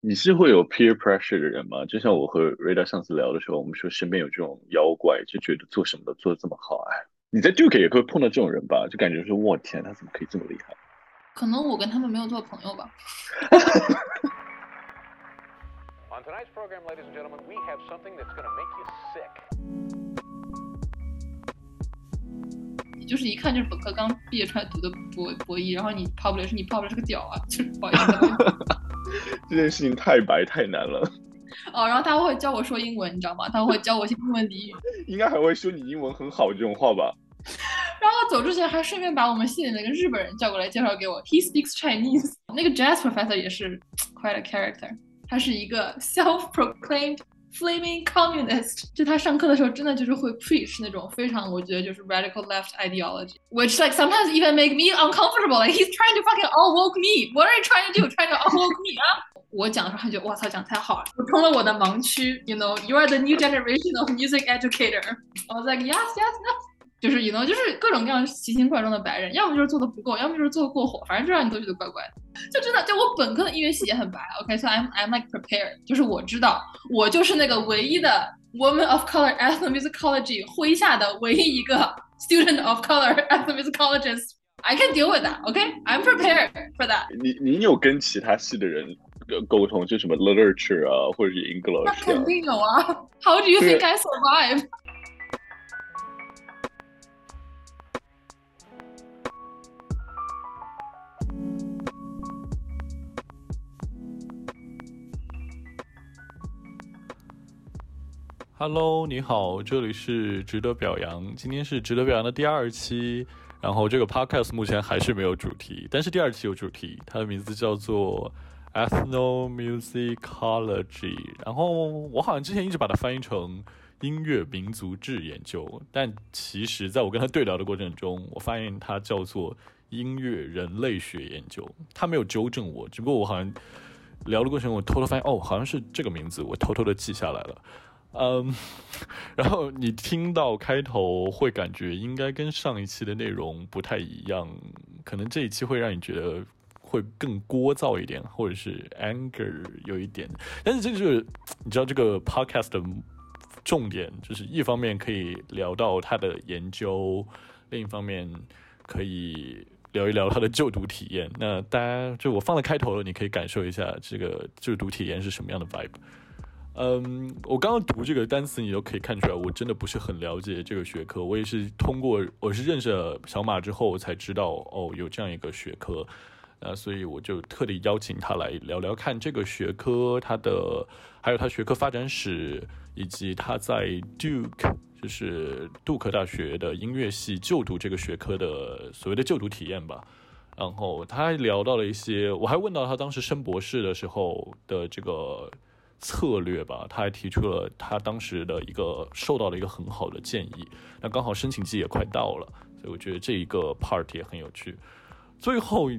你是会有 peer pressure 的人吗？就像我和 Rita 上次聊的时候，我们说身边有这种妖怪，就觉得做什么都做得这么好。哎，你在 Duke 也会碰到这种人吧？就感觉说，我天，他怎么可以这么厉害？可能我跟他们没有做朋友吧。On tonight's program, ladies and gentlemen, we have something that's going to make you sick. 就是一看就是本科刚毕业出来读的博博一，然后你 publish 你 publish 个屌啊，就是不好意思。这件事情太白太难了。哦，然后他会教我说英文，你知道吗？他会教我一些英文俚语。应该还会说你英文很好这种话吧？然后走之前还顺便把我们系里那个日本人叫过来介绍给我。He speaks Chinese。那个 Jazz Professor 也是 quite a character，他是一个 self-proclaimed。Flaming communist，就他上课的时候真的就是会 preach 那种非常我觉得就是 radical left ideology，which like sometimes even make me uncomfortable. Like he's trying to fucking all woke me. What are you trying to do? Trying to all woke me 啊？我讲的时候他觉得哇操讲太好了，补充了我的盲区。You know, you are the new generation of music educator. I was like yes, yes, yes. 就是 you know 就是各种各样奇形怪状的白人，要么就是做的不够，要么就是做的过火，反正就让你都觉得怪怪的。就真的，就我本科的音乐系也很白，OK，so I'm I'm like prepared，就是我知道我就是那个唯一的 woman of color ethnomusicology 麾下的唯一一个 student of color ethnomusicologist。I can deal with that，OK，I'm prepared for that。你你有跟其他系的人沟通，就什么 literature 啊，或者是 English？那肯定有啊。How do you think I survive？Hello，你好，这里是值得表扬。今天是值得表扬的第二期，然后这个 podcast 目前还是没有主题，但是第二期有主题，它的名字叫做 ethnomusicology。然后我好像之前一直把它翻译成音乐民族志研究，但其实在我跟他对聊的过程中，我发现它叫做音乐人类学研究。他没有纠正我，只不过我好像聊的过程，我偷偷发现哦，好像是这个名字，我偷偷的记下来了。嗯，然后你听到开头会感觉应该跟上一期的内容不太一样，可能这一期会让你觉得会更聒噪一点，或者是 anger 有一点。但是这就是你知道这个 podcast 的重点，就是一方面可以聊到他的研究，另一方面可以聊一聊他的就读体验。那大家就我放在开头了，你可以感受一下这个就读体验是什么样的 vibe。嗯，我刚刚读这个单词，你就可以看出来，我真的不是很了解这个学科。我也是通过我是认识了小马之后我才知道，哦，有这样一个学科。那所以我就特地邀请他来聊聊看这个学科，他的还有他学科发展史，以及他在 Duke 就是杜克大学的音乐系就读这个学科的所谓的就读体验吧。然后他还聊到了一些，我还问到他当时升博士的时候的这个。策略吧，他还提出了他当时的一个受到了一个很好的建议。那刚好申请季也快到了，所以我觉得这一个 part 也很有趣。最后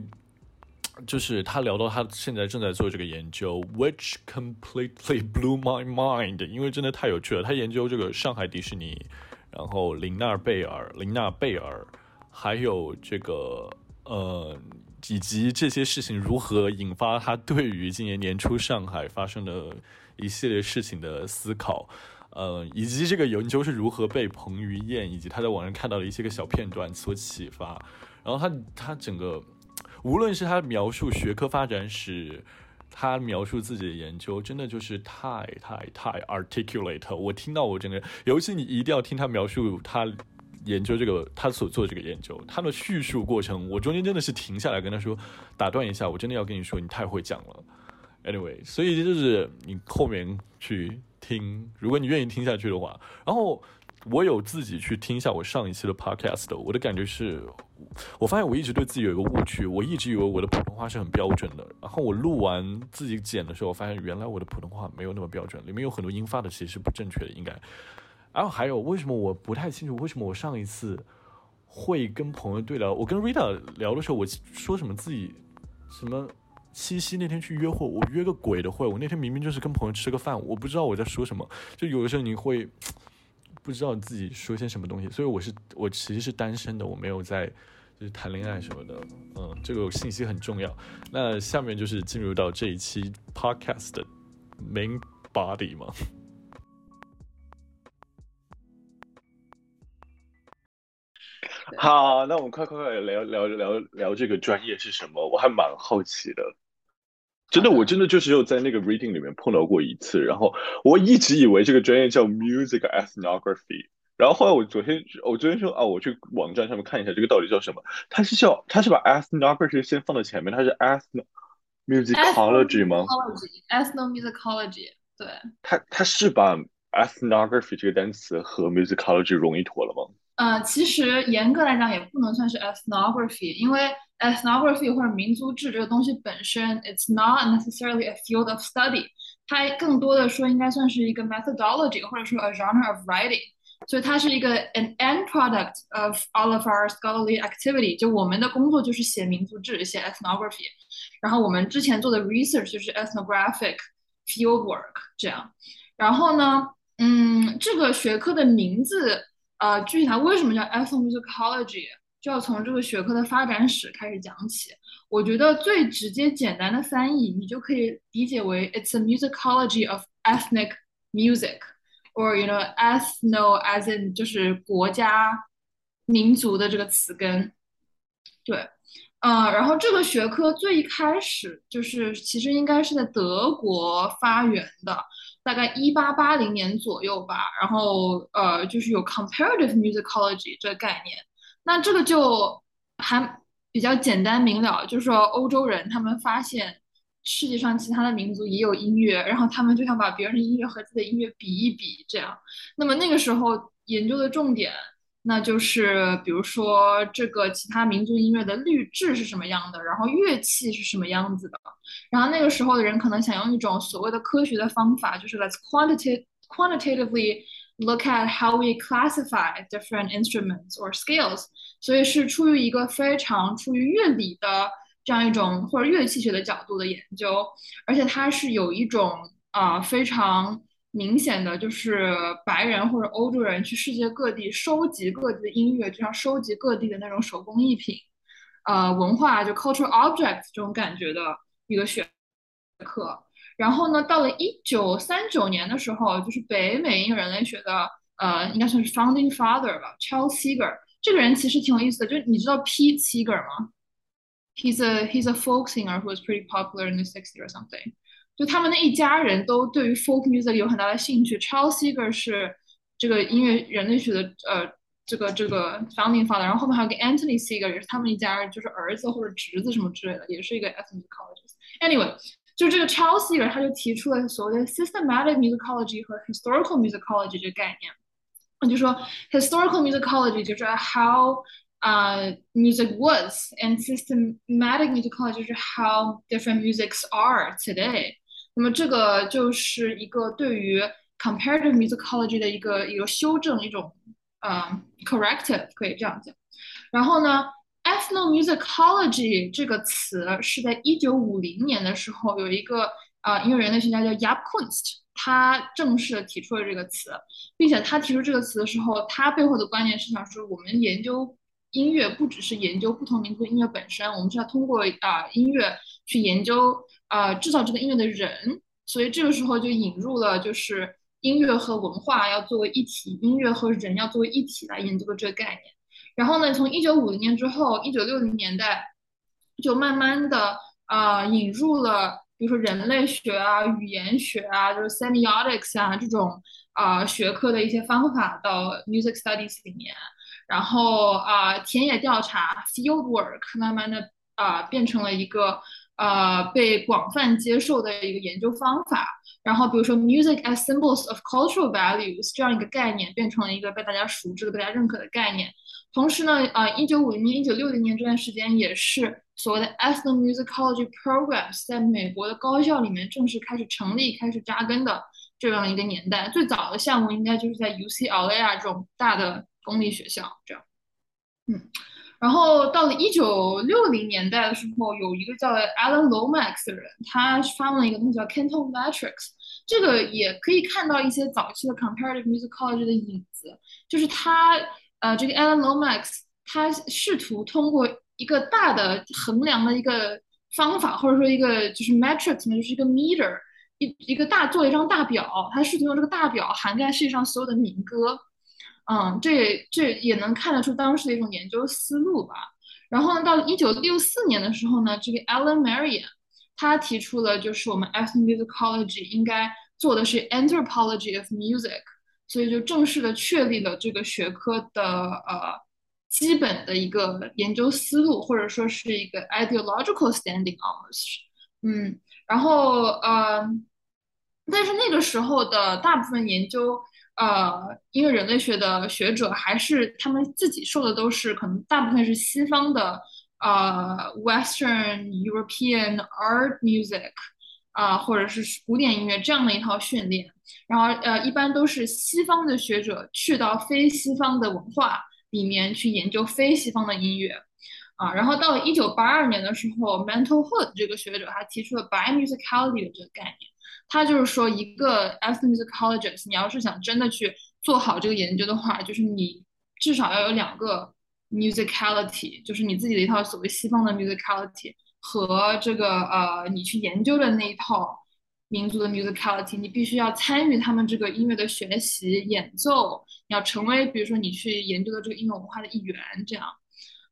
就是他聊到他现在正在做这个研究，which completely blew my mind，因为真的太有趣了。他研究这个上海迪士尼，然后林纳贝尔、林纳贝尔，还有这个呃。以及这些事情如何引发他对于今年年初上海发生的一系列事情的思考，呃，以及这个研究是如何被彭于晏以及他在网上看到的一些个小片段所启发。然后他他整个，无论是他描述学科发展史，他描述自己的研究，真的就是太太太 articulate。我听到我整个，尤其你一定要听他描述他。研究这个，他所做的这个研究，他的叙述过程，我中间真的是停下来跟他说，打断一下，我真的要跟你说，你太会讲了。Anyway，所以就是你后面去听，如果你愿意听下去的话，然后我有自己去听一下我上一期的 Podcast，我的感觉是，我发现我一直对自己有一个误区，我一直以为我的普通话是很标准的，然后我录完自己剪的时候，我发现原来我的普通话没有那么标准，里面有很多音发的其实是不正确的，应该。然后还有，为什么我不太清楚？为什么我上一次会跟朋友对聊？我跟 Rita 聊的时候，我说什么自己什么七夕那天去约会，我约个鬼的会！我那天明明就是跟朋友吃个饭，我不知道我在说什么。就有的时候你会不知道自己说些什么东西。所以我是我其实是单身的，我没有在就是谈恋爱什么的，嗯，这个信息很重要。那下面就是进入到这一期 podcast 的 main body 嘛。好，那我们快快快聊聊聊聊这个专业是什么？我还蛮好奇的。真的，我真的就只有在那个 reading 里面碰到过一次，然后我一直以为这个专业叫 music ethnography，然后后来我昨天我昨天说啊，我去网站上面看一下这个到底叫什么，它是叫它是把 ethnography 先放到前面，它是 ethno musicology 吗？ethnomusicology，对。它它是把 ethnography 这个单词和 musicology 融一坨了吗？呃，其实严格来讲也不能算是 ethnography，因为 ethnography 或者民族志这个东西本身，it's not necessarily a field of study，它更多的说应该算是一个 methodology，或者说 a genre of writing，所以它是一个 an end product of all of our scholarly activity，就我们的工作就是写民族志，写 ethnography，然后我们之前做的 research 就是 ethnographic field work 这样，然后呢，嗯，这个学科的名字。呃，具体它为什么叫 ethnomusicology，就要从这个学科的发展史开始讲起。我觉得最直接简单的翻译，你就可以理解为 it's a musicology of ethnic music，or you know ethno as in 就是国家、民族的这个词根。对，呃，然后这个学科最一开始就是其实应该是在德国发源的。大概一八八零年左右吧，然后呃，就是有 comparative musicology 这个概念。那这个就还比较简单明了，就是说欧洲人他们发现世界上其他的民族也有音乐，然后他们就想把别人的音乐和自己的音乐比一比，这样。那么那个时候研究的重点。那就是比如说这个其他民族音乐的律制是什么样的，然后乐器是什么样子的，然后那个时候的人可能想用一种所谓的科学的方法，就是 let's quantitative quantitatively look at how we classify different instruments or scales，所以是出于一个非常出于乐理的这样一种或者乐器学的角度的研究，而且它是有一种啊非常。明显的就是白人或者欧洲人去世界各地收集各地的音乐，就像收集各地的那种手工艺品，呃，文化就 cultural objects 这种感觉的一个学科。然后呢，到了一九三九年的时候，就是北美音乐人类学的，呃，应该算是 founding father 吧，Charles Seeger 这个人其实挺有意思的，就你知道 Pete Seeger 吗？He's a he's a folk singer who was pretty popular in the '60s or something. 就他们那一家人都对于 folk music 有很大的兴趣。Charles Seeger 是这个音乐人类学的呃这个这个 founding father，然后后面还有个 Anthony Seeger，也是他们一家人就是儿子或者侄子什么之类的，也是一个 ethnomusicologist。Anyway，就这个 Charles Seeger 他就提出了所谓的 systematic musicology 和 historical musicology 这个概念。那就说 historical musicology 就是 how 啊、uh, music was and systematic musicology 就是 how different musics are today。 那么这个就是一个对于 comparative musicology 的一个一个修正，一种呃 corrective 可以这样讲。然后呢，ethnomusicology 这个词是在一九五零年的时候，有一个呃音乐人类学家叫 Yap Kunst，他正式提出了这个词，并且他提出这个词的时候，他背后的观念是想说，我们研究音乐不只是研究不同民族音乐本身，我们是要通过啊音乐去研究。呃，制造这个音乐的人，所以这个时候就引入了，就是音乐和文化要作为一体，音乐和人要作为一体来研究的这个概念。然后呢，从一九五零年之后，一九六零年代就慢慢的啊引入了，比如说人类学啊、语言学啊，就是 semiotics 啊这种啊学科的一些方法到 music studies 里面。然后啊，田野调查 field work 慢慢的啊变成了一个。呃，被广泛接受的一个研究方法。然后，比如说 “music as symbols of cultural values” 这样一个概念，变成了一个被大家熟知的、被大家认可的概念。同时呢，呃，一九五零年、一九六零年这段时间，也是所谓的 ethnomusicology programs 在美国的高校里面正式开始成立、开始扎根的这样一个年代。最早的项目应该就是在 UCLA 啊这种大的公立学校这样。嗯。然后到了一九六零年代的时候，有一个叫 Alan Lomax 的人，他发明了一个东西叫 Canton Metrics，这个也可以看到一些早期的 Comparative Musicology 的影子。就是他，呃，这个 Alan Lomax，他试图通过一个大的衡量的一个方法，或者说一个就是 metrics 呢，就是一个 meter，一一个大做一张大表，他试图用这个大表涵盖世界上所有的民歌。嗯，这这也能看得出当时的一种研究思路吧。然后呢，到一九六四年的时候呢，这个 Alan Marian 他提出了，就是我们 ethnomusicology 应该做的是 anthropology of music，所以就正式的确立了这个学科的呃基本的一个研究思路，或者说是一个 ideological standing almost。嗯，然后呃，但是那个时候的大部分研究。呃，因为人类学的学者还是他们自己受的都是可能大部分是西方的呃 Western European art music 啊，或者是古典音乐这样的一套训练，然后呃一般都是西方的学者去到非西方的文化里面去研究非西方的音乐啊，然后到了一九八二年的时候，Mental Hood 这个学者他提出了 bimusicality 的这个概念。他就是说，一个 ethnomusicologist，你要是想真的去做好这个研究的话，就是你至少要有两个 musicality，就是你自己的一套所谓西方的 musicality 和这个呃你去研究的那一套民族的 musicality，你必须要参与他们这个音乐的学习演奏，你要成为比如说你去研究的这个音乐文化的一员，这样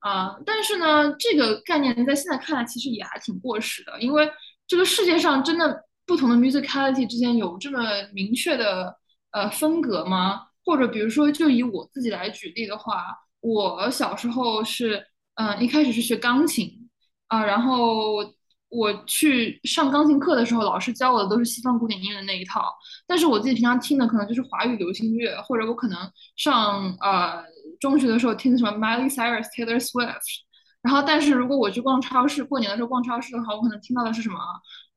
啊。但是呢，这个概念在现在看来其实也还挺过时的，因为这个世界上真的。不同的 musicality 之间有这么明确的呃分隔吗？或者比如说，就以我自己来举例的话，我小时候是嗯一开始是学钢琴啊，然后我去上钢琴课的时候，老师教我的都是西方古典音乐的那一套，但是我自己平常听的可能就是华语流行乐，或者我可能上呃中学的时候听的什么 Miley Cyrus、Taylor Swift。然后，但是如果我去逛超市，过年的时候逛超市的话，我可能听到的是什么？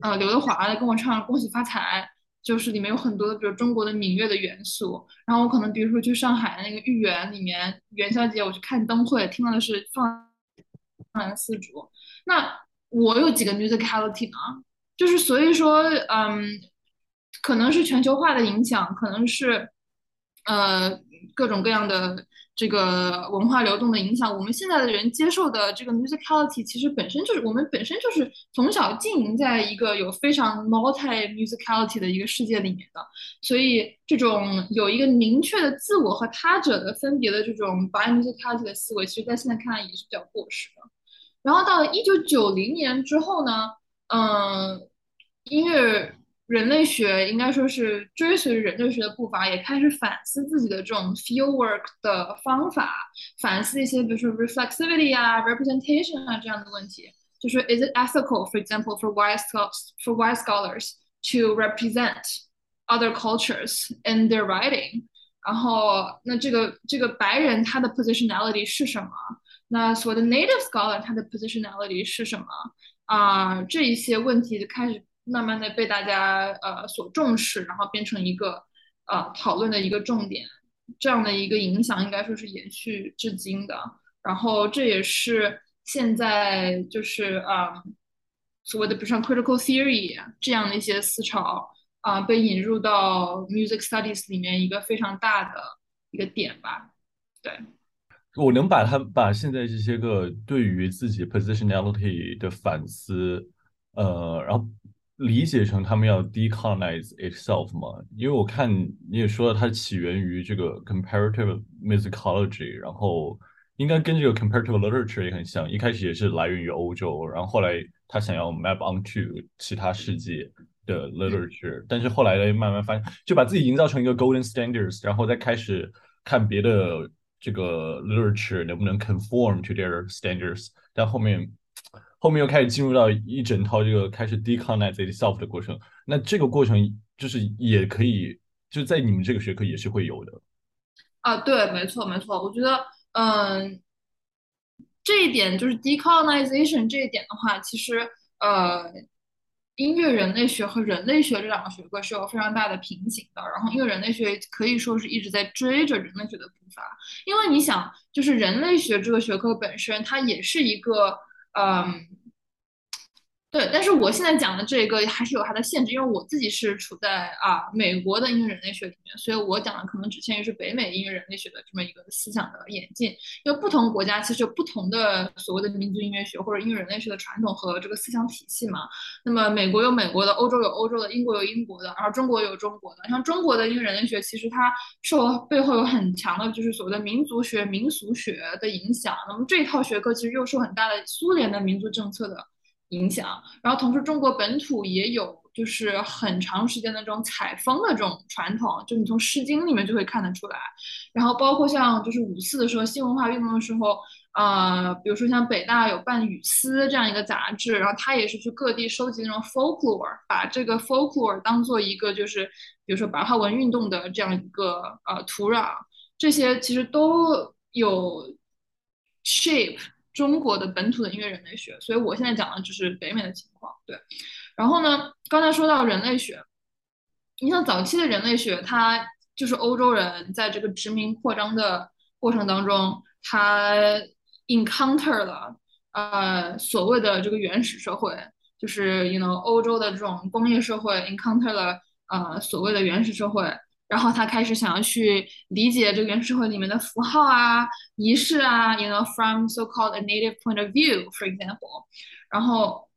呃，刘德华的跟我唱《恭喜发财》，就是里面有很多的，比如中国的民乐的元素。然后我可能比如说去上海那个豫园里面元宵节，我去看灯会，听到的是放放羊四主。那我有几个 musicality 呢？就是所以说，嗯，可能是全球化的影响，可能是呃各种各样的。这个文化流动的影响，我们现在的人接受的这个 musicality，其实本身就是我们本身就是从小经营在一个有非常 multi musicality 的一个世界里面的，所以这种有一个明确的自我和他者的分别的这种 bi musicality 的思维，其实在现在看来也是比较过时的。然后到了一九九零年之后呢，嗯，音乐。人类学应该说是追随人类学的步伐，也开始反思自己的这种 field work 的方法，反思一些比如说 reflexivity 啊、representation 啊这样的问题。就是 is it ethical, for example, for white for white scholars to represent other cultures in their writing？然后那这个这个白人他的 positionality 是什么？那所谓的 native scholar 他的 positionality 是什么？啊，这一些问题就开始。 慢慢的被大家呃所重视，然后变成一个呃讨论的一个重点，这样的一个影响应该说是延续至今的。然后这也是现在就是啊所谓的比如像 critical theory 这样的一些思潮啊被引入到 music studies 里面一个非常大的一个点吧。对，我能把它把现在这些个对于自己 positionality 的反思，呃，然后。理解成他们要 decolonize itself 吗？因为我看你也说了，它起源于这个 comparative musicology，然后应该跟这个 comparative literature 也很像，一开始也是来源于欧洲，然后后来他想要 map onto 其他世界的 literature，但是后来呢，慢慢发现就把自己营造成一个 golden standards，然后再开始看别的这个 literature 能不能 conform to their standards，但后面。后面又开始进入到一整套这个开始 decolonize itself 的过程，那这个过程就是也可以就在你们这个学科也是会有的。啊，对，没错，没错。我觉得，嗯，这一点就是 decolonization 这一点的话，其实呃，音乐人类学和人类学这两个学科是有非常大的瓶颈的。然后，音乐人类学可以说是一直在追着人类学的步伐，因为你想，就是人类学这个学科本身，它也是一个。嗯，对，但是我现在讲的这个还是有它的限制，因为我自己是处在啊美国的音乐人类学里面，所以我讲的可能只限于是北美音乐人类学的这么一个思想的演进。因为不同国家其实有不同的所谓的民族音乐学或者音乐人类学的传统和这个思想体系嘛。那么美国有美国的，欧洲有欧洲的，英国有英国的，然后中国有中国的。像中国的音乐人类学，其实它受背后有很强的就是所谓的民族学、民俗学的影响。那么这一套学科其实又受很大的苏联的民族政策的。影响，然后同时中国本土也有就是很长时间的这种采风的这种传统，就你从《诗经》里面就会看得出来。然后包括像就是五四的时候新文化运动的时候，呃，比如说像北大有办《语丝》这样一个杂志，然后他也是去各地收集那种 folklore，把这个 folklore 当做一个就是比如说白话文运动的这样一个呃土壤，这些其实都有 shape。中国的本土的音乐人类学，所以我现在讲的就是北美的情况。对，然后呢，刚才说到人类学，你像早期的人类学，它就是欧洲人在这个殖民扩张的过程当中，他 encounter 了呃所谓的这个原始社会，就是 you know 欧洲的这种工业社会 encounter 了呃所谓的原始社会。然后他开始想要去理解这个原始社会里面的符号啊、仪式啊，you know from so-called a native point of view，for example。然后，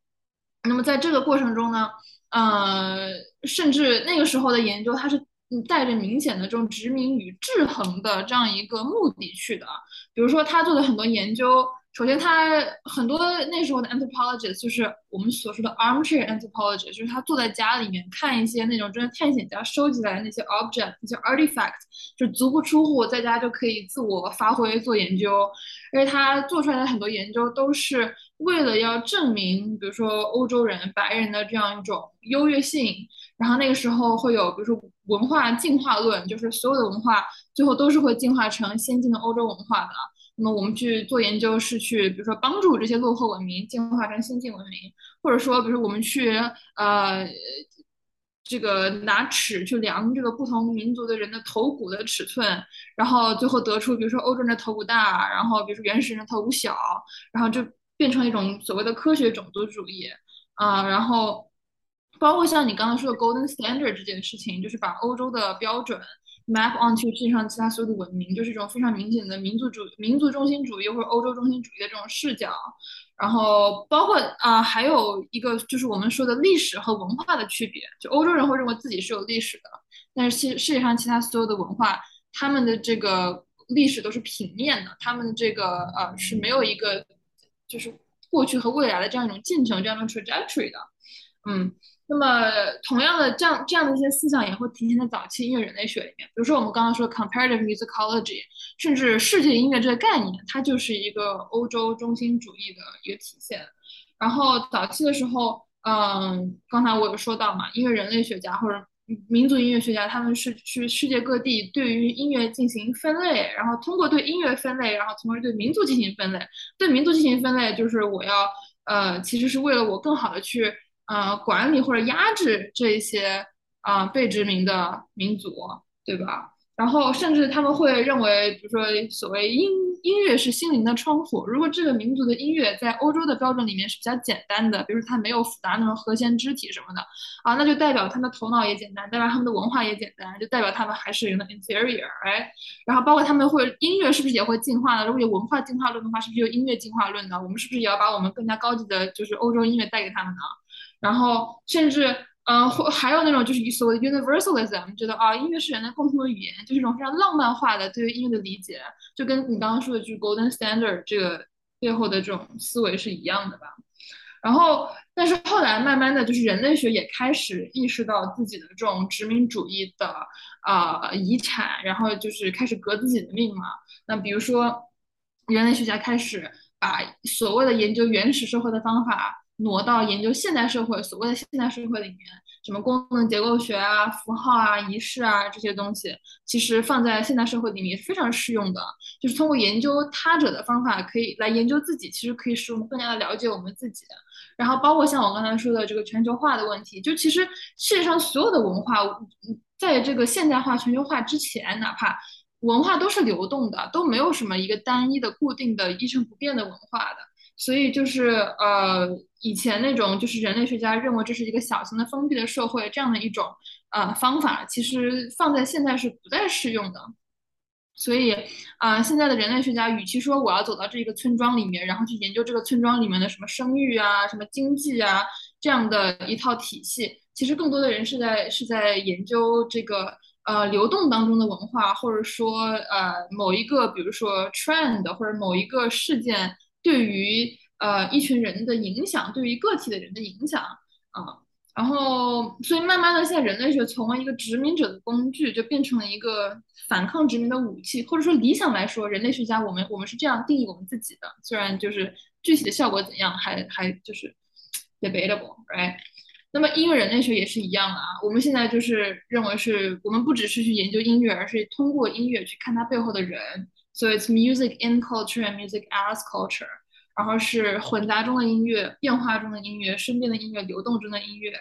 那么在这个过程中呢，呃，甚至那个时候的研究，它是带着明显的这种殖民与制衡的这样一个目的去的。比如说，他做的很多研究。首先，他很多那时候的 anthropologist 就是我们所说的 armchair anthropologist，就是他坐在家里面看一些那种真的探险家收集来的那些 object、那些 artifact，就足不出户，在家就可以自我发挥做研究。而且他做出来的很多研究都是为了要证明，比如说欧洲人、白人的这样一种优越性。然后那个时候会有，比如说文化进化论，就是所有的文化最后都是会进化成先进的欧洲文化的。那么我们去做研究是去，比如说帮助这些落后文明进化成先进文明，或者说，比如我们去呃这个拿尺去量这个不同民族的人的头骨的尺寸，然后最后得出，比如说欧洲人的头骨大，然后比如说原始人的头骨小，然后就变成一种所谓的科学种族主义啊，然后包括像你刚刚说的 Golden Standard 这件事情，就是把欧洲的标准。Map onto 世界上其他所有的文明，就是一种非常明显的民族主民族中心主义或者欧洲中心主义的这种视角。然后包括啊，还有一个就是我们说的历史和文化的区别。就欧洲人会认为自己是有历史的，但是世世界上其他所有的文化，他们的这个历史都是平面的，他们这个呃是没有一个就是过去和未来的这样一种进程，这样的 trajectory 的。嗯。那么，同样的，这样这样的一些思想也会体现在早期音乐人类学里面。比如说，我们刚刚说 comparative musicology，甚至世界音乐这个概念，它就是一个欧洲中心主义的一个体现。然后，早期的时候，嗯，刚才我有说到嘛，音乐人类学家或者民族音乐学家，他们是去世界各地对于音乐进行分类，然后通过对音乐分类，然后从而对民族进行分类。对民族进行分类，就是我要，呃，其实是为了我更好的去。呃，管理或者压制这些啊被殖民的民族，对吧？然后甚至他们会认为，比如说所谓音音乐是心灵的窗户。如果这个民族的音乐在欧洲的标准里面是比较简单的，比如它没有复杂那种和弦肢体什么的啊，那就代表他们的头脑也简单，代表他们的文化也简单，就代表他们还是 inferior，哎。然后包括他们会音乐是不是也会进化呢？如果有文化进化论的话，是不是有音乐进化论呢？我们是不是也要把我们更加高级的，就是欧洲音乐带给他们呢？然后甚至，嗯，或还有那种就是所谓的 universalism，觉得啊，音乐是人类共同的语言，就是一种非常浪漫化的对于音乐的理解，就跟你刚刚说的就是 golden standard 这个背后的这种思维是一样的吧。然后，但是后来慢慢的就是人类学也开始意识到自己的这种殖民主义的啊遗产，然后就是开始革自己的命嘛。那比如说，人类学家开始把所谓的研究原始社会的方法。挪到研究现代社会，所谓的现代社会里面，什么功能结构学啊、符号啊、仪式啊这些东西，其实放在现代社会里面非常适用的。就是通过研究他者的方法，可以来研究自己，其实可以使我们更加的了解我们自己。然后包括像我刚才说的这个全球化的问题，就其实世界上所有的文化，在这个现代化、全球化之前，哪怕文化都是流动的，都没有什么一个单一的、固定的、一成不变的文化的。所以就是呃。以前那种就是人类学家认为这是一个小型的封闭的社会这样的一种呃方法，其实放在现在是不再适用的。所以啊、现在的人类学家与其说我要走到这个村庄里面，然后去研究这个村庄里面的什么生育啊、什么经济啊这样的一套体系，其实更多的人是在是在研究这个呃流动当中的文化，或者说呃某一个比如说 trend 或者某一个事件对于呃一群人的影响，对于个体的人的影响啊。然后，所以慢慢的，现在人类学从一个殖民者的工具，就变成了一个反抗殖民的武器，或者说理想来说，人类学家我们我们是这样定义我们自己的，虽然就是具体的效果怎样，还还就是 debatable，right？那么音乐人类学也是一样啊，我们现在就是认为是我们不只是去研究音乐，而是通过音乐去看它背后的人，所以 it's music in culture and music as culture。然后是混杂中的音乐、变化中的音乐、身边的音乐、流动中的音乐。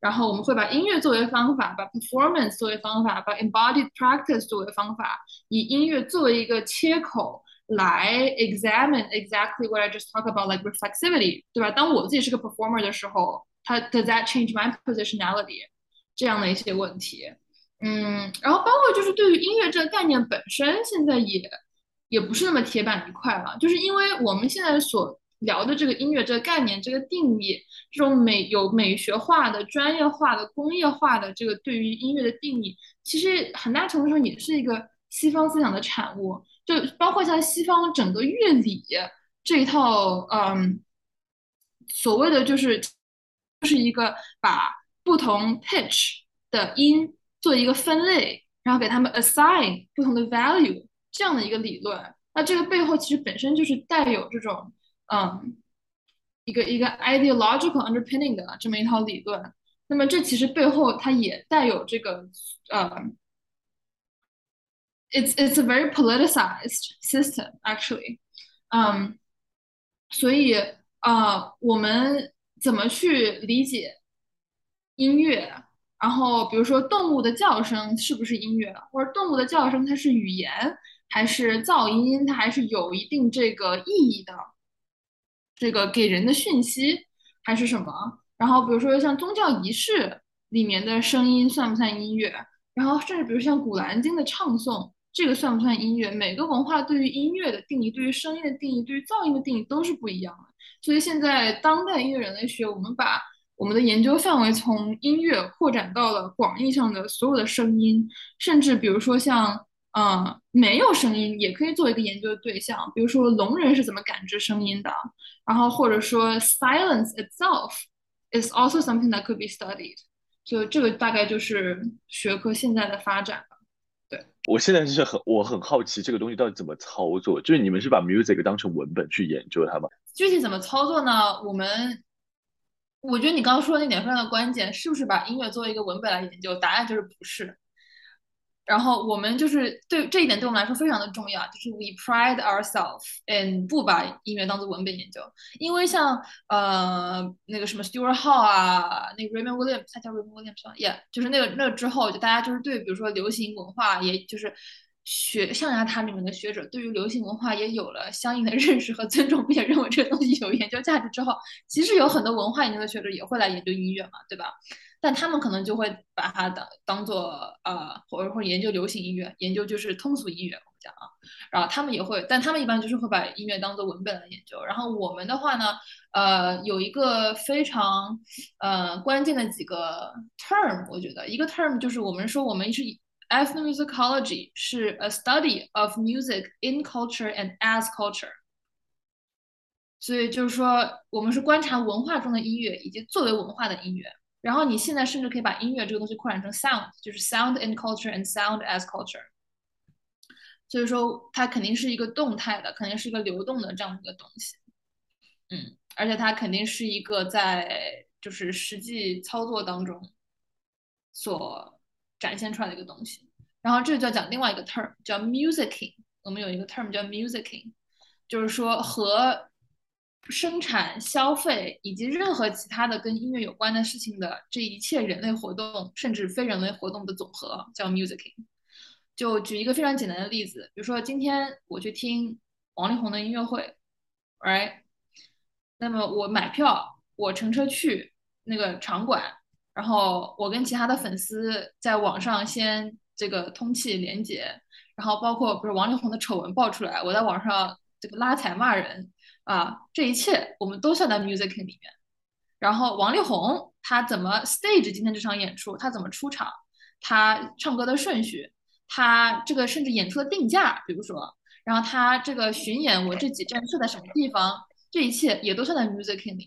然后我们会把音乐作为方法，把 performance 作为方法，把 embodied practice 作为方法，以音乐作为一个切口来 examine exactly what I just talk about, like reflexivity，对吧？当我自己是个 performer 的时候，它 does that change my positionality？这样的一些问题。嗯，然后包括就是对于音乐这个概念本身，现在也也不是那么铁板一块了，就是因为我们现在所聊的这个音乐这个概念、这个定义，这种美有美学化的、专业化的、工业化的这个对于音乐的定义，其实很大程度上也是一个西方思想的产物，就包括像西方整个乐理这一套，嗯，所谓的就是就是一个把不同 pitch 的音做一个分类，然后给他们 assign 不同的 value。这样的一个理论，那这个背后其实本身就是带有这种嗯一个一个 ideological underpinning 的这么一套理论。那么这其实背后它也带有这个呃，it's it's a very politicized system actually，嗯，所以啊，我们怎么去理解音乐？然后比如说动物的叫声是不是音乐，或者动物的叫声它是语言？还是噪音，它还是有一定这个意义的，这个给人的讯息还是什么？然后比如说像宗教仪式里面的声音算不算音乐？然后甚至比如像《古兰经》的唱诵，这个算不算音乐？每个文化对于音乐的定义、对于声音的定义、对于噪音的定义都是不一样的。所以现在当代音乐人类学，我们把我们的研究范围从音乐扩展到了广义上的所有的声音，甚至比如说像。嗯，没有声音也可以做一个研究的对象，比如说聋人是怎么感知声音的，然后或者说 silence itself is also something that could be studied。就这个大概就是学科现在的发展了。对，我现在是很我很好奇这个东西到底怎么操作，就是你们是把 music 当成文本去研究它吗？具体怎么操作呢？我们我觉得你刚刚说的那点非常的关键，是不是把音乐作为一个文本来研究？答案就是不是。然后我们就是对这一点对我们来说非常的重要，就是 we pride ourselves in 不把音乐当做文本研究，因为像呃那个什么 Stuart Hall 啊，那个 Raymond Williams，他叫 Raymond Williams 吗？Yeah，就是那个那个之后，就大家就是对比如说流行文化，也就是学象牙塔里面的学者对于流行文化也有了相应的 认识和尊重，并且认为这个东西有研究价值之后，其实有很多文化研究的学者也会来研究音乐嘛，对吧？但他们可能就会把它当当做呃，或者或者研究流行音乐，研究就是通俗音乐，我们讲啊。然后他们也会，但他们一般就是会把音乐当做文本来研究。然后我们的话呢，呃，有一个非常呃关键的几个 term，我觉得一个 term 就是我们说我们是 ethnomusicology 是 a study of music in culture and as culture。所以就是说，我们是观察文化中的音乐以及作为文化的音乐。然后你现在甚至可以把音乐这个东西扩展成 sound，就是 sound in culture and sound as culture。所以说它肯定是一个动态的，肯定是一个流动的这样一个东西。嗯，而且它肯定是一个在就是实际操作当中所展现出来的一个东西。然后这就要讲另外一个 term 叫 musicking。我们有一个 term 叫 musicking，就是说和生产、消费以及任何其他的跟音乐有关的事情的这一切人类活动，甚至非人类活动的总和，叫 musicing。就举一个非常简单的例子，比如说今天我去听王力宏的音乐会，right？那么我买票，我乘车去那个场馆，然后我跟其他的粉丝在网上先这个通气连接，然后包括不是王力宏的丑闻爆出来，我在网上这个拉踩骂人啊，这一切我们都算在 music 里面。然后王力宏他怎么 stage 今天这场演出，他怎么出场，他唱歌的顺序，他这个甚至演出的定价，比如说，然后他这个巡演我这几站设在什么地方，这一切也都算在 music 里面。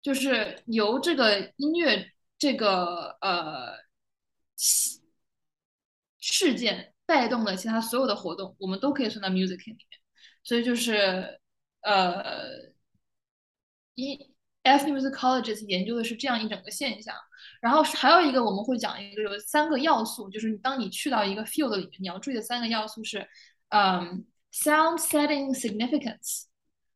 就是由这个音乐这个呃事件带动的其他所有的活动，我们都可以算到 music 里面。所以就是呃，一 ethnomusicologists 研究的是这样一整个现象。然后还有一个我们会讲一个有三个要素，就是当你去到一个 field 里面，你要注意的三个要素是，嗯，sound setting significance，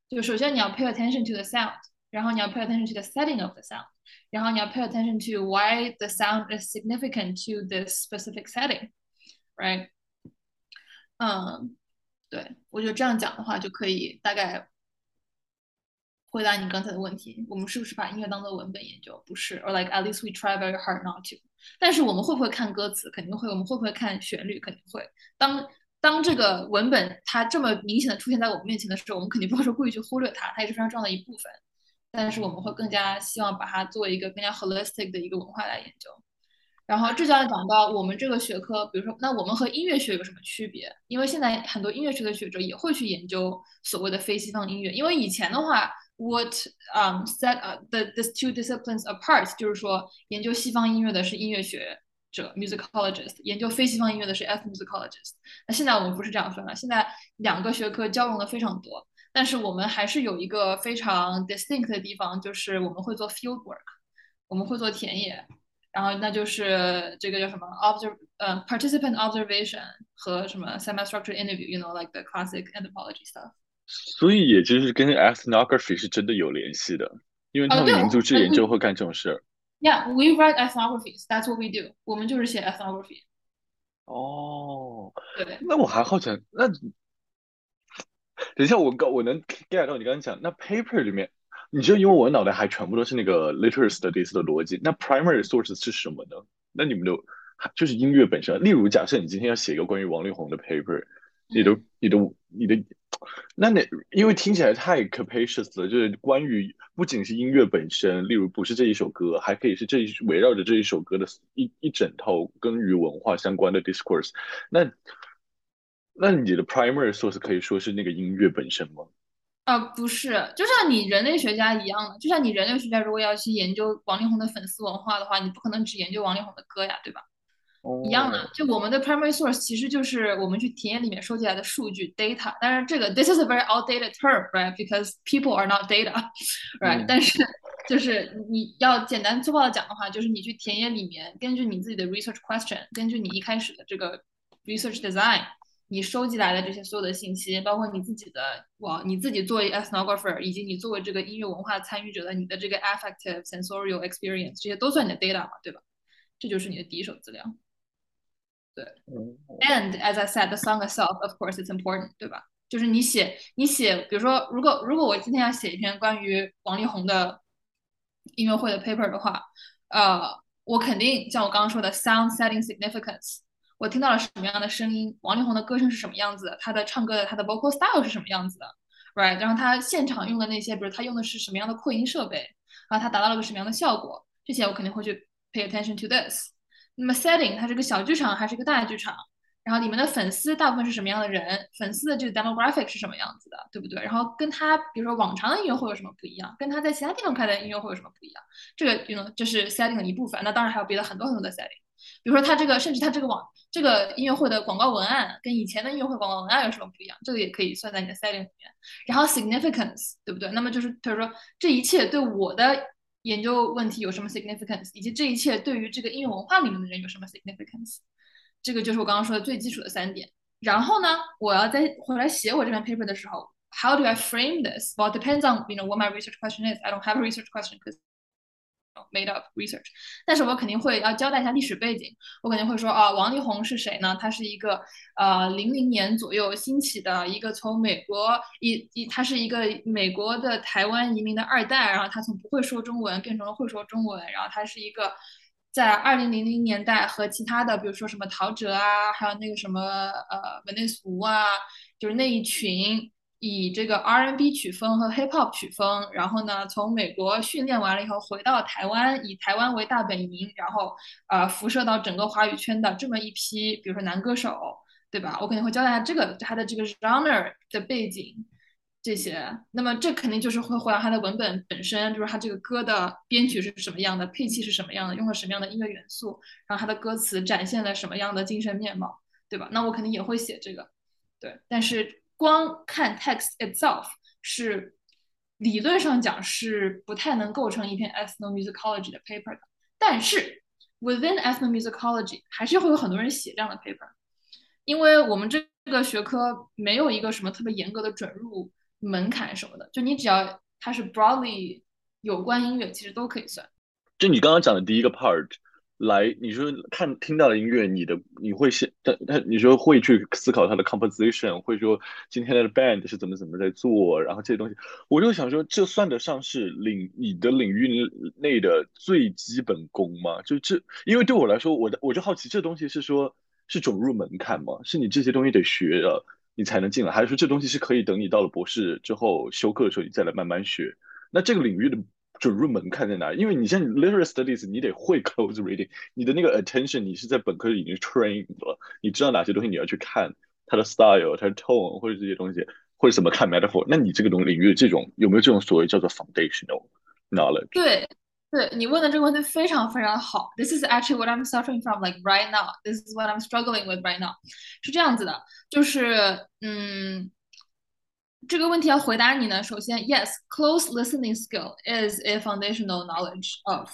就首先你要 pay attention to the sound。然后你要 pay attention to the setting of the sound，然后你要 pay attention to why the sound is significant to this specific setting，right？嗯， 对，我觉得这样讲的话就可以大概回答你刚才的问题。我们是不是把音乐当做文本研究？不是，or like at least we try very hard not to。但是我们会不会看歌词？肯定会。我们会不会看旋律？肯定会。当当这个文本它这么明显的出现在我们面前的时候，我们肯定不会说故意去忽略它，它也是非常重要的一部分。但是我们会更加希望把它作为一个更加 holistic 的一个文化来研究。然后这就要讲到我们这个学科，比如说，那我们和音乐学有什么区别？因为现在很多音乐学的学者也会去研究所谓的非西方音乐。因为以前的话，what um set the the two disciplines apart，就是说研究西方音乐的是音乐学者 musicologist，研究非西方音乐的是 ethnomusicologist。那现在我们不是这样分了，现在两个学科交融的非常多。但是我们还是有一个非常 distinct 的地方，就是我们会做 field work，我们会做田野，然后那就是这个叫什么 observe 呃 participant observation 和什么 semi-structured interview，you know like the classic anthropology stuff。所以也就是跟 ethnography 是真的有联系的，因为他们民族志研究会干这种事儿。Yeah, we write ethnographies. That's what we do. 我们就是写 ethnography。哦，对。那我还好奇，那。等一下，我刚我能 get 到你刚刚讲那 paper 里面，你知道，因为我脑袋还全部都是那个 literary studies 的逻辑。那 primary source 是什么呢？那你们的就是音乐本身。例如，假设你今天要写一个关于王力宏的 paper，你的、你的、你的，那那因为听起来太 capacious 了，就是关于不仅是音乐本身，例如不是这一首歌，还可以是这一围绕着这一首歌的一一整套跟与文化相关的 discourse。那那你的 primary source 可以说是那个音乐本身吗？啊，不是，就像你人类学家一样的，就像你人类学家如果要去研究王力宏的粉丝文化的话，你不可能只研究王力宏的歌呀，对吧？一样的，就我们的 primary source 其实就是我们去田野里面收集来的数据 data。但是，这个 this is a very outdated term，right？Because people are not data，right？但是就是你要简单粗暴的讲的话，就是你去田野里面，根据你自己的 research question，根据你一开始的这个 research design。你收集来的这些所有的信息，包括你自己的哇，你自己作为 ethnographer，以及你作为这个音乐文化参与者的你的这个 affective sensorial experience，这些都算你的 data 嘛，对吧？这就是你的第一手资料。对，and as I said, the song itself, of course, it's important，对吧？就是你写，你写，比如说，如果如果我今天要写一篇关于王力宏的音乐会的 paper 的话，呃，我肯定像我刚刚说的 sound setting significance。我听到了什么样的声音？王力宏的歌声是什么样子？他的唱歌的他的 vocal style 是什么样子的？Right？然后他现场用的那些，比如他用的是什么样的扩音设备？然后他达到了个什么样的效果？这些我肯定会去 pay attention to this。那么 setting 它是个小剧场还是个大剧场？然后里面的粉丝大部分是什么样的人？粉丝的这个 demographic 是什么样子的？对不对？然后跟他比如说往常的音乐会有什么不一样？跟他在其他地方开的音乐会有什么不一样？这个 you know 这是 setting 的一部分。那当然还有别的很多很多的 setting。比如说他这个，甚至他这个网这个音乐会的广告文案跟以前的音乐会广告文案有什么不一样？这个也可以算在你的 setting 里面。然后 significance 对不对？那么就是他说这一切对我的研究问题有什么 significance，以及这一切对于这个音乐文化里面的人有什么 significance？这个就是我刚刚说的最基础的三点。然后呢，我要在回来写我这篇 paper 的时候，how do I frame this？Well depends on you know what my research question is. I don't have a research question because made up research，但是我肯定会要交代一下历史背景。我肯定会说啊，王力宏是谁呢？他是一个呃零零年左右兴起的一个从美国一一，他是一个美国的台湾移民的二代，然后他从不会说中文变成了会说中文，然后他是一个在二零零零年代和其他的比如说什么陶喆啊，还有那个什么呃文内苏啊，就是那一群。以这个 R&B 曲风和 Hip Hop 曲风，然后呢，从美国训练完了以后回到台湾，以台湾为大本营，然后呃辐射到整个华语圈的这么一批，比如说男歌手，对吧？我肯定会交代这个他的这个 genre 的背景这些。那么这肯定就是会回到他的文本本身，就是他这个歌的编曲是什么样的，配器是什么样的，用了什么样的音乐元素，然后他的歌词展现了什么样的精神面貌，对吧？那我肯定也会写这个，对，但是。光看 text itself 是理论上讲是不太能构成一篇 ethnomusicology 的 paper 的，但是 within ethnomusicology 还是会有很多人写这样的 paper，因为我们这个学科没有一个什么特别严格的准入门槛什么的，就你只要它是 broadly 有关音乐，其实都可以算。就你刚刚讲的第一个 part。来，你说看听到的音乐，你的你会先，他他你说会去思考它的 composition，会说今天的 band 是怎么怎么在做，然后这些东西，我就想说，这算得上是领你的领域内的最基本功吗？就这，因为对我来说，我的我就好奇，这东西是说是准入门槛吗？是你这些东西得学了，你才能进来，还是说这东西是可以等你到了博士之后修课的时候，你再来慢慢学？那这个领域的。准入门槛在哪？因为你像 literary studies，你得会 close reading，你的那个 attention，你是在本科已经 trained 了，你知道哪些东西你要去看，它的 style，它的 tone，或者这些东西，或者什么看 metaphor，那你这个东领域这种有没有这种所谓叫做 foundational knowledge？对，对你问的这个问题非常非常好。This is actually what I'm suffering from like right now. This is what I'm struggling with right now. 是这样子的，就是嗯。 这个问题要回答你呢，首先，yes，close listening skill is a foundational knowledge of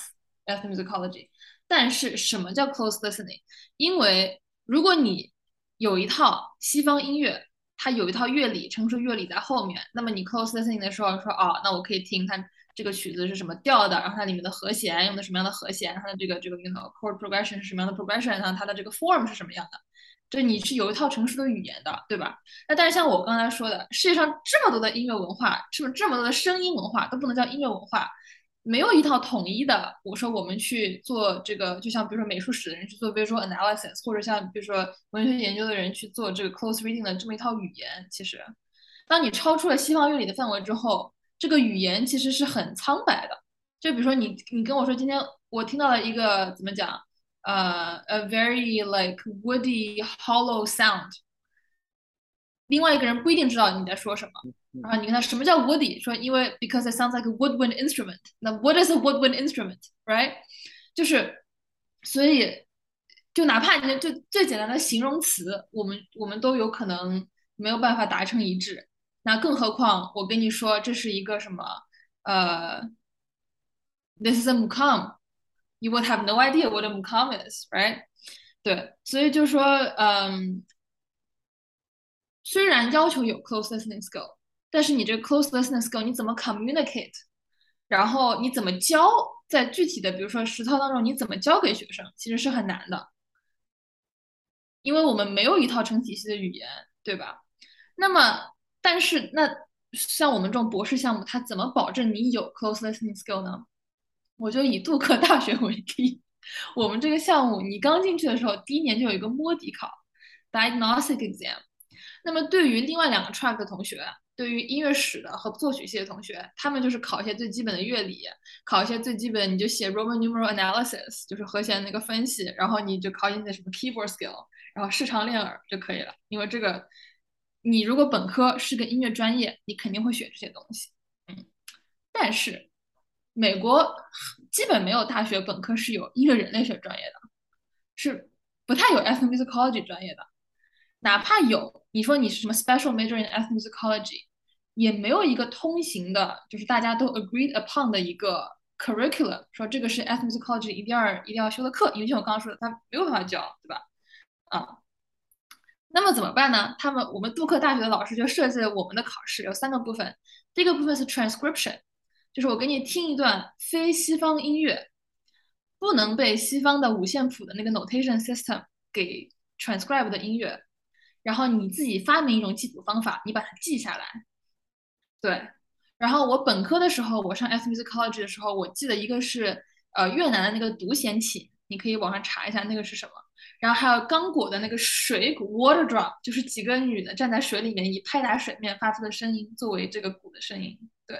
ethnomusicology。但是什么叫 close listening？因为如果你有一套西方音乐，它有一套乐理，成熟乐理在后面，那么你 close listening 的时候说，哦，那我可以听它这个曲子是什么调的，然后它里面的和弦用的什么样的和弦，它的这个这个 you know chord progression 是什么样的 progression，然后它的这个 form 是什么样的。就你是有一套成熟的语言的，对吧？那但是像我刚才说的，世界上这么多的音乐文化，这么这么多的声音文化，都不能叫音乐文化，没有一套统一的。我说我们去做这个，就像比如说美术史的人去做 visual analysis，或者像比如说文学研究的人去做这个 close reading 的这么一套语言，其实，当你超出了西方乐理的范围之后，这个语言其实是很苍白的。就比如说你你跟我说今天我听到了一个怎么讲？呃，a very like woody hollow sound。另外一个人不一定知道你在说什么，然后你跟他什么叫 woody，说因为 because it sounds like a woodwind instrument。那 what is a woodwind instrument，right？就是所以就哪怕你就最简单的形容词，我们我们都有可能没有办法达成一致。那更何况我跟你说这是一个什么呃，this is a mukam。 You would have no idea what a mukam is, right? 对，所以就说，嗯，虽然要求有 close listening skill，但是你这 close listening skill 你怎么 communicate，然后你怎么教，在具体的比如说实操当中你怎么教给学生，其实是很难的，因为我们没有一套成体系的语言，对吧？那么，但是那像我们这种博士项目，它怎么保证你有 close listening skill 呢？我就以杜克大学为例，我们这个项目，你刚进去的时候，第一年就有一个摸底考，diagnostic exam。那么对于另外两个 track 的同学，对于音乐史的和作曲系的同学，他们就是考一些最基本的乐理，考一些最基本，你就写 Roman numeral analysis，就是和弦那个分析，然后你就考一些什么 keyboard skill，然后视唱练耳就可以了。因为这个，你如果本科是个音乐专业，你肯定会选这些东西。嗯，但是。美国基本没有大学本科是有音乐人类学专业的，是不太有 ethnomusicology 专业的。哪怕有，你说你是什么 special major in ethnomusicology，也没有一个通行的，就是大家都 agreed upon 的一个 curriculum，说这个是 ethnomusicology 一定要一定要修的课。因为像我刚刚说的，他没有办法教，对吧？啊，那么怎么办呢？他们我们杜克大学的老师就设计了我们的考试，有三个部分。第一个部分是 transcription。就是我给你听一段非西方音乐，不能被西方的五线谱的那个 notation system 给 transcribe 的音乐，然后你自己发明一种记谱方法，你把它记下来。对，然后我本科的时候，我上 ethnomusicology 的时候，我记得一个是呃越南的那个独弦琴，你可以网上查一下那个是什么。然后还有刚果的那个水鼓 water drum，就是几个女的站在水里面以拍打水面发出的声音作为这个鼓的声音。对。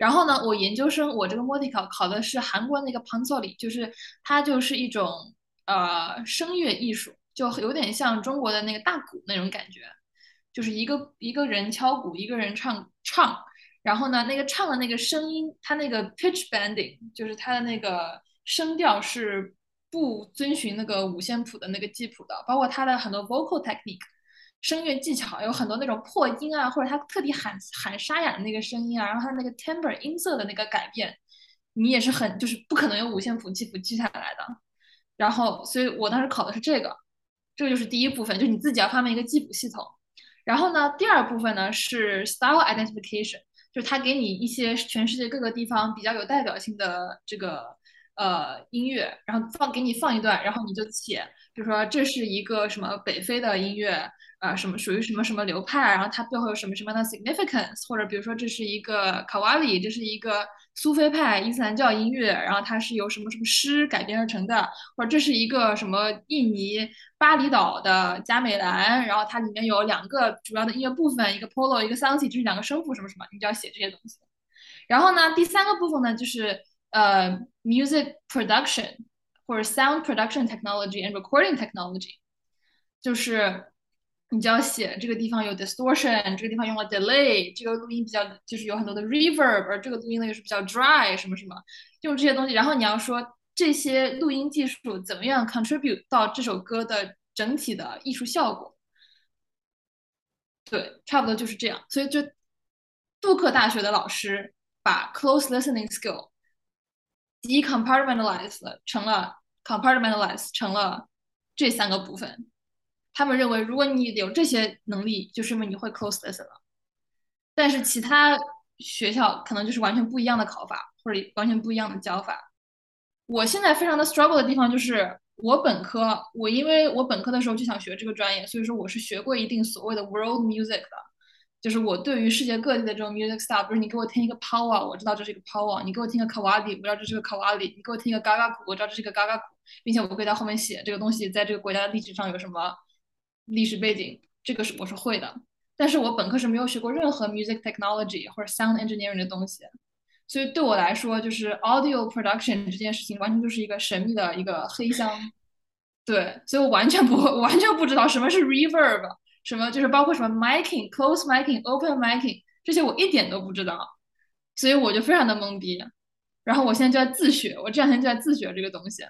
然后呢，我研究生我这个 multi 考考的是韩国那个 pansori，就是它就是一种呃声乐艺术，就有点像中国的那个大鼓那种感觉，就是一个一个人敲鼓，一个人唱唱，然后呢，那个唱的那个声音，它那个 pitch bending，就是它的那个声调是不遵循那个五线谱的那个记谱的，包括它的很多 vocal technique。声乐技巧有很多那种破音啊，或者他特地喊喊沙哑的那个声音啊，然后他那个 timbre 音色的那个改变，你也是很就是不可能用五线谱记谱记下来的。然后，所以我当时考的是这个，这个就是第一部分，就是你自己要发明一个记谱系统。然后呢，第二部分呢是 style identification，就是他给你一些全世界各个地方比较有代表性的这个呃音乐，然后放给你放一段，然后你就写，比如说这是一个什么北非的音乐。呃，什么属于什么什么流派？然后它背后有什么什么样的 significance？或者比如说这是一个卡瓦里，这是一个苏菲派伊斯兰教音乐，然后它是由什么什么诗改编而成的？或者这是一个什么印尼巴厘岛的加美兰，然后它里面有两个主要的音乐部分，一个 polo，一个 sansi，这是两个声部什么什么，你就要写这些东西。然后呢，第三个部分呢，就是呃 music production 或者 sound production technology and recording technology，就是。你就要写这个地方有 distortion，这个地方用了 delay，这个录音比较就是有很多的 reverb，而这个录音呢又是比较 dry，什么什么，用这些东西。然后你要说这些录音技术怎么样 contribute 到这首歌的整体的艺术效果。对，差不多就是这样。所以就杜克大学的老师把 close listening skill decompartmentalize 成了 compartmentalize 成了这三个部分。他们认为，如果你有这些能力，就说明你会 close this 了。但是其他学校可能就是完全不一样的考法，或者完全不一样的教法。我现在非常的 struggle 的地方就是，我本科，我因为我本科的时候就想学这个专业，所以说我是学过一定所谓的 world music 的，就是我对于世界各地的这种 music style，比如你给我听一个 power，我知道这是一个 power；你给我听个 kawali，我知道这是个 kawali；你给我听一个 gaga 鼓，我知道这是个 gaga 鼓，并且我会在后面写这个东西在这个国家的历史上有什么。历史背景，这个是我是会的，但是我本科是没有学过任何 music technology 或者 sound engineering 的东西，所以对我来说，就是 audio production 这件事情完全就是一个神秘的一个黑箱，对，所以我完全不会完全不知道什么是 reverb，什么就是包括什么 miking、close miking、open miking 这些我一点都不知道，所以我就非常的懵逼，然后我现在就在自学，我这两天就在自学这个东西。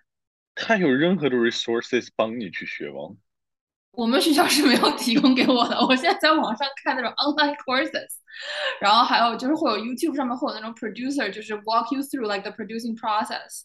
他有任何的 resources 帮你去学吗？我们学校是没有提供给我的，我现在在网上看那种 online courses，然后还有就是会有 YouTube 上面会有那种 producer，就是 walk you through like the producing process。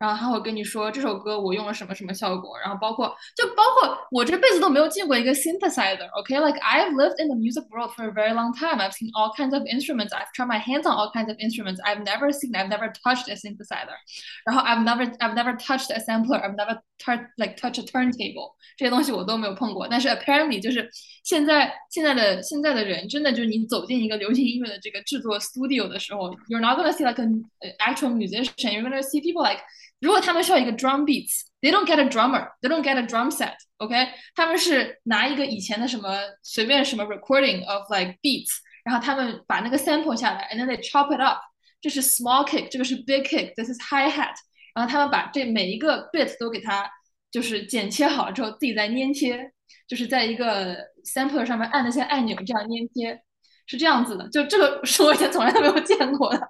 然后他会跟你说这首歌我用了什么什么效果，然后包括就包括我这辈子都没有见过一个 synthesizer，OK？Like I've lived in the music world for a very long time. I've seen all kinds of instruments. I've tried my hands on all kinds of instruments. I've never seen, I've never touched a synthesizer. 然后 I've never, I've never touched a sampler. I've never touched like touch a turntable. 这些东西我都没有碰过。但是 apparently 就是现在现在的现在的人真的就是你走进一个流行音乐的这个制作 studio 的时候，you're not gonna see like an actual musician. You're gonna see people like 如果他们需要一个 drum beats，they don't get a drummer，they don't get a drum set，OK？他们是拿一个以前的什么随便什么 recording of like beats，然后他们把那个 sample 下来，and then they chop it up。这是 small kick，这个是 big kick，this is hi hat。 然后他们把这每一个 bit 都给它就是剪切好了之后，自己再粘贴，就是在一个 sampler 上面按那些按钮，这样粘贴，是这样子的。就这个 是我以前从来都没有见过的，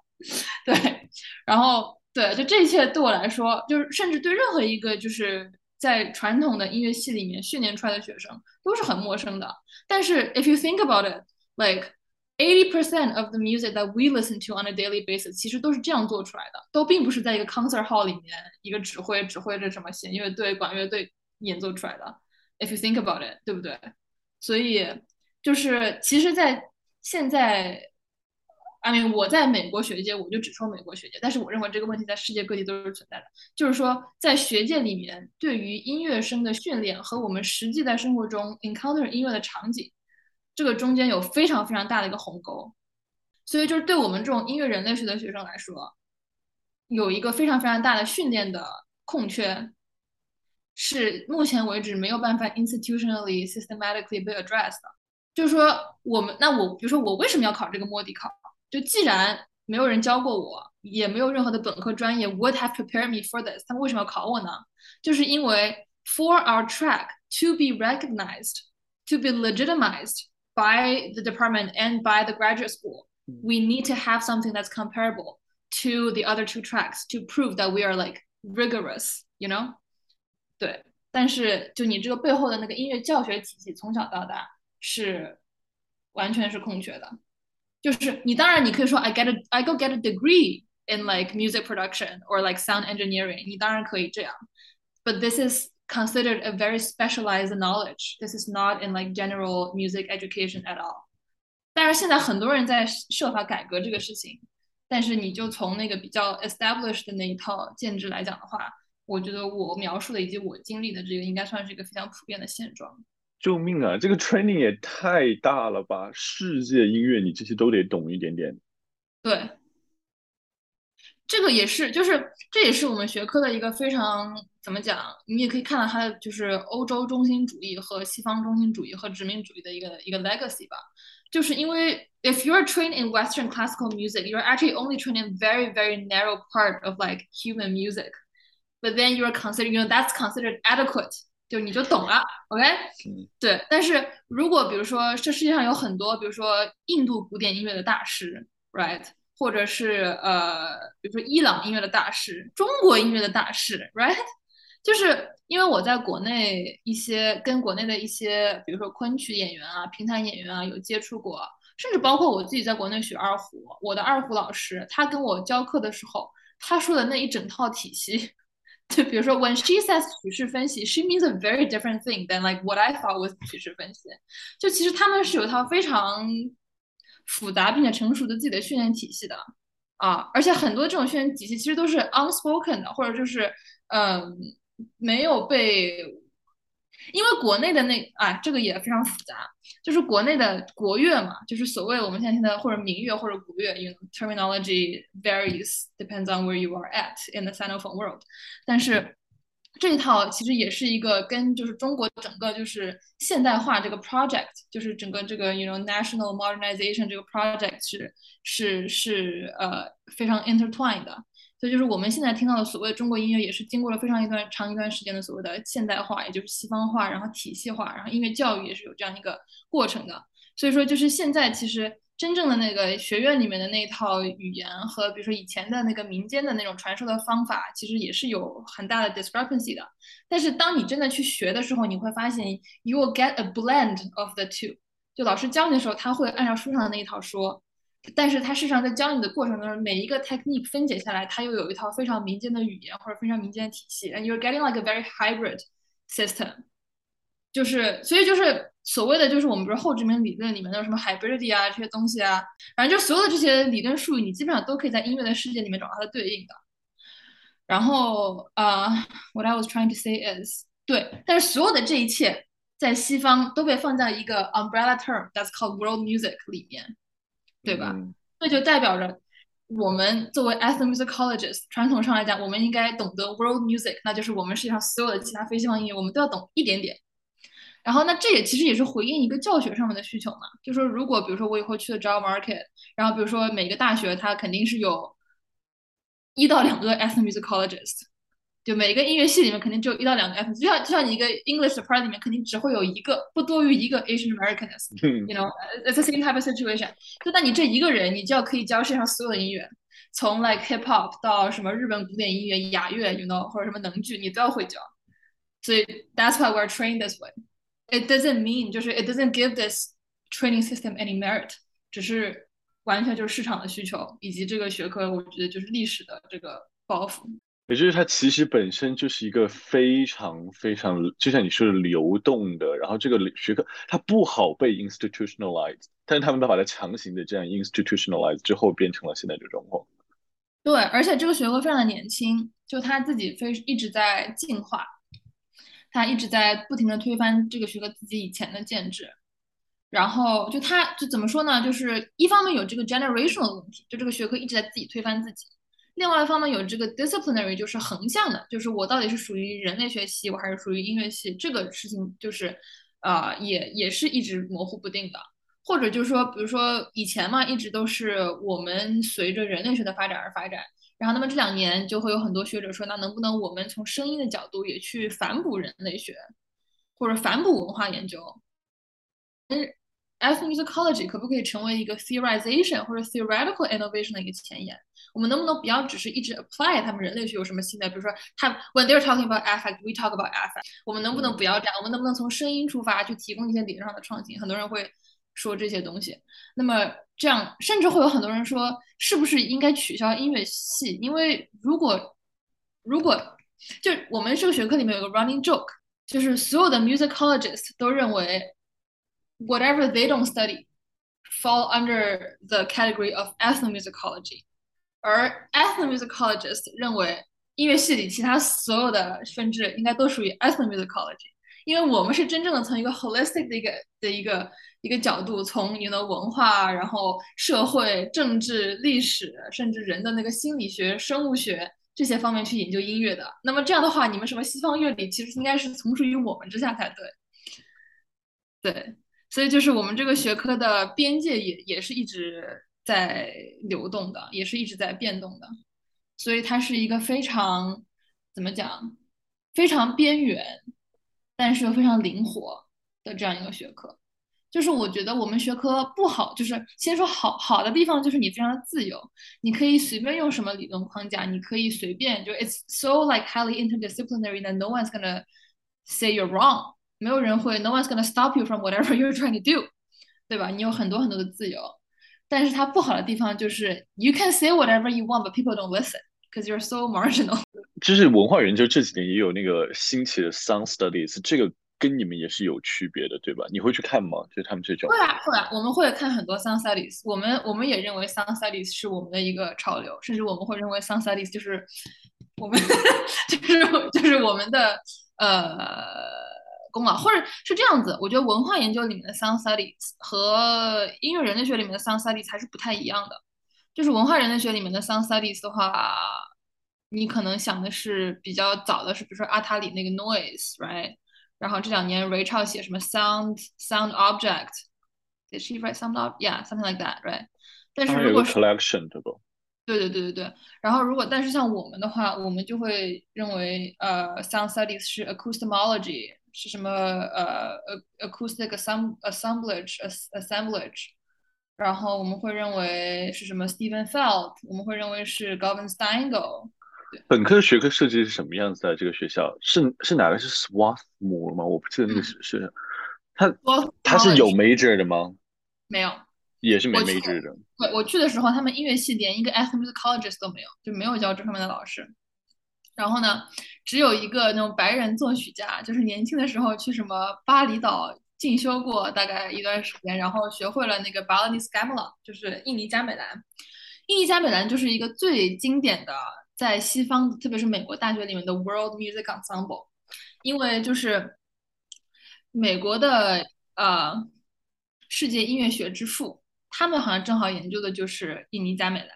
对，然后。对，就这一切对我来说，就是甚至对任何一个就是在传统的音乐系里面训练出来的学生都是很陌生的。但是，if you think about it, like eighty percent of the music that we listen to on a daily basis，其实都是这样做出来的，都并不是在一个 concert hall 里面一个指挥指挥着什么弦乐队、管乐队演奏出来的。If you think about it，对不对？所以，就是其实，在现在。I mean，我在美国学界，我就只说美国学界，但是我认为这个问题在世界各地都是存在的。就是说，在学界里面，对于音乐生的训练和我们实际在生活中 encounter 音乐的场景，这个中间有非常非常大的一个鸿沟。所以，就是对我们这种音乐人类学的学生来说，有一个非常非常大的训练的空缺，是目前为止没有办法 institutionally systematically be addressed 的。就是说，我们那我比如说我为什么要考这个摸底考？就既然没有人教过我，也没有任何的本科专业 would have prepared me for this，他们为什么要考我呢？就是因为 for our track to be recognized, to be legitimized by the department and by the graduate school, we need to have something that's comparable to the other two tracks to prove that we are like rigorous, you know？对，但是就你这个背后的那个音乐教学体系，从小到大是完全是空缺的。就是你当然你可以说 I get a I go get a degree in like music production or like sound engineering，你当然可以这样，but this is considered a very specialized knowledge. This is not in like general music education at all. 但是现在很多人在设法改革这个事情，但是你就从那个比较 established 的那一套建制来讲的话，我觉得我描述的以及我经历的这个应该算是一个非常普遍的现状。救命啊！这个 training 也太大了吧！世界音乐你这些都得懂一点点。对，这个也是，就是这也是我们学科的一个非常怎么讲？你也可以看到它的就是欧洲中心主义和西方中心主义和殖民主义的一个一个 legacy 吧。就是因为 if you're trained in Western classical music, you're actually only trained in very very narrow part of like human music, but then you're considered, you know, that's considered adequate. 就你就懂了，OK？对。但是如果比如说这世界上有很多，比如说印度古典音乐的大师，right？或者是呃，比如说伊朗音乐的大师，中国音乐的大师，right？就是因为我在国内一些跟国内的一些，比如说昆曲演员啊、评弹演员啊有接触过，甚至包括我自己在国内学二胡，我的二胡老师他跟我教课的时候，他说的那一整套体系。就比如说，when she says 曲式分析，she means a very different thing than like what I thought was 曲式分析。就其实他们是有一套非常复杂并且成熟的自己的训练体系的啊，而且很多这种训练体系其实都是 unspoken 的，或者就是嗯没有被。因为国内的那啊，这个也非常复杂，就是国内的国乐嘛，就是所谓我们现在听的或者民乐或者国乐，you know terminology varies depends on where you are at in the Sinophone world。但是这一套其实也是一个跟就是中国整个就是现代化这个 project，就是整个这个 you know national modernization 这个 project 是是是呃非常 intertwined 的。所以就是我们现在听到的所谓的中国音乐，也是经过了非常一段长一段时间的所谓的现代化，也就是西方化，然后体系化，然后音乐教育也是有这样一个过程的。所以说，就是现在其实真正的那个学院里面的那一套语言和比如说以前的那个民间的那种传授的方法，其实也是有很大的 discrepancy 的。但是当你真的去学的时候，你会发现 you will get a blend of the two。就老师教你的时候，他会按照书上的那一套说。但是他事实上在教你的过程当中，每一个 technique 分解下来，它又有一套非常民间的语言或者非常民间的体系，and you're getting like a very hybrid system。就是，所以就是所谓的就是我们不是后殖民理论里面的什么 hybridity 啊这些东西啊，反正就所有的这些理论术语，你基本上都可以在音乐的世界里面找到它的对应的。然后啊，what I was trying to say is，对，但是所有的这一切在西方都被放在一个 umbrella term that's called world music 里面。对吧？这就代表着我们作为 ethnomusicologists，传统上来讲，我们应该懂得 world music，那就是我们世界上所有的其他非西方音乐，我们都要懂一点点。然后，那这也其实也是回应一个教学上面的需求嘛，就说如果比如说我以后去了 job market，然后比如说每个大学它肯定是有一到两个 ethnomusicologists。就每一个音乐系里面肯定只有一到两个 F，就像就像你一个 English department 里面肯定只会有一个，不多于一个 Asian Americanist，you know，it's the same type of situation。就那你这一个人，你就要可以教世界上所有的音乐，从 like hip hop 到什么日本古典音乐、雅乐，you know，或者什么能剧，你都要会教。所以 that's why we're trained this way。It doesn't mean 就是 it doesn't give this training system any merit，只是完全就是市场的需求以及这个学科，我觉得就是历史的这个包袱。也就是它其实本身就是一个非常非常，就像你说的流动的，然后这个学科它不好被 institutionalize，但是他们都把它强行的这样 institutionalize 之后，变成了现在这种状况。对，而且这个学科非常的年轻，就它自己非一直在进化，他一直在不停的推翻这个学科自己以前的建制，然后就他就怎么说呢？就是一方面有这个 generational 的问题，就这个学科一直在自己推翻自己。另外一方面有这个 disciplinary，就是横向的，就是我到底是属于人类学系，我还是属于音乐系，这个事情就是，呃，也也是一直模糊不定的。或者就是说，比如说以前嘛，一直都是我们随着人类学的发展而发展，然后那么这两年就会有很多学者说，那能不能我们从声音的角度也去反哺人类学，或者反哺文化研究？嗯。ethnomusicology 可不可以成为一个 theorization 或者 theoretical innovation 的一个前沿？我们能不能不要只是一直 apply 他们人类学有什么新的？比如说，他 when they're talking about affect，we talk about affect。我们能不能不要这样？我们能不能从声音出发去提供一些理论上的创新？很多人会说这些东西。那么这样，甚至会有很多人说，是不是应该取消音乐系？因为如果如果就我们这个学科里面有个 running joke，就是所有的 musicologists 都认为。whatever they don't study fall under the category of ethnomusicology，而 ethnomusicologists 认为音乐系里其他所有的分支应该都属于 ethnomusicology，因为我们是真正的从一个 holistic 的一个的一个一个角度，从你的文化，然后社会、政治、历史，甚至人的那个心理学、生物学这些方面去研究音乐的。那么这样的话，你们什么西方乐理其实应该是从属于我们之下才对。对。所以就是我们这个学科的边界也也是一直在流动的，也是一直在变动的，所以它是一个非常怎么讲，非常边缘，但是又非常灵活的这样一个学科。就是我觉得我们学科不好，就是先说好好的地方，就是你非常的自由，你可以随便用什么理论框架，你可以随便就 it's so like highly interdisciplinary that no one's gonna say you're wrong。没有人会，no one's gonna stop you from whatever you're trying to do，对吧？你有很多很多的自由，但是它不好的地方就是 you can say whatever you want，but people don't listen because you're so marginal。就是文化研究这几年也有那个兴起的 sound studies，这个 跟你们也是有区别的，对吧？你会去看吗？就他们这种？会啊，会啊，我们会看很多 sound studies。我们我们也认为 sound studies 是我们的一个潮流，甚至我们会认为 sound studies 就是我们就是就是我们的呃。功劳，或者是这样子，我觉得文化研究里面的 sound studies 和音乐人类学里面的 sound studies 还是不太一样的。就是文化人类学里面的 sound studies 的话，你可能想的是比较早的，是比如说阿塔里那个 noise，right？然后这两年 Ray Charles 写什么 sound sound object，did she write sound object？Yeah，something like that，right？但是如果是 collection 对不？对对对对对。然后如果但是像我们的话，我们就会认为呃 sound studies 是 acousticology。是什么呃，acoustic assemblage assemblage，然后我们会认为是什么 Stephen Feld，我们会认为是 Gavin Steingo。 本科学科设计是什么样子的？这个学校是是哪个是 Swarthmore 吗？我不记得那个是是，他他是有 major 的吗？没有，也是没 major 的。对，我去的时候，他们音乐系连一个 ethnomusicologist 都没有，就没有教这方面的老师。然后呢，只有一个那种白人作曲家，就是年轻的时候去什么巴厘岛进修过大概一段时间，然后学会了那个 Balinese Gamelan，就是印尼加美兰。印尼加美兰就是一个最经典的在西方，特别是美国大学里面的 World Music Ensemble，因为就是美国的呃世界音乐学之父，他们好像正好研究的就是印尼加美兰。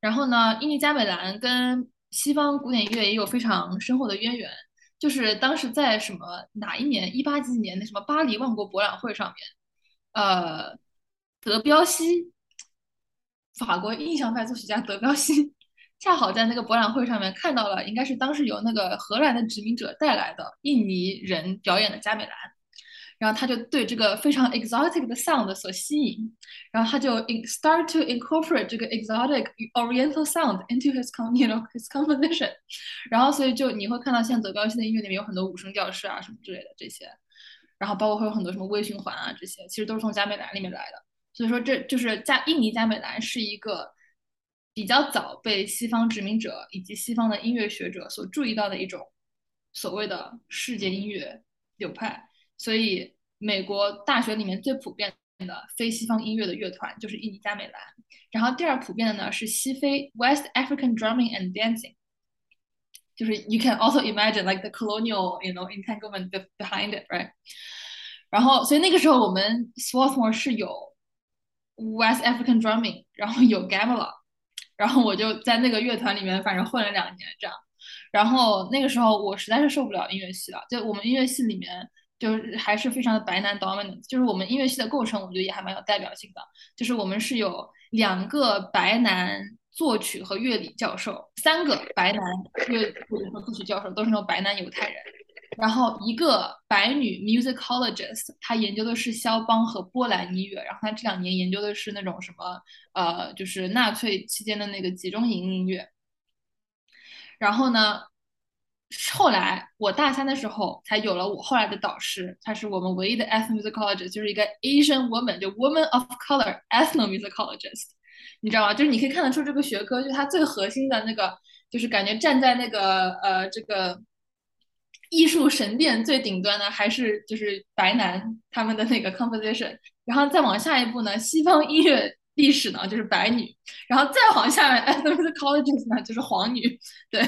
然后呢，印尼加美兰跟西方古典音乐也有非常深厚的渊源，就是当时在什么哪一年，一八几几年那什么巴黎万国博览会上面，呃，德彪西，法国印象派作曲家德彪西，恰好在那个博览会上面看到了，应该是当时由那个荷兰的殖民者带来的印尼人表演的加美兰。然后他就对这个非常 exotic 的 sound 所吸引，然后他就 start to incorporate 这个 exotic oriental sound into his you know his composition，然后所以就你会看到像德高西的音乐里面有很多五声调式啊什么之类的这些，然后包括会有很多什么微循环啊这些，其实都是从加美兰里面来的。所以说这就是加印尼加美兰是一个比较早被西方殖民者以及西方的音乐学者所注意到的一种所谓的世界音乐流派。所以，美国大学里面最普遍的非西方音乐的乐团就是印尼加美兰。然后第二普遍的呢是西非 West African Drumming and Dancing，就是 you can also imagine like the colonial you know entanglement behind it right。然后所以那个时候我们 Swarthmore 是有 West African Drumming，然后有 Gamla，然后我就在那个乐团里面反正混了两年这样。然后那个时候我实在是受不了音乐系了，就我们音乐系里面。就是还是非常的白男 dominant，就是我们音乐系的构成，我觉得也还蛮有代表性的。就是我们是有两个白男作曲和乐理教授，三个白男乐或者说作曲教授都是那种白男犹太人，然后一个白女 musicologist，她研究的是肖邦和波兰音乐，然后她这两年研究的是那种什么呃，就是纳粹期间的那个集中营音乐。然后呢？后来我大三的时候才有了我后来的导师，他是我们唯一的 ethnomusicologist，就是一个 Asian woman，就 woman of color ethnomusicologist，你知道吗？就是你可以看得出这个学科，就是它最核心的那个，就是感觉站在那个呃这个艺术神殿最顶端的，还是就是白男他们的那个 composition，然后再往下一步呢，西方音乐。历史呢就是白女，然后再往下面 anthropologist 呢就是黄女，对，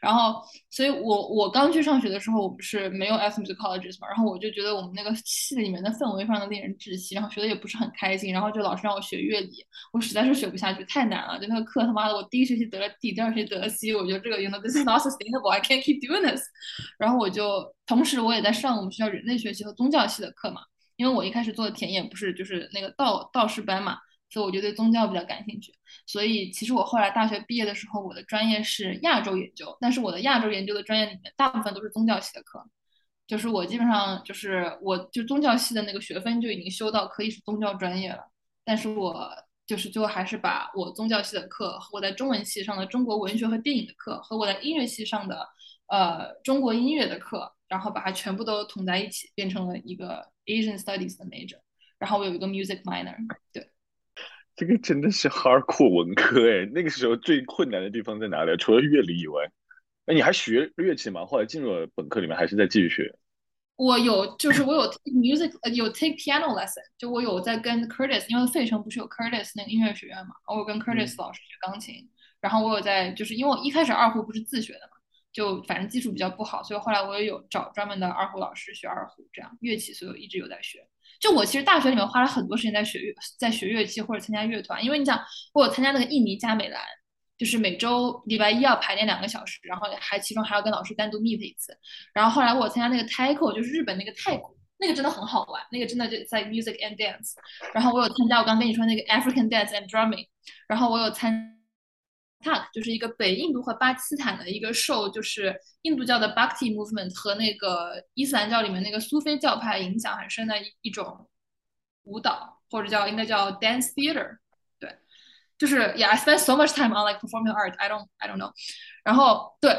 然后所以我我刚去上学的时候，我们是没有 anthropologist 嘛，然后我就觉得我们那个系里面的氛围非常的令人窒息，然后学的也不是很开心，然后就老师让我学乐理，我实在是学不下去，太难了，就那个课他妈的，我第一学期得了 D，第二学期得了 C，我觉得这个 you know this is not sustainable，I can't keep doing this，然后我就同时我也在上我们学校人类学系和宗教系的课嘛，因为我一开始做的田野不是就是那个道道士班嘛。所以我就对宗教比较感兴趣，所以其实我后来大学毕业的时候，我的专业是亚洲研究，但是我的亚洲研究的专业里面大部分都是宗教系的课，就是我基本上就是我就宗教系的那个学分就已经修到可以是宗教专业了，但是我就是最后还是把我宗教系的课和我在中文系上的中国文学和电影的课和我在音乐系上的呃中国音乐的课，然后把它全部都统在一起，变成了一个 Asian Studies 的 major，然后我有一个 music minor，对。这个真的是 hardcore 文科哎，那个时候最困难的地方在哪里？除了乐理以外，哎，你还学乐器吗？后来进入了本科里面，还是在继续学？我有，就是我有 music，有 take piano lesson，就我有在跟 Curtis，因为费城不是有 Curtis 那个音乐学院嘛，我跟 Curtis 老师学钢琴，然后我有在，就是因为我一开始二胡不是自学的嘛，就反正基础比较不好，所以后来我也有找专门的二胡老师学二胡，这样乐器，所以我一直有在学。就我其实大学里面花了很多时间在学乐，在学乐器或者参加乐团，因为你想，我有参加那个印尼加美兰，就是每周礼拜一要排练两个小时，然后还其中还要跟老师单独 meet 一次。然后后来我参加那个 taiko，就是日本那个太鼓，那个真的很好玩，那个真的就在 music and dance。然后我有参加我刚跟你说那个 African dance and drumming，然后我有参。Tak 就是一个北印度和巴基斯坦的一个受，就是印度教的 Bhakti movement 和那个伊斯兰教里面那个苏菲教派影响很深的一一种舞蹈，或者叫应该叫 dance theater。对，就是 Yeah, I spend so much time on like performing art. I don't, I don't know. 然后对。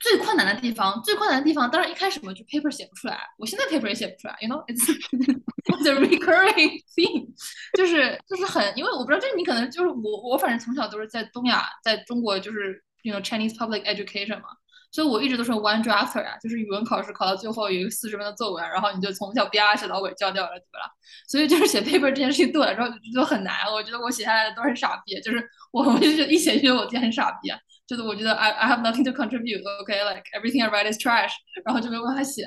最困难的地方，最困难的地方，当然一开始我，就 paper 写不出来。我现在 paper 也写不出来，you know，it's the recurring thing，就是就是很，因为我不知道，就是你可能就是我，我反正从小都是在东亚，在中国就是 you know Chinese public education 嘛，所以我一直都是 one drafter 啊，就是语文考试考到最后有一个四十分的作文，然后你就从小吧写到尾交掉了，对吧？所以就是写 paper 这件事情对我来说就很难，我觉得我写下来的都是傻逼，就是我我就觉得一写就觉得我自己很傻逼。啊就是我觉得 I I have nothing to contribute，OK，like everything I write is trash，然后就没有办法写，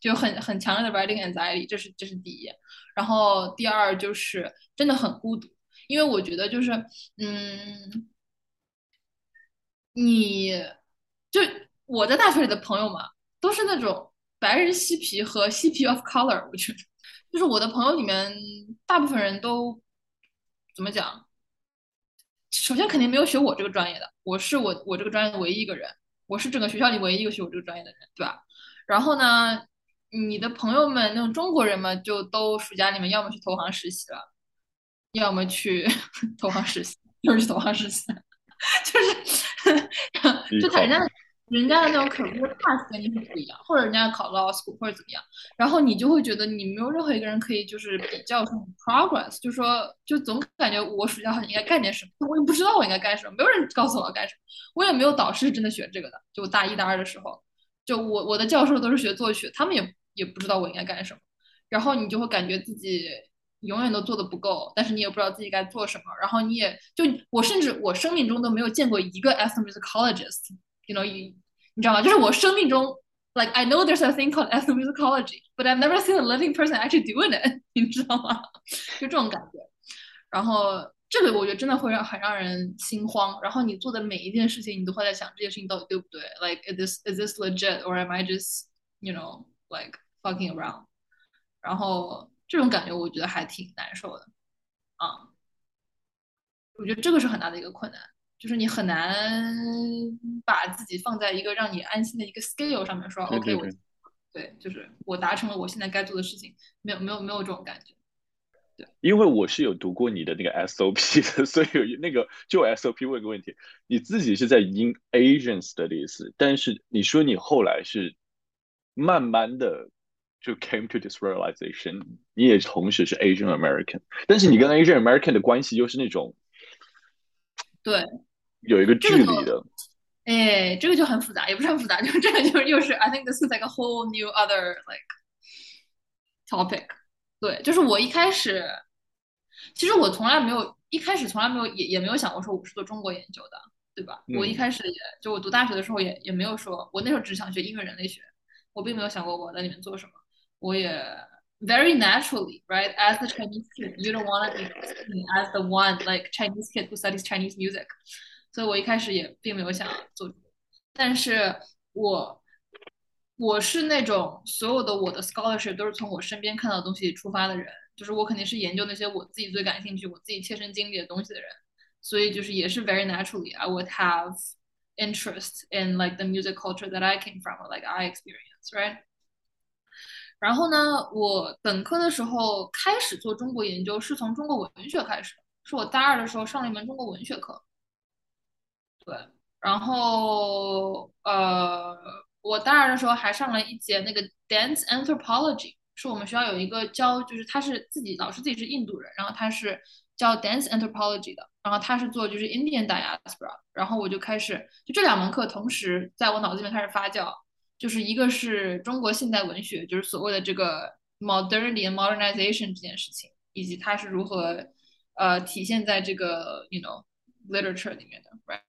就很很强烈的 writing anxiety，这是这是第一。然后第二就是真的很孤独，因为我觉得就是嗯，你就我在大学里的朋友嘛，都是那种白人嬉皮和嬉皮 of color，我觉得就是我的朋友里面大部分人都怎么讲？首先肯定没有学我这个专业的，我是我我这个专业的唯一一个人，我是整个学校里唯一一个学我这个专业的人，对吧？然后呢，你的朋友们那种中国人嘛，就都暑假里面要么去投行实习了，要么去投行实习，又是投行实习，就是 就他人家人家的那种 career path 跟你是不一样，或者人家考 law school 或者怎么样，然后你就会觉得你没有任何一个人可以就是比较什么 progress，就说就总感觉我暑假好像应该干点什么，我也不知道我应该干什么，没有人告诉我要干什么，我也没有导师真的学这个的，就大一大二的时候，就我我的教授都是学作曲，他们也也不知道我应该干什么，然后你就会感觉自己。永远都做的不够，但是你也不知道自己该做什么，然后你也就我甚至我生命中都没有见过一个 ethnomusicologist ethnomusicologist，you know，你你知道吗？就是我生命中，like I know there's a thing called ethnomusicology，but I've never seen a living person actually doing it，你知道吗？就这种感觉。然后这个我觉得真的会让很让人心慌。然后你做的每一件事情，你都会在想这件事情到底对不对？Like is this is this legit or am I just you know like fucking around？然后。这种感觉我觉得还挺难受的，啊，我觉得这个是很大的一个困难， 就是你很难把自己放在一个让你安心的一个 scale 上面说，OK，我，对，就是我达成了我现在该做的事情，没有没有没有这种感觉，对，因为我是有读过你的那个 SOP 的，所以有那个就 SOP 问个问题，你自己是在 in agents 的意思但是你说你后来是慢慢的。就 came to this realization，你也同时是 Asian American，但是你跟 Asian American 的关系又是那种，对，有一个距离的。哎，这个就很复杂，也不是很复杂，就这个就是又是 I think this is like a whole new other like topic。对，就是我一开始，其实我从来没有一开始从来没有也也没有想过说我是做中国研究的，对吧？我一开始也就我读大学的时候也也没有说，我那时候只想学音乐人类学，我并没有想过我在里面做什么。我也 very naturally, right? As the Chinese kid, you don't want to be as the one like Chinese kid who studies Chinese music. 所以我一开始也并没有想做，但是我我是那种所有的我的 scholarship 都是从我身边看到的东西出发的人，就是我肯定是研究那些我自己最感兴趣、我自己切身经历的东西的人，所以就是也是 very naturally I would have interest in like the music culture that I came from, like I experience, right? 然后呢，我本科的时候开始做中国研究，是从中国文学开始，是我大二的时候上了一门中国文学课。对，然后呃，我大二的时候还上了一节那个 dance anthropology，是我们学校有一个教，就是他是自己老师自己是印度人，然后他是教 dance anthropology 的，然后他是做就是 Indian diaspora，然后我就开始就这两门课同时在我脑子里面开始发酵。就是一个是中国现代文学，就是所谓的这个 modernity and modernization 这件事情，以及它是如何呃体现在这个 you know literature 里面的，right？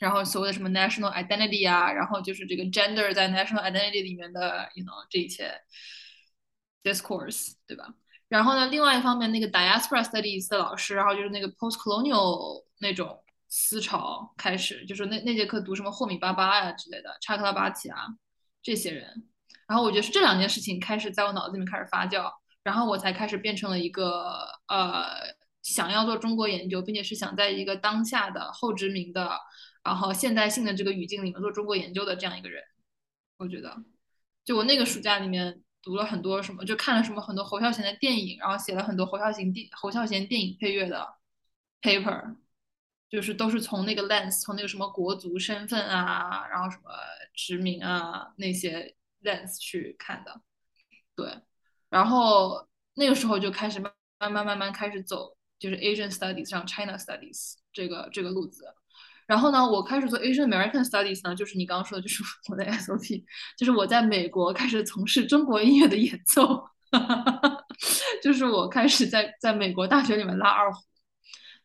然后所谓的什么 national identity 啊，然后就是这个 gender 在 national identity 里面的 you know 这一切 discourse，对吧？然后呢，另外一方面，那个 diaspora studies 的老师，然后就是那个 postcolonial 那种。思潮开始，就是那那节课读什么霍米巴巴呀之类的，查克拉巴奇啊这些人，然后我觉得是这两件事情开始在我脑子里面开始发酵，然后我才开始变成了一个呃想要做中国研究，并且是想在一个当下的后殖民的，然后现代性的这个语境里面做中国研究的这样一个人。我觉得，就我那个暑假里面读了很多什么，就看了什么很多侯孝贤的电影，然后写了很多侯孝贤电侯孝贤电影配乐的 paper。就是都是从那个 lens，从那个什么国足身份啊，然后什么殖民啊那些 lens 去看的，对，然后那个时候就开始慢慢慢慢开始走，就是 Asian Studies 上 China Studies 这个这个路子，然后呢，我开始做 Asian American Studies 呢，就是你刚刚说的，就是我的 SOP，就是我在美国开始从事中国音乐的演奏，就是我开始在在美国大学里面拉二胡。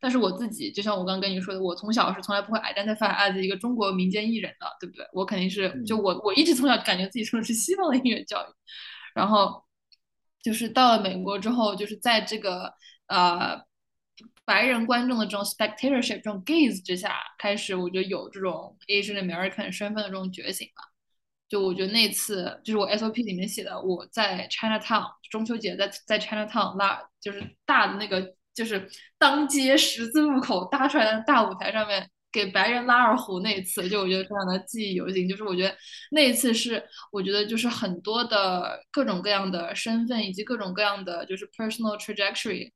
但是我自己，就像我刚刚跟你说的，我从小是从来不会 identify as 一个中国民间艺人的，对不对？我肯定是，就我我一直从小感觉自己受的是西方的音乐教育，然后就是到了美国之后，就是在这个呃白人观众的这种 spectatorship 这种 gaze 之下，开始我觉得有这种 Asian American 身份的这种觉醒吧。就我觉得那次就是我 SOP 里面写的，我在 Chinatown 中秋节在在 Chinatown 拉就是大的那个。就是当街十字路口搭出来的大舞台上面给白人拉二胡那一次，就我觉得非常的记忆犹新。就是我觉得那一次是我觉得就是很多的各种各样的身份以及各种各样的就是 personal trajectory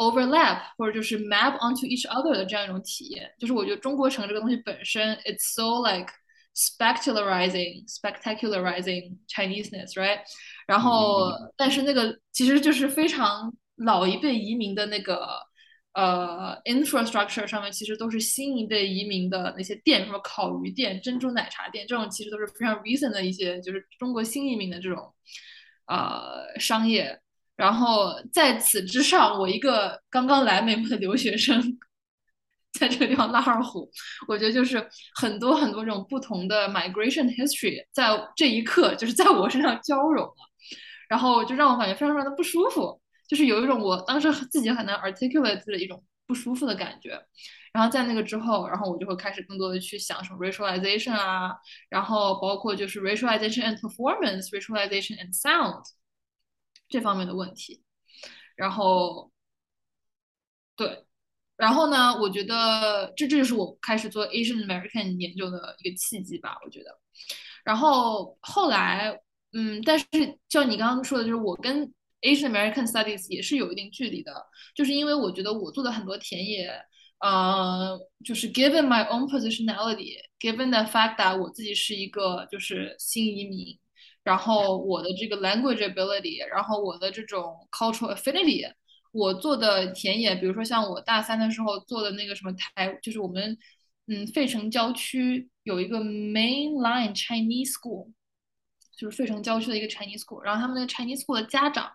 overlap 或者就是 map onto each other 的这样一种体验。就是我觉得中国城这个东西本身，it's so like spectacularizing spectacularizing Chineseness，right？然后，但是那个其实就是非常老一辈移民的那个呃 infrastructure 上面，其实都是新一辈移民的那些店，什么烤鱼店、珍珠奶茶店，这种其实都是非常 recent 的一些，就是中国新移民的这种呃商业。然后在此之上，我一个刚刚来美国的留学生，在这个地方拉二胡，我觉得就是很多很多这种不同的 migration history 在这一刻就是在我身上交融了，然后就让我感觉非常非常的不舒服，就是有一种我当时自己很难 articulate 的一种不舒服的感觉。然后在那个之后，然后我就会开始更多的去想什么 racialization 啊，然后包括就是 racialization and performance，racialization and sound。这方面的问题，然后，对，然后呢？我觉得这这就是我开始做 Asian American 研究的一个契机吧。我觉得，然后后来，嗯，但是就你刚刚说的，就是我跟 Asian American Studies 也是有一定距离的，就是因为我觉得我做的很多田野，呃，就是 Given my own positionality，Given the fact that 我自己是一个就是新移民。然后我的这个 language ability，然后我的这种 cultural affinity，我做的田野，比如说像我大三的时候做的那个什么台，就是我们嗯费城郊区有一个 mainline Chinese school，就是费城郊区的一个 Chinese school，然后他们那个 Chinese school 的家长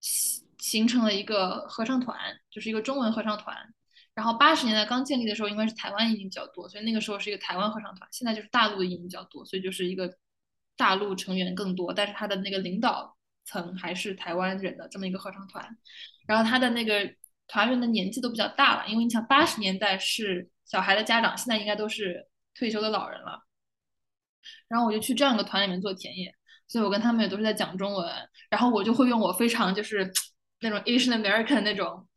形形成了一个合唱团，就是一个中文合唱团。然后八十年代刚建立的时候，因为是台湾移民比较多，所以那个时候是一个台湾合唱团。现在就是大陆的移民比较多，所以就是一个。大陆成员更多，但是他的那个领导层还是台湾人的这么一个合唱团，然后他的那个团员的年纪都比较大了，因为你想八十年代是小孩的家长，现在应该都是退休的老人了。然后我就去这样一个团里面做田野，所以我跟他们也都是在讲中文，然后我就会用我非常就是 那种 Asian American 那种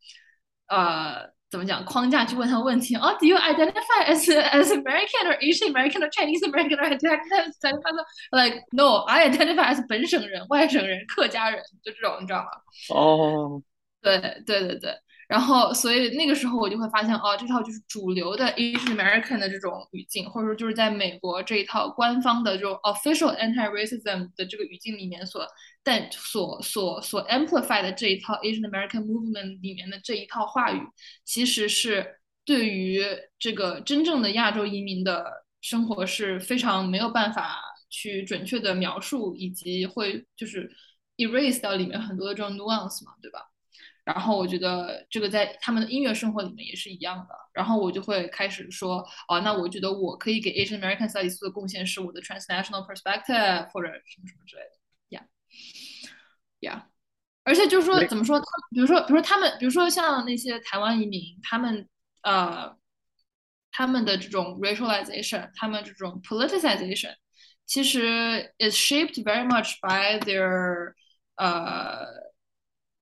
呃。怎么讲框架去问他问题哦？Do you identify as as American or Asian American or Chinese American or identify like no I identify as 本省人、外省人、客家人，就这种你知道吗？哦，对对对对。然后，所以那个时候我就会发现，哦，这套就是主流的 Asian American 的这种语境，或者说就是在美国这一套官方的这种 official anti-racism 的这个语境里面所但所所所 amplify 的这一套 Asian American movement 里面的这一套话语，其实是对于这个真正的亚洲移民的生活是非常没有办法去准确的描述，以及会就是 erase 掉里面很多的这种 nuance 嘛，对吧？然后我觉得这个在他们的音乐生活里面也是一样的。然后我就会开始说，哦，那我觉得我可以给 Asian American Studies 做的贡献是我的 transnational perspective 或者什么什么之类的，Yeah，Yeah。而且就是说，怎么说？比如说，比如说他们，比如说像那些台湾移民，他们呃，他们的这种 racialization，他们这种 politicization，其实 is shaped very much by their 呃。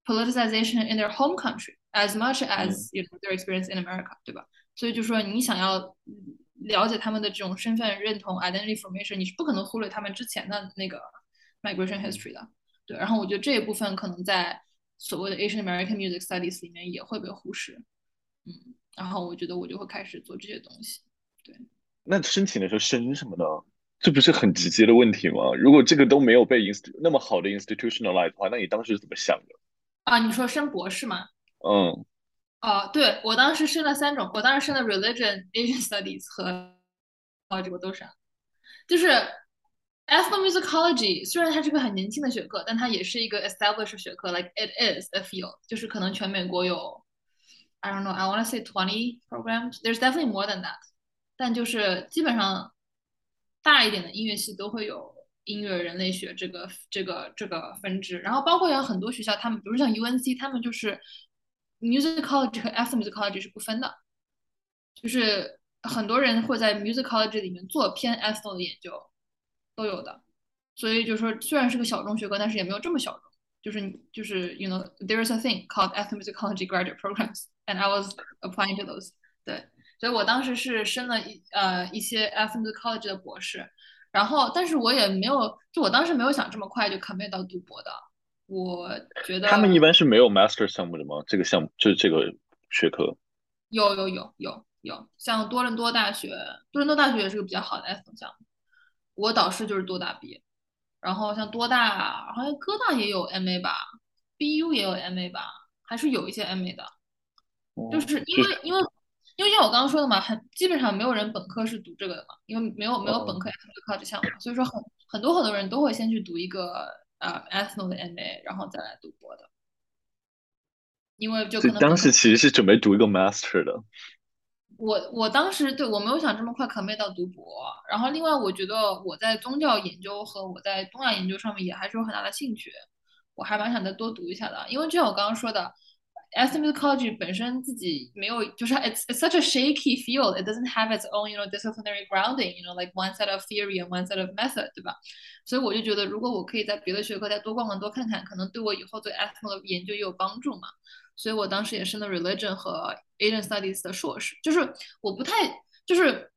Politicization in their home country as much as you know their experience in America，对吧？所以就说你想要了解他们的这种身份认同 identity formation，你是不可能忽略他们之前的那个 migration history 的，对。然后我觉得这一部分可能在所谓的 Asian American music studies 里面也会被忽视，嗯。然后我觉得我就会开始做这些东西，对。那申请的时候申什么呢？这不是很直接的问题吗？如果这个都没有被 inst 那么好的 institutionalize 的话，那你当时是怎么想的？啊，你说升博士吗？嗯，哦，对我当时升了三种，我当时升了 religion Asian studies 和哦，这个都是，就是 ethnomusicology，虽然它是个很年轻的学科，但它也是一个 established 学科，like it is a field，就是可能全美国有，I don't know，I want to say twenty programs，there's definitely more than that，但就是基本上大一点的音乐系都会有。音乐人类学这个这个这个分支，然后包括有很多学校，他们比如像 UNC，他们就是 musicology 和 ethnomusicology 是不分的，就是很多人会在 musicology 里面做偏 ethno 的研究，都有的。所以就是说，虽然是个小众学科，但是也没有这么小众。就是就是 you know there is a thing called ethnomusicology graduate programs，and I was applying to those。对，所以我当时是升了一呃一些 ethnomusicology 的博士。然后，但是我也没有，就我当时没有想这么快就 commit 到读博的。我觉得他们一般是没有 master 项目的吗？这个项目就是这个学科。有有有有有，像多伦多大学，多伦多大学也是个比较好的 S 项目。我导师就是多大毕业，然后像多大，好像哥大也有 MA 吧，BU 也有 MA 吧，还是有一些 MA 的，就是因为因为因为像我刚刚说的嘛，很基本上没有人本科是读这个的嘛，因为没有没有本科 ethno 这项目，所以说很很多很多人都会先去读一个呃 ethno 的 MA，然后再来读博的，因为就可能当时其实是准备读一个 master 的。我我当时对我没有想这么快 commit 到读博，然后另外我觉得我在宗教研究和我在东亚研究上面也还是有很大的兴趣，我还蛮想再多读一下的，因为就像我刚刚说的 ，ethnomusicology 本身自己没有，就是 it's it's such a shaky field，it doesn't have its own you know disciplinary grounding，you know like one set of theory and one set of method，对吧？所以我就觉得如果我可以在别的学科再多逛逛多看看，可能对我以后对 ethno 的研究也有帮助嘛。所以我当时也是那 religion 和 Asian studies 的硕士，就是我不太，就是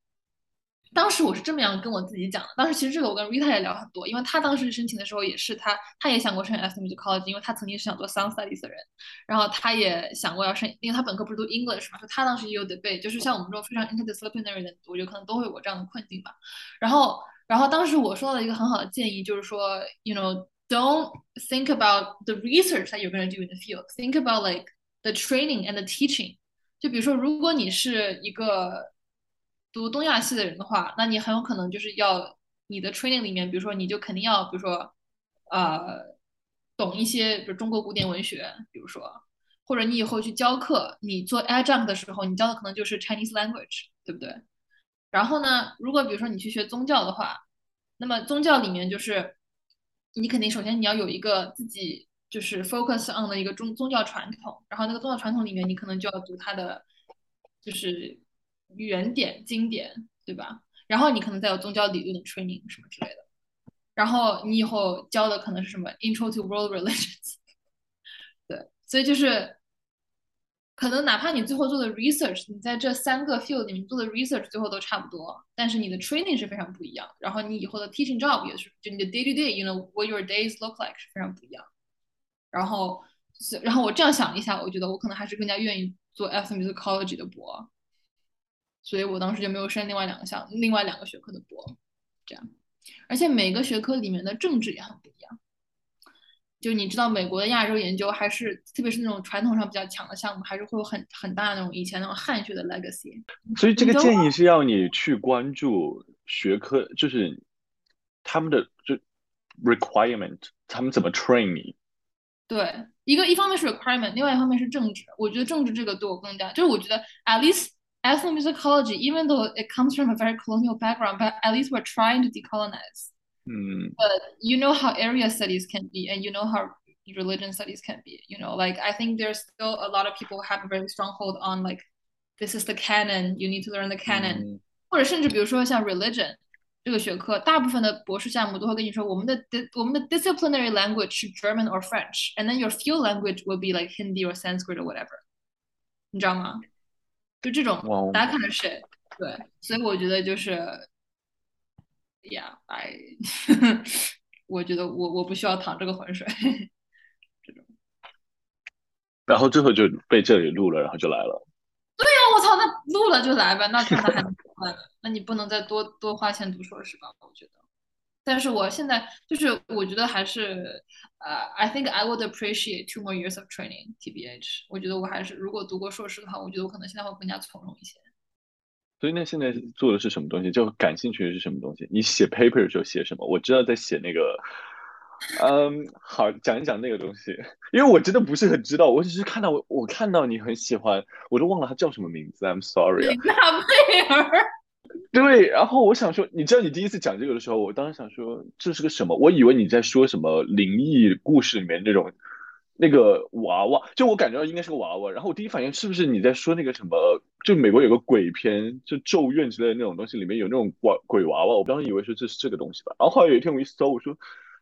当时我是这么样跟我自己讲的。当时其实这个我跟 Rita 也聊很多，因为他当时申请的时候也是他，他也想过申 ethnomusicology，因为他曾经是想做 sound studies 的人，然后他也想过要申，因为他本科不是读 English 嘛，所以他当时也有 debate，就是像我们这种非常 interdisciplinary 的，我觉得可能都会有过这样的困境吧。然后，然后当时我收到了一个很好的建议，就是说，you know。don't think about the research that you're going to do in the field. Think about like the training and the teaching。就比如说，如果你是一个读东亚系的人的话，那你很有可能就是要你的 training 里面，比如说你就肯定要，比如说呃，懂一些，比如中国古典文学，比如说，或者你以后去教课，你做 adjunct 的时候，你教的可能就是 Chinese language，对不对？然后呢，如果比如说你去学宗教的话，那么宗教里面就是你肯定首先你要有一个自己就是 focus on 的一个宗宗教传统，然后那个宗教传统里面你可能就要读它的就是原点经典，对吧？然后你可能再有宗教理论的 training 什么之类的，然后你以后教的可能是什么 intro to world religions，对，所以就是可能哪怕你最后做的 research，你在这三个 field 里面做的 research 最后都差不多，但是你的 training 是非常不一样。然后你以后的 teaching job 也是，就你的 day to day，you know what your days look like 是非常不一样。然后，然后我这样想一下，我觉得我可能还是更加愿意做 ethnomusicology 的博，所以我当时就没有申另外两个项，另外两个学科的博，这样。而且每个学科里面的政治也很不一样。就你知道，美国的亚洲研究还是，特别是那种传统上比较强的项目，还是会有很很大的那种以前那种汉学的 legacy。所以这个建议是要你去关注学科，就是他们的就 requirement，他们怎么 train 你。对，一个一方面是 requirement，另外一方面是政治。我觉得政治这个对我更加，就是我觉得 at least ethnomusicology，even though it comes from a very colonial background，but at least we're trying to decolonize。Mm. But you know how area studies can be, and you know how religion studies can be. You know, like I think there's still a lot of people have a very strong hold on like this is the canon, you need to learn the canon，、嗯、或者甚至比如说像 religion 这个学科，大部分的博士项目都会跟你说，我们的我们的 disciplinary language 是 German or French，and then your field language will be like Hindi or Sanskrit or whatever，你知道吗？ 就这种 that kind of shit，对，所以我觉得就是，yeah，I 我觉得我我不需要淌这个浑水，这种。然后最后就被这里录了，然后就来了。对呀、啊，我操，那录了就来呗，那他还能快呢？那你不能再多多花钱读硕士吧？我觉得。但是我现在就是我觉得还是呃、uh,，I think I would appreciate two more years of training TBH。我觉得我还是如果读过硕士的话，我觉得我可能现在会更加从容一些。所以那现在做的是什么东西？就感兴趣的是什么东西？你写 paper 的时候写什么？我知道在写那个，嗯，好，讲一讲那个东西，因为我真的不是很知道，我只是看到我我看到你很喜欢，我都忘了他叫什么名字，I'm sorry 啊。纳贝尔。对，然后我想说，你知道你第一次讲这个的时候，我当时想说这是个什么？我以为你在说什么灵异故事里面那种那个娃娃，就我感觉到应该是个娃娃。然后我第一反应是不是你在说那个什么？就美国有个鬼片，就咒怨之类的那种东西，里面有那种鬼鬼娃娃。我当时以为说这是这个东西吧。然后后来有一天我一搜，我说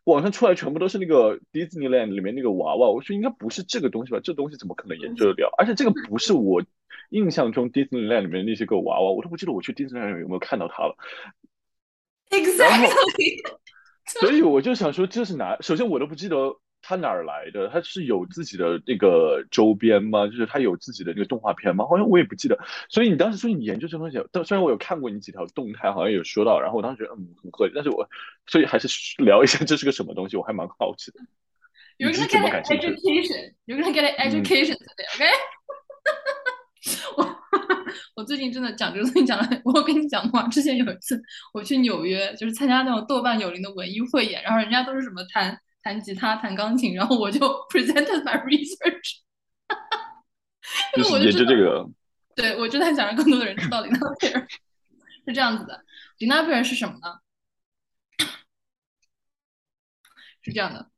网上出来全部都是那个 Disneyland 里面那个娃娃，我说应该不是这个东西吧？这东西怎么可能研究得了？而且这个不是我。印象中 Disneyland 里面那些个娃娃，我都不记得我去 Disneyland 有没有看到它了。Exactly。所以我就想说，这是哪？首先我都不记得它哪儿来的？它是有自己的那个周边吗？就是它有自己的那个动画片吗？好像我也不记得。所以你当时说你研究这东西，但虽然我有看过你几条动态，好像有说到，然后我当时觉得嗯很合理，但是我所以还是聊一下这是个什么东西，我还蛮好奇的。You're gonna get an education. You're gonna get an education today, OK? 我我最近真的讲这个东西讲了，我跟你讲过，之前有一次我去纽约，就是参加那种豆瓣有灵的文艺汇演，然后人家都是什么弹弹吉他、弹钢琴，然后我就 presented my research，就是研究这个。对，我就在想让更多的人知道林纳贝尔是这样子的。林纳贝尔是什么呢？是这样的。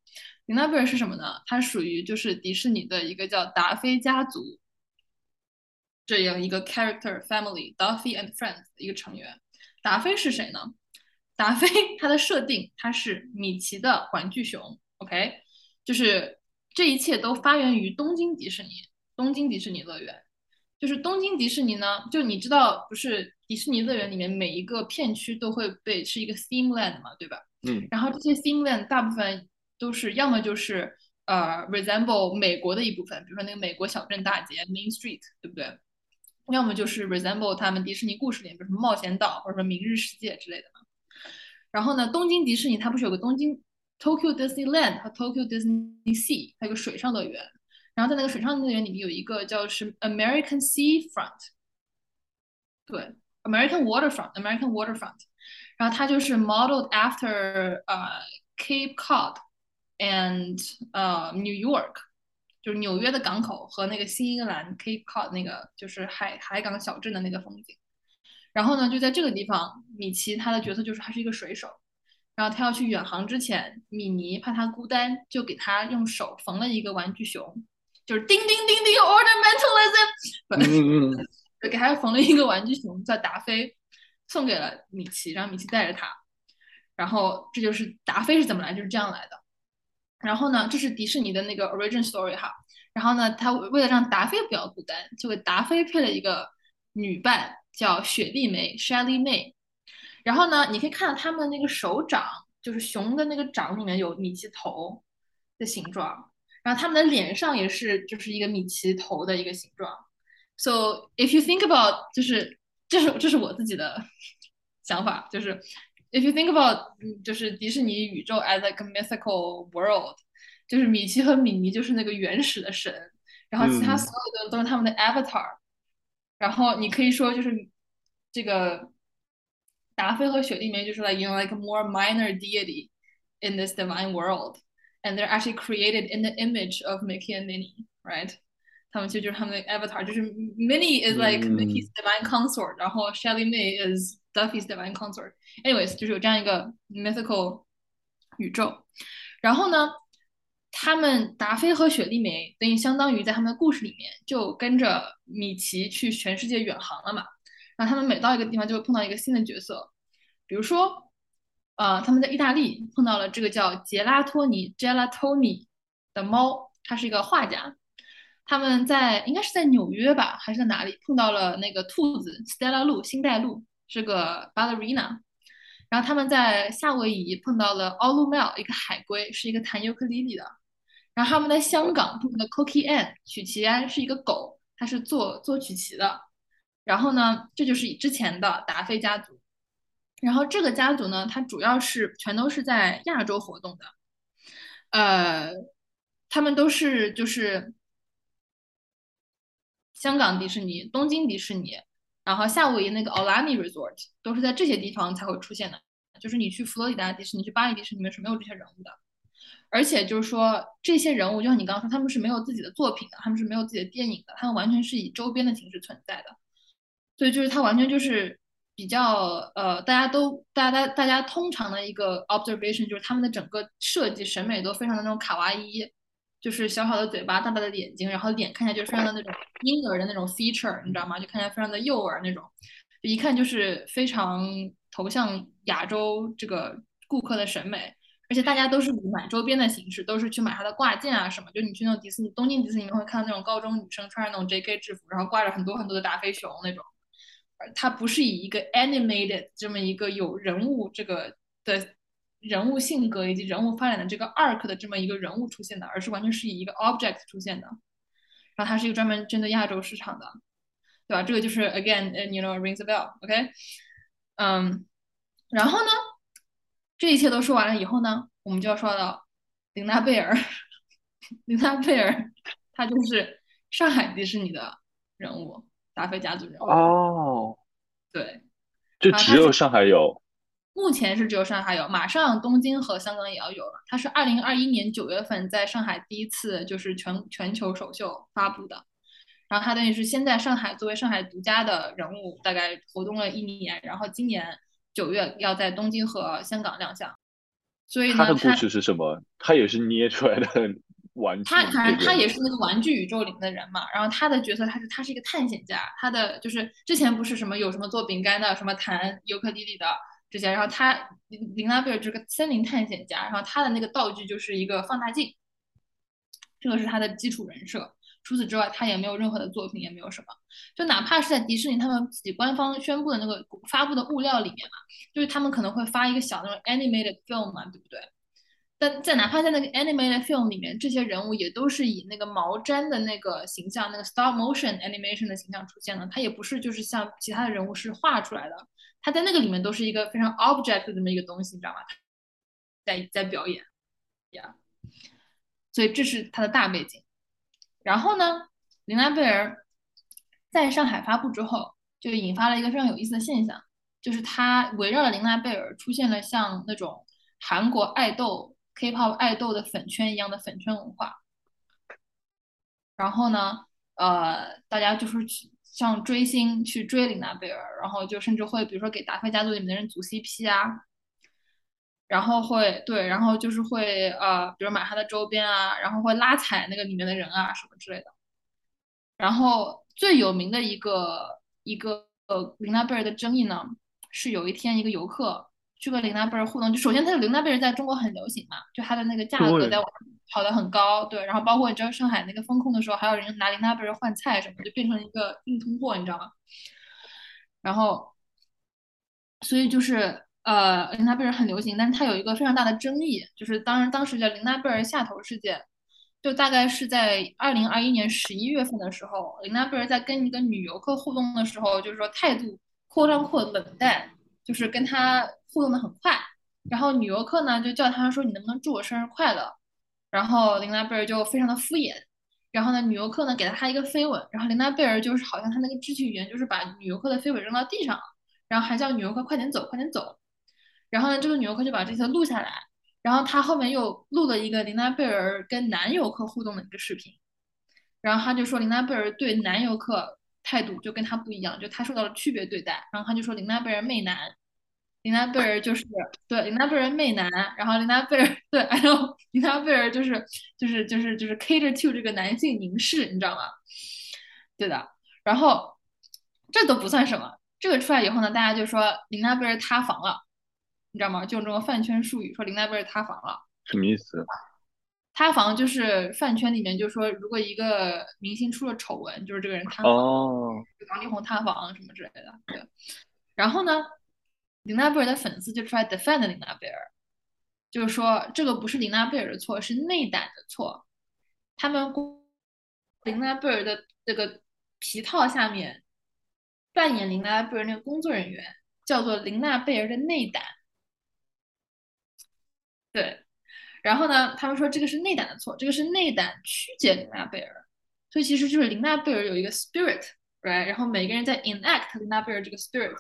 林纳贝尔是什么呢？它属于就是迪士尼的一个叫达菲家族这样一个 character family，Duffy and Friends 的一个成员。达菲是谁呢？达菲他的设定他是米奇的玩具熊，OK，就是这一切都发源于东京迪士尼，东京迪士尼乐园。就是东京迪士尼呢，就你知道，不是迪士尼乐园里面每一个片区都会被是一个 theme land 嘛，对吧？嗯。然后这些 theme land 大部分。都是要么就是呃 resemble 美国的一部分，比如说那个美国小镇大街 Main Street，对不对？要么就是 resemble 他们迪士尼故事里，比如什么冒险岛或者说明日世界之类的。然后呢，东京迪士尼它不是有个东京 Tokyo Disneyland 和 Tokyo Disney Sea，还有个水上乐园。然后在那个水上乐园里面有一个叫是 American Seafront，对，American Waterfront，American Waterfront。然后它就是 modeled after 呃 Cape Cod。and 呃，New York 就是纽约的港口和那个新英格兰 Cape Cod 那个就是海海港小镇的那个风景。然后呢，就在这个地方，米奇他的角色就是他是一个水手，然后他要去远航之前，米妮怕他孤单，就给他用手缝了一个玩具熊，就是叮叮叮叮 ornamentalism，就给他缝了一个玩具熊叫达菲，送给了米奇，让米奇带着他。然后这就是达菲是怎么来，就是这样来的。然后呢，这是迪士尼的那个 origin story 哈。然后呢，他为了让达菲不要孤单，就给达菲配了一个女伴，叫雪莉梅 （Shelly May）。然后呢，你可以看到他们那个手掌，就是熊的那个掌里面有米奇头的形状。然后他们的脸上也是，就是一个米奇头的一个形状。So if you think about，就是这是这是我自己的 想法，就是。If you think about，就是迪士尼宇宙 as like a mythical world，就是米奇和米妮就是那个原始的神，然后其他所有的都是他们的 avatar，然后你可以说就是这个达菲和雪莉梅就是 like you know like a more minor deity in this divine world，and they're actually created in the image of Mickey and Minnie，right？ 他们其实就是他们的 avatar，就是 Minnie is like Mickey's divine consort，然后 Shelly May is Duffy's divine consort。Anyways，就是有这样一个 mythical 宇宙。然后呢，他们达菲和雪莉梅等于相当于在他们的故事里面就跟着米奇去全世界远航了嘛。然后他们每到一个地方就会碰到一个新的角色，比如说，呃，他们在意大利碰到了这个叫杰拉托尼 （Gelatoni） 的猫，他是一个画家。他们在应该是在纽约吧，还是在哪里碰到了那个兔子 Stella 露星黛露是个 ballerina，然后他们在夏威夷碰到了 Olumel 一个海龟是一个弹尤克里里的，然后他们在香港碰到了 Cookie Ann 曲奇安是一个狗，它是做做曲奇的，然后呢这就是之前的达菲家族，然后这个家族呢它主要是全都是在亚洲活动的，呃，他们都是就是。香港迪士尼、东京迪士尼，然后夏威夷那个 Aulani Resort 都是在这些地方才会出现的。就是你去佛罗里达迪士尼、去巴黎迪士尼里面是没有这些人物的。而且就是说，这些人物就像你刚刚说，他们是没有自己的作品的，他们是没有自己的电影的，他们完全是以周边的形式存在的。所以就是他完全就是比较呃，大家都大家大家通常的一个 observation 就是他们的整个设计审美都非常的那种卡哇伊。就是小小的嘴巴，大大的眼睛，然后脸看起来就非常的那种婴儿的那种 feature，你知道吗？就看起来非常的幼儿那种，一看就是非常投向亚洲这个顾客的审美。而且大家都是买周边的形式，都是去买它的挂件啊什么。就你去那种迪士尼，东京迪士尼你会看到那种高中女生穿着那种 JK 制服，然后挂着很多很多的达菲熊那种。它不是以一个 animated 这么一个有人物这个的人物性格以及人物发展的这个 arc 的这么一个人物出现的，而是完全是以一个 object 出现的。然后它是一个专门针对亚洲市场的，对吧？这个就是 again，you know rings a bell，OK？嗯，然后呢，这一切都说完了以后呢，我们就要说到琳娜贝尔。琳娜贝尔，她就是上海迪士尼的人物，达菲家族人物。哦，对，就只有上海有。目前是只有上海有，马上东京和香港也要有了。它是二零二一年九月份在上海第一次就是全全球首秀发布的，然后它等于是先在上海作为上海独家的人物，大概活动了一年，然后今年九月要在东京和香港亮相。所以呢，他的故事是什么？他也是捏出来的玩具。他反正他也是那个玩具宇宙里面的人嘛。然后他的角色他是他是一个探险家，他的就是之前不是什么有什么做饼干的，什么弹尤克里里的。这些，然后他林林拉贝尔就是个森林探险家，然后他的那个道具就是一个放大镜，这个是他的基础人设。除此之外，他也没有任何的作品，也没有什么。就哪怕是在迪士尼他们自己官方宣布的那个发布的物料里面嘛，就是他们可能会发一个小那种 animated film 嘛，对不对？但在哪怕在那个 animated film 里面，这些人物也都是以那个毛毡的那个形象，那个 stop motion animation 的形象出现的，他也不是就是像其他的人物是画出来的。他在那个里面都是一个非常 object 的这么一个东西，你知道吗？在在表演呀，所以这是他的大背景。然后呢，琳娜贝尔在上海发布之后，就引发了一个非常有意思的现象，就是他围绕着琳娜贝尔出现了像那种韩国爱豆、K-pop 爱豆的粉圈一样的粉圈文化。然后呢，呃，大家就是。像追星去追琳娜贝尔，然后就甚至会比如说给达菲家族里面的人组 CP 啊，然后会对，然后就是会呃，比如买他的周边啊，然后会拉踩那个里面的人啊什么之类的。然后最有名的一个一个呃琳娜贝尔的争议呢，是有一天一个游客。去跟琳娜贝尔互动，就首先，它的琳娜贝尔在中国很流行嘛，就它的那个价格在跑得很高，对。然后包括你知道上海那个风控的时候，还有人拿琳娜贝尔换菜什么，就变成一个硬通货，你知道吗？然后，所以就是呃，琳娜贝尔很流行，但是它有一个非常大的争议，就是当然当时叫琳娜贝尔下头事件，就大概是在二零二一年十一月份的时候，琳娜贝尔在跟一个女游客互动的时候，就是说态度扩张扩冷淡，就是跟他。互动的很快，然后女游客呢就叫他说：“你能不能祝我生日快乐？”然后琳娜贝尔就非常的敷衍。然后呢，女游客呢给了他一个飞吻，然后琳娜贝尔就是好像他那个肢体语言就是把女游客的飞吻扔到地上了，然后还叫女游客快点走，快点走。然后呢，这个女游客就把这些录下来，然后他后面又录了一个琳娜贝尔跟男游客互动的一个视频，然后他就说琳娜贝尔对男游客态度就跟他不一样，就他受到了区别对待，然后他就说琳娜贝尔媚男。琳娜贝尔就是对琳娜贝尔媚男，然后琳娜贝尔对，然后琳娜贝尔就是就是就是就是 cater to 这个男性凝视，你知道吗？对的，然后这都不算什么，这个出来以后呢，大家就说琳娜贝尔塌房了，你知道吗？就用这种饭圈术语说琳娜贝尔塌房了，什么意思？塌房就是饭圈里面就说，如果一个明星出了丑闻，就是这个人塌房，哦，王力宏塌房什么之类的，对，然后呢？琳娜贝尔的粉丝就出来 defend 林娜贝尔，就是说这个不是琳娜贝尔的错，是内胆的错。他们琳娜贝尔的这个皮套下面扮演琳娜贝尔那个工作人员叫做琳娜贝尔的内胆。对，然后呢，他们说这个是内胆的错，这个是内胆曲解琳娜贝尔，所以其实就是琳娜贝尔有一个 spirit，right？然后每个人在 enact 林娜贝尔这个 spirit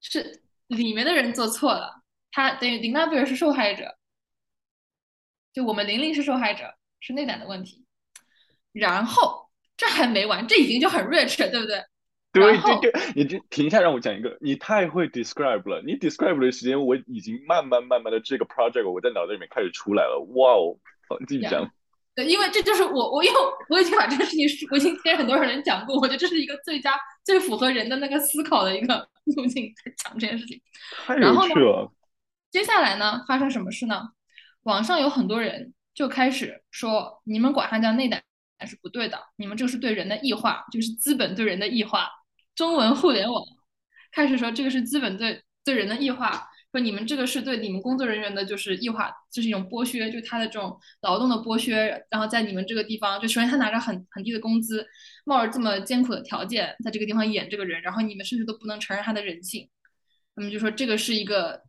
是。里面的人做错了，他等于林娜贝尔是受害者，就我们玲玲是受害者，是内胆的问题。然后这还没完，这已经就很 rich 了，对不对？对对对，你就停一下，让我讲一个。你太会 describe 了，你 describe 的时间我已经慢慢慢慢的这个 project 我在脑袋里面开始出来了。哇哦，你继续讲。对，因为这就是我，我因为我已经把这个事情，我已经跟很多人讲过，我觉得这是一个最佳、最符合人的那个思考的一个路径在讲这件事情。然后呢，接下来呢，发生什么事呢？网上有很多人就开始说，你们管它叫内胆是不对的，你们这个是对人的异化，就是资本对人的异化。中文互联网开始说这个是资本对对人的异化，说你们这个是对你们工作人员的就是异化，就是一种剥削，就他的这种劳动的剥削，然后在你们这个地方，就首先他拿着很很低的工资，冒着这么艰苦的条件，在这个地方演这个人，然后你们甚至都不能承认他的人性，那么就说这个是一个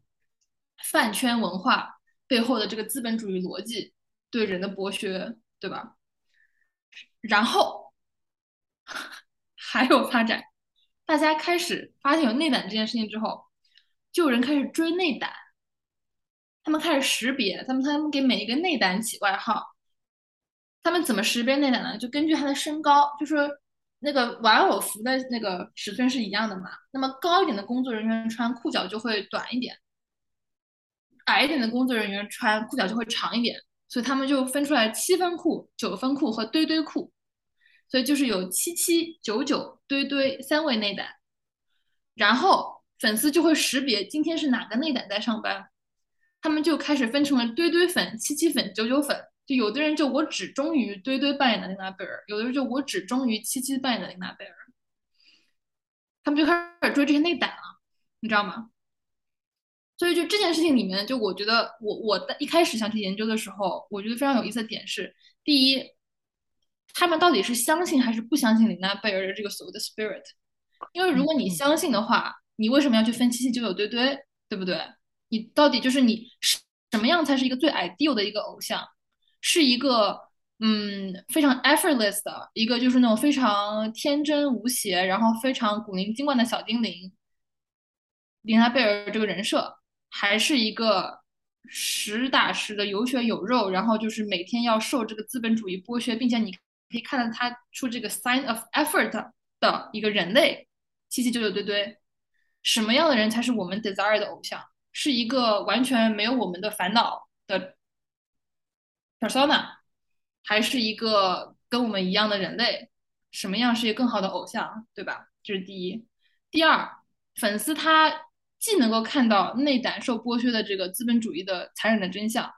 饭圈文化背后的这个资本主义逻辑对人的剥削，对吧？然后 还有发展，大家开始发现有内胆这件事情之后。就有人开始追内胆，他们开始识别，他们他们给每一个内胆起外号。他们怎么识别内胆呢？就根据他的身高，就是那个玩偶服的那个尺寸是一样的嘛。那么高一点的工作人员穿裤脚就会短一点，矮一点的工作人员穿裤脚就会长一点。所以他们就分出来七分裤、九分裤和堆堆裤。所以就是有七七九九堆堆三位内胆，然后。粉丝就会识别今天是哪个内胆在上班，他们就开始分成了堆堆粉、七七粉、九九粉。就有的人就我只忠于堆堆扮演的琳娜贝尔，有的人就我只忠于七七扮演的琳娜贝尔。他们就开始追这些内胆了，你知道吗？所以就这件事情里面，就我觉得我我一开始想去研究的时候，我觉得非常有意思的点是：第一，他们到底是相信还是不相信琳娜贝尔的这个所谓的 spirit？因为如果你相信的话，你为什么要去分七七九九堆堆，对不对？你到底就是你什么样才是一个最 ideal 的一个偶像？是一个嗯非常 effortless 的一个，就是那种非常天真无邪，然后非常古灵精怪的小精灵，林娜贝尔这个人设，还是一个实打实的有血有肉，然后就是每天要受这个资本主义剥削，并且你可以看到他出这个 sign of effort 的一个人类，七七九九堆堆。什么样的人才是我们 desire 的偶像？是一个完全没有我们的烦恼的 persona，还是一个跟我们一样的人类？什么样是一个更好的偶像？对吧？这是第一。第二，粉丝他既能够看到内胆受剥削的这个资本主义的残忍的真相，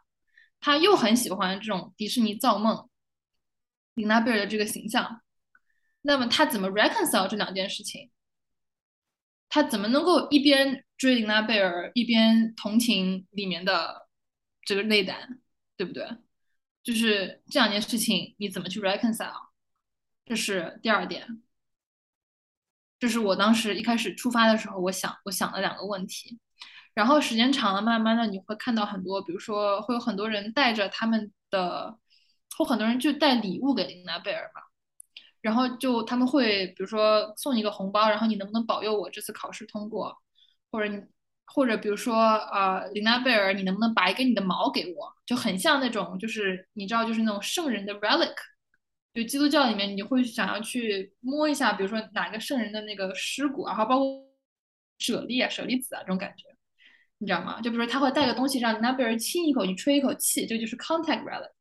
他又很喜欢这种迪士尼造梦琳娜贝尔的这个形象。那么他怎么 reconcile 这两件事情？他怎么能够一边追琳娜贝尔，一边同情里面的这个内胆，对不对？就是这两件事情，你怎么去 reconcile？这是第二点。这是我当时一开始出发的时候，我想我想了两个问题。然后时间长了，慢慢的你会看到很多，比如说会有很多人带着他们的，或很多人就带礼物给琳娜贝尔嘛。然后就他们会，比如说送一个红包，然后你能不能保佑我这次考试通过？或者你，或者比如说，呃，琳娜贝尔，你能不能拔一根你的毛给我？就很像那种，就是你知道，就是那种圣人的 relic。就基督教里面，你会想要去摸一下，比如说哪个圣人的那个尸骨，然后包括舍利啊、舍利子啊这种感觉，你知道吗？就比如说他会带个东西让琳娜贝尔亲一口，你吹一口气，这就是 contact relic。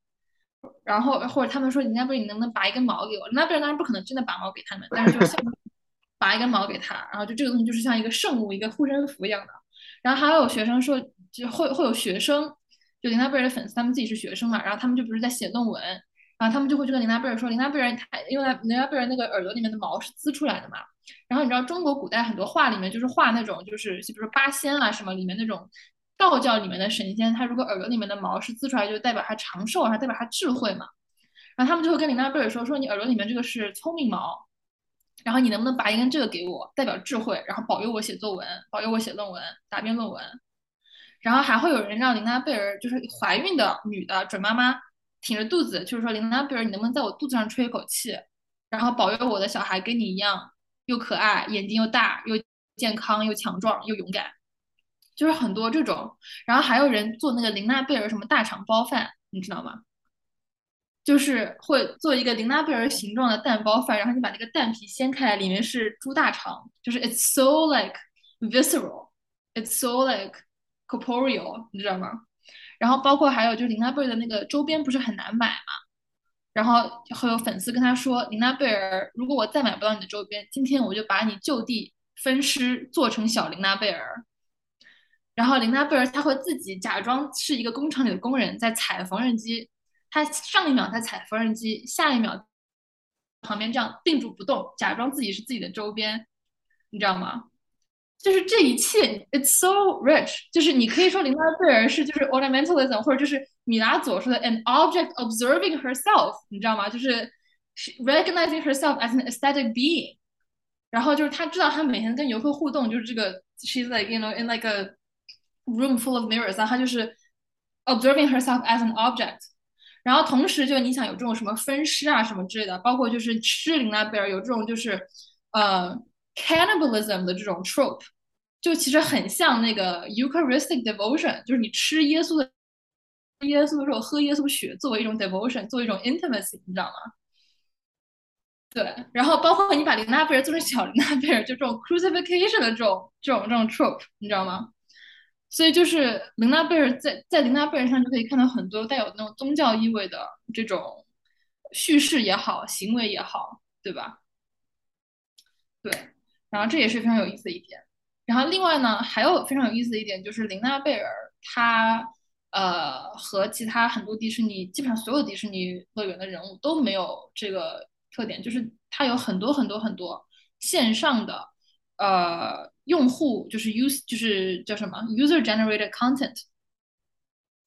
然后或者他们说，人家不是你能不能拔一根毛给我？那不然当然不可能真的拔毛给他们，但是就像 拔一根毛给他，然后就这个东西就是像一个圣物，一个护身符一样的。然后还有学生说，就会会有学生，就林娜贝尔的粉丝，他们自己是学生嘛，然后他们就不是在写论文，然后他们就会去跟林娜贝尔说，林娜贝尔他因为林娜贝尔那个耳朵里面的毛是滋出来的嘛。然后你知道中国古代很多画里面就是画那种就是比如说八仙啊什么里面那种。道教里面的神仙，他如果耳朵里面的毛是滋出来，就代表他长寿，还代表他智慧嘛。然后他们就会跟琳娜贝尔说：“说你耳朵里面这个是聪明毛，然后你能不能拔一根这个给我，代表智慧，然后保佑我写作文，保佑我写论文，答辩论文。”然后还会有人让琳娜贝尔，就是怀孕的女的准妈妈，挺着肚子，就是说琳娜贝尔，你能不能在我肚子上吹一口气，然后保佑我的小孩跟你一样又可爱，眼睛又大，又健康，又强壮，又勇敢。就是很多这种，然后还有人做那个琳娜贝尔什么大肠包饭，你知道吗？就是会做一个琳娜贝尔形状的蛋包饭，然后你把那个蛋皮掀开来，里面是猪大肠，就是 it's so like visceral，it's so like corporeal，你知道吗？然后包括还有就是琳娜贝尔的那个周边不是很难买嘛，然后会有粉丝跟他说，琳娜贝尔，如果我再买不到你的周边，今天我就把你就地分尸，做成小琳娜贝尔。然后琳娜贝尔她会自己假装是一个工厂里的工人，在踩缝纫机。她上一秒在踩缝纫机，下一秒旁边这样定住不动，假装自己是自己的周边，你知道吗？就是这一切，it's so rich。就是你可以说琳达贝尔是就是 ornamentalism，或者就是米拉佐说的 an object observing herself，你知道吗？就是 recognizing herself as an aesthetic being。然后就是他知道他每天跟游客互动，就是这个 she's like you know in like a room full of mirrors，然后他就是 observing herself as an object。然后同时就你想有这种什么分尸啊什么之类的，包括就是吃琳娜贝尔有这种就是呃 cannibalism 的这种 trope，就其实很像那个 Eucharistic devotion，就是你吃耶稣的耶稣的肉，喝耶稣血作为一种 devotion，作为一种 intimacy，你知道吗？对，然后包括你把琳娜贝尔做成小琳娜贝尔，就这种 crucifixion 的这种这种这种 trope，你知道吗？所以就是琳娜贝尔在在琳娜贝尔上就可以看到很多带有那种宗教意味的这种叙事也好，行为也好，对吧？对，然后这也是非常有意思的一点。然后另外呢，还有非常有意思的一点就是琳娜贝尔她呃和其他很多迪士尼基本上所有迪士尼乐园的人物都没有这个。特点就是她有很多很多很多线上的呃用户，就是 use 就是叫什么 user generated content，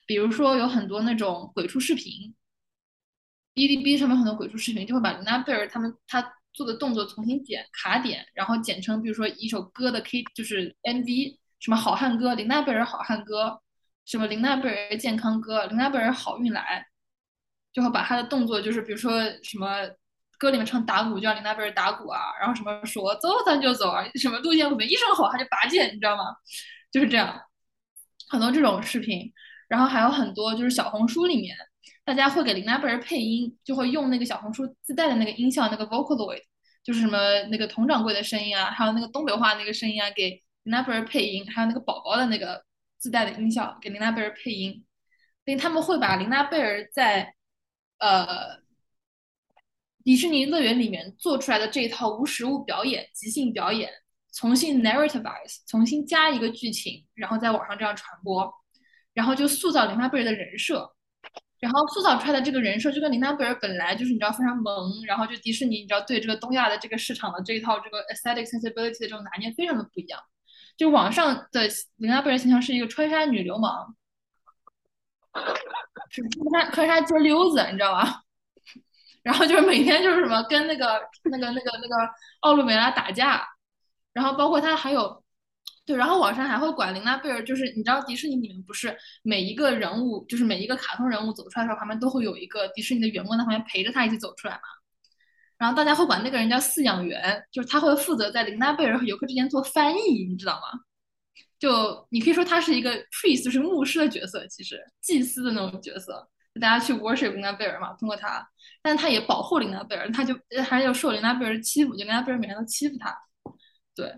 比如说有很多那种鬼畜视频，哔哩哔哩上面很多鬼畜视频就会把琳达贝尔他们他做的动作重新剪卡点，然后剪成比如说一首歌的 K 就是 MV，什么好汉歌，琳达贝尔好汉歌，什么琳达贝尔健康歌，琳达贝尔好运来，就会把他的动作就是比如说什么。歌里面唱打鼓，就让林娜贝尔打鼓啊，然后什么说走咱就走啊，什么路线我们一声吼他就拔剑，你知道吗？就是这样，很多这种视频，然后还有很多就是小红书里面，大家会给林娜贝尔配音，就会用那个小红书自带的那个音效，那个 Vocaloid，就是什么那个佟掌柜的声音啊，还有那个东北话那个声音啊，给林娜贝尔配音，还有那个宝宝的那个自带的音效给林娜贝尔配音，所以他们会把林娜贝尔在呃。迪士尼乐园里面做出来的这一套无实物表演、即兴表演，重新 narrativeize，重新加一个剧情，然后在网上这样传播，然后就塑造琳娜贝尔的人设，然后塑造出来的这个人设就跟琳娜贝尔本来就是你知道非常萌，然后就迪士尼你知道对这个东亚的这个市场的这一套这个 aesthetic sensibility 的这种拿捏非常的不一样，就网上的琳娜贝尔形象是一个穿山女流氓，是穿穿纱街溜子，你知道吧？然后就是每天就是什么跟那个那个那个那个奥路梅拉打架，然后包括他还有，对，然后网上还会管琳娜贝尔，就是你知道迪士尼里面不是每一个人物，就是每一个卡通人物走出来的时候，旁边都会有一个迪士尼的员工在旁边陪着他一起走出来嘛。然后大家会管那个人叫饲养员，就是他会负责在琳娜贝尔和游客之间做翻译，你知道吗？就你可以说他是一个 priest，就是牧师的角色，其实祭司的那种角色。大家去 worship 琳娜贝尔嘛，通过他，但他也保护琳娜贝尔，他就还要受琳娜贝尔欺负，就琳娜贝尔每天都欺负他，对，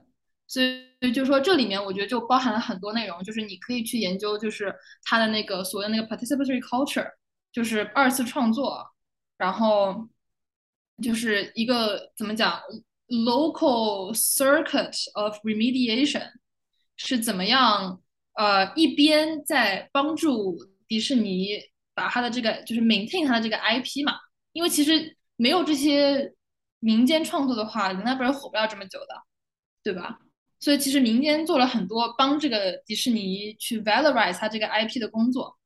所以就说这里面我觉得就包含了很多内容，就是你可以去研究，就是他的那个所谓那个 participatory culture，就是二次创作，然后就是一个怎么讲 local circuit of remediation 是怎么样，呃，一边在帮助迪士尼。把他的这个就是 maintain 他的这个 IP 嘛，因为其实没有这些民间创作的话，琳娜贝尔火不了这么久的，对吧？所以其实民间做了很多帮这个迪士尼去 valorize 它这个 IP 的工作，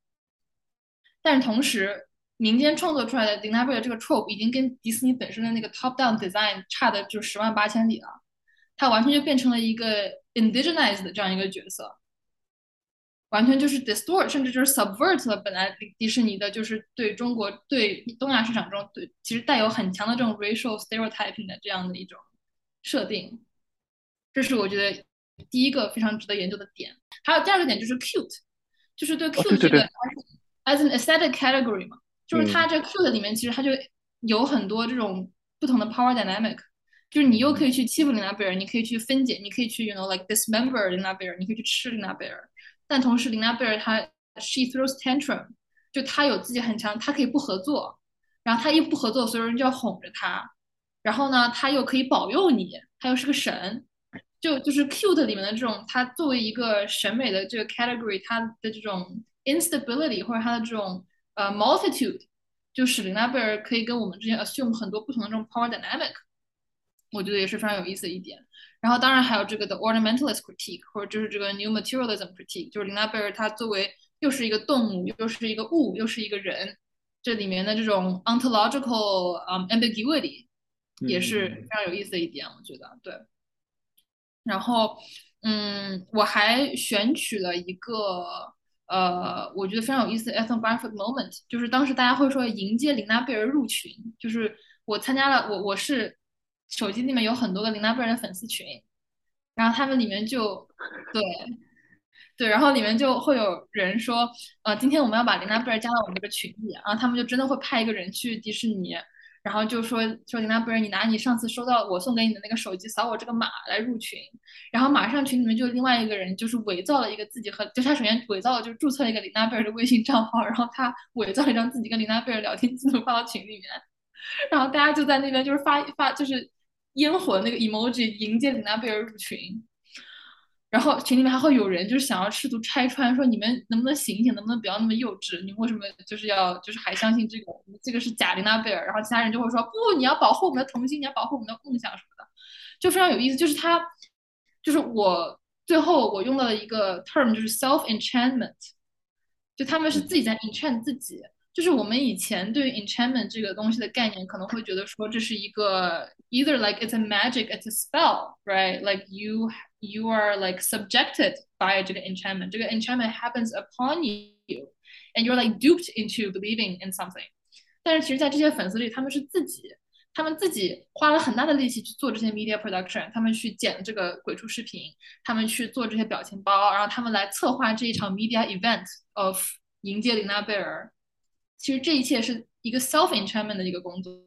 但是同时民间创作出来的琳娜贝尔这个 trope 已经跟迪士尼本身的那个 top down design 差的就十万八千里了，它完全就变成了一个 indigenized 的这样一个角色。完全就是 distort，甚至就是 subvert 了本来迪士尼的，就是对中国、对东亚市场中，对其实带有很强的这种 racial stereotyping 的这样的一种设定。这是我觉得第一个非常值得研究的点。还有第二个点就是 cute，就是对 cute 这个 as an aesthetic category 嘛，就是它这 cute 里面其实它就有很多这种不同的 power dynamic，就是你又可以去欺负琳娜贝尔，你可以去分解，你可以去 you know like dismember 琳娜贝尔，你可以去吃琳娜贝尔。但同时，琳娜贝尔她 she throws tantrum，就她有自己很强，她可以不合作，然后她一不合作，所有人就要哄着她，然后呢，她又可以保佑你，她又是个神，就就是 cute 里面的这种，她作为一个审美的这个 category，她的这种 instability 或者她的这种呃 multitude，就使琳娜贝尔可以跟我们之间 assume 很多不同的这种 power dynamic，我觉得也是非常有意思的一点。然后当然还有这个的 ornamentalist critique，或者就是这个 new materialism critique，就是琳娜贝尔她作为又是一个动物，又是一个物，又是一个人，这里面的这种 ontological um ambiguity 也是非常有意思的一点，我觉得对。然后，嗯，我还选取了一个。呃，我觉得非常有意思的 ethnographic moment，就是当时大家会说迎接琳娜贝尔入群，就是我参加了，我我是手机里面有很多个琳娜贝尔的粉丝群，然后他们里面就对对，然后里面就会有人说，呃，今天我们要把琳娜贝尔加到我们这个群里，然后他们就真的会派一个人去迪士尼。然后就说说琳娜贝尔，你拿你上次收到我送给你的那个手机扫我这个码来入群，然后马上群里面就另外一个人就是伪造了一个自己和，就他首先伪造了就注册了一个琳娜贝尔的微信账号，然后他伪造了一张自己跟琳娜贝尔聊天记录发到群里面，然后大家就在那边就是发发就是烟火的那个 emoji 迎接琳娜贝尔入群。然后群里面还会有人就是想要试图拆穿，说你们能不能醒醒，能不能不要那么幼稚？你们为什么就是要就是还相信这个这个是假琳娜贝尔？然后其他人就会说不，你要保护我们的童心，你要保护我们的梦想什么的，就非常有意思。就是他，就是我最后我用到的一个 term 就是 self enchantment，就他们是自己在 enchant 自己。就是我们以前对于 enchantment 这个东西的概念，可能会觉得说这是一个 either like it's a magic, it's a spell, right? Like you you are like subjected by 这个 enchantment，这个 enchantment happens upon you, and you're like duped into believing in something。但是其实，在这些粉丝里，他们是自己，他们自己花了很大的力气去做这些 media production，他们去剪这个鬼畜视频，他们去做这些表情包，然后他们来策划这一场 media event of 迎接琳娜贝尔。 其实这一切是一个 self enchantment 的一个工作。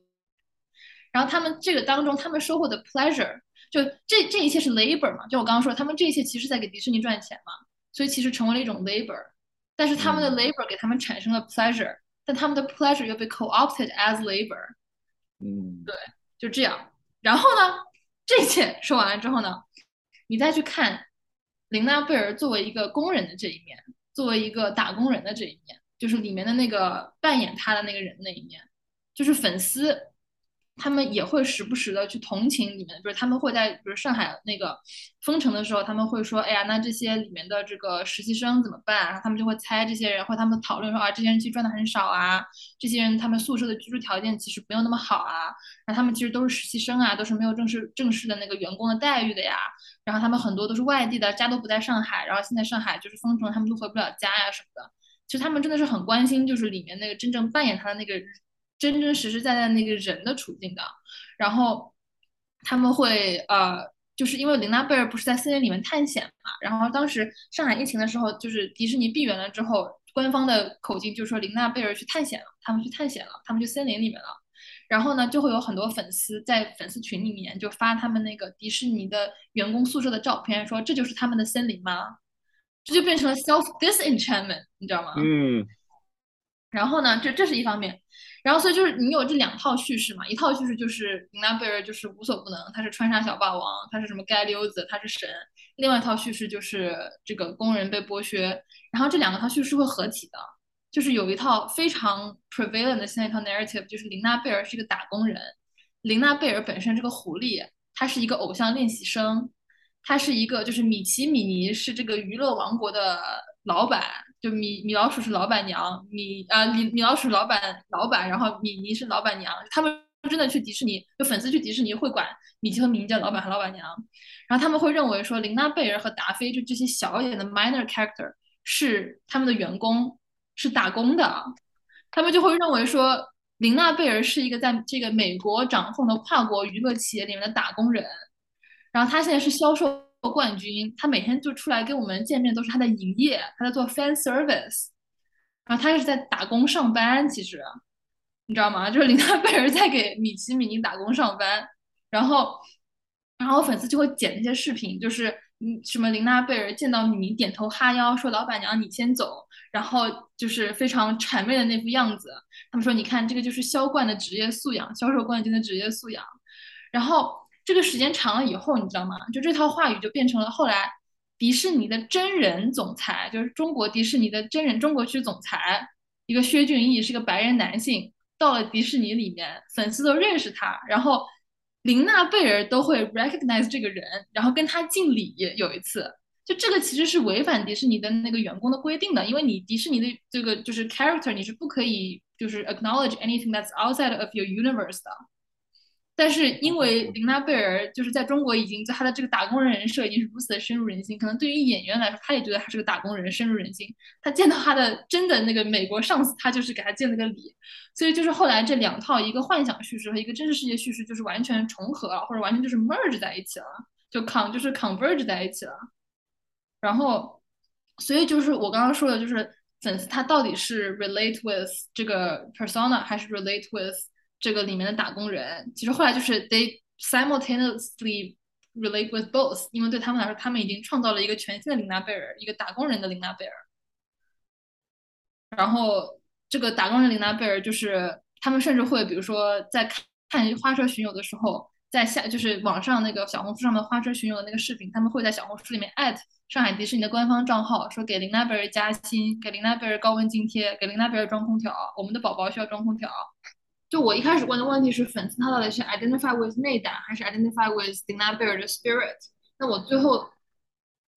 然后他们这个当中，他们收获的 pleasure。就这这一切是 labor 嘛？就我刚刚说，他们这一切其实在给迪士尼赚钱嘛，所以其实成为了一种 labor。但是他们的 labor 给他们产生了 pleasure，但他们的 pleasure 又被 co-opted as labor。嗯，对，就这样。然后呢，这一切说完了之后呢，你再去看琳娜贝尔作为一个工人的这一面，作为一个打工人的这一面，就是里面的那个扮演他的那个人那一面，就是粉丝。他们也会时不时的去同情里面，就是他们会在，比如上海那个封城的时候，他们会说，哎呀，那这些里面的这个实习生怎么办？然后他们就会猜这些人，或他们讨论说，啊，这些人其实赚的很少啊，这些人他们宿舍的居住条件其实没有那么好啊，然后他们其实都是实习生啊，都是没有正式正式的那个员工的待遇的呀，然后他们很多都是外地的，家都不在上海，然后现在上海就是封城，他们都回不了家呀什么的。其实他们真的是很关心，就是里面那个真正扮演他的那个。真真实实在在那个人的处境的，然后他们会呃，就是因为琳娜贝尔不是在森林里面探险嘛，然后当时上海疫情的时候，就是迪士尼闭园了之后，官方的口径就是说琳娜贝尔去探险了，他们去探险了，他们去森林里面了，然后呢，就会有很多粉丝在粉丝群里面就发他们那个迪士尼的员工宿舍的照片，说这就是他们的森林吗？这就变成了 self disenchantment，你知道吗？嗯。然后呢，这这是一方面。然后，所以就是你有这两套叙事嘛？一套叙事就是琳娜贝尔就是无所不能，他是穿沙小霸王，他是什么街溜子，他是神。另外一套叙事就是这个工人被剥削。然后这两个套叙事会合体的，就是有一套非常 prevalent 的现在一套 narrative，就是琳娜贝尔是一个打工人。琳娜贝尔本身这个狐狸，她是一个偶像练习生，他是一个就是米奇米妮是这个娱乐王国的老板。就米米老鼠是老板娘，米啊米米老鼠老板老板，然后米妮是老板娘。他们真的去迪士尼，就粉丝去迪士尼会管米奇和米妮叫老板和老板娘。然后他们会认为说，琳娜贝尔和达菲就这些小一点的 minor character 是他们的员工，是打工的。他们就会认为说，琳娜贝尔是一个在这个美国掌控的跨国娱乐企业里面的打工人。然后他现在是销售。冠军，他每天就出来跟我们见面，都是他在营业，他在做 fan service，然后他是在打工上班。其实，你知道吗？就是琳娜贝尔在给米奇米妮打工上班，然后，然后粉丝就会剪那些视频，就是嗯，什么琳娜贝尔见到米妮点头哈腰，说老板娘你先走，然后就是非常谄媚的那副样子。他们说，你看这个就是销冠的职业素养，销售冠军的职业素养，然后。这个时间长了以后，你知道吗？就这套话语就变成了后来迪士尼的真人总裁，就是中国迪士尼的真人中国区总裁，一个薛俊毅，是个白人男性，到了迪士尼里面，粉丝都认识他，然后琳娜贝尔都会 recognize 这个人，然后跟他敬礼。有一次，就这个其实是违反迪士尼的那个员工的规定的，因为你迪士尼的这个就是 character，你是不可以就是 acknowledge anything that's outside of your universe 的。但是因为琳娜贝尔就是在中国已经在她的这个打工人人设已经是如此的深入人心，可能对于演员来说，他也觉得他是个打工人，深入人心。他见到他的真的那个美国上司，他就是给他敬了个礼。所以就是后来这两套一个幻想叙事和一个真实世界叙事就是完全重合了，或者完全就是 merge 在一起了，就 con 就是 converge 在一起了。然后，所以就是我刚刚说的，就是粉丝他到底是 relate with 这个 persona 还是 relate with 这个里面的打工人？其实后来就是 they simultaneously relate with both，因为对他们来说，他们已经创造了一个全新的琳娜贝尔，一个打工人的琳娜贝尔。然后。这个打工人琳娜贝尔就是他们甚至会，比如说在看看花车巡游的时候，在下就是网上那个小红书上面花车巡游的那个视频，他们会在小红书里面艾特上海迪士尼的官方账号，说给琳娜贝尔加薪，给琳娜贝尔高温津贴，给琳娜贝尔装空调，我们的宝宝需要装空调。就我一开始问的问题是，粉丝他到底是 identify with 内胆还是 identify with 琳娜贝尔的 spirit？那我最后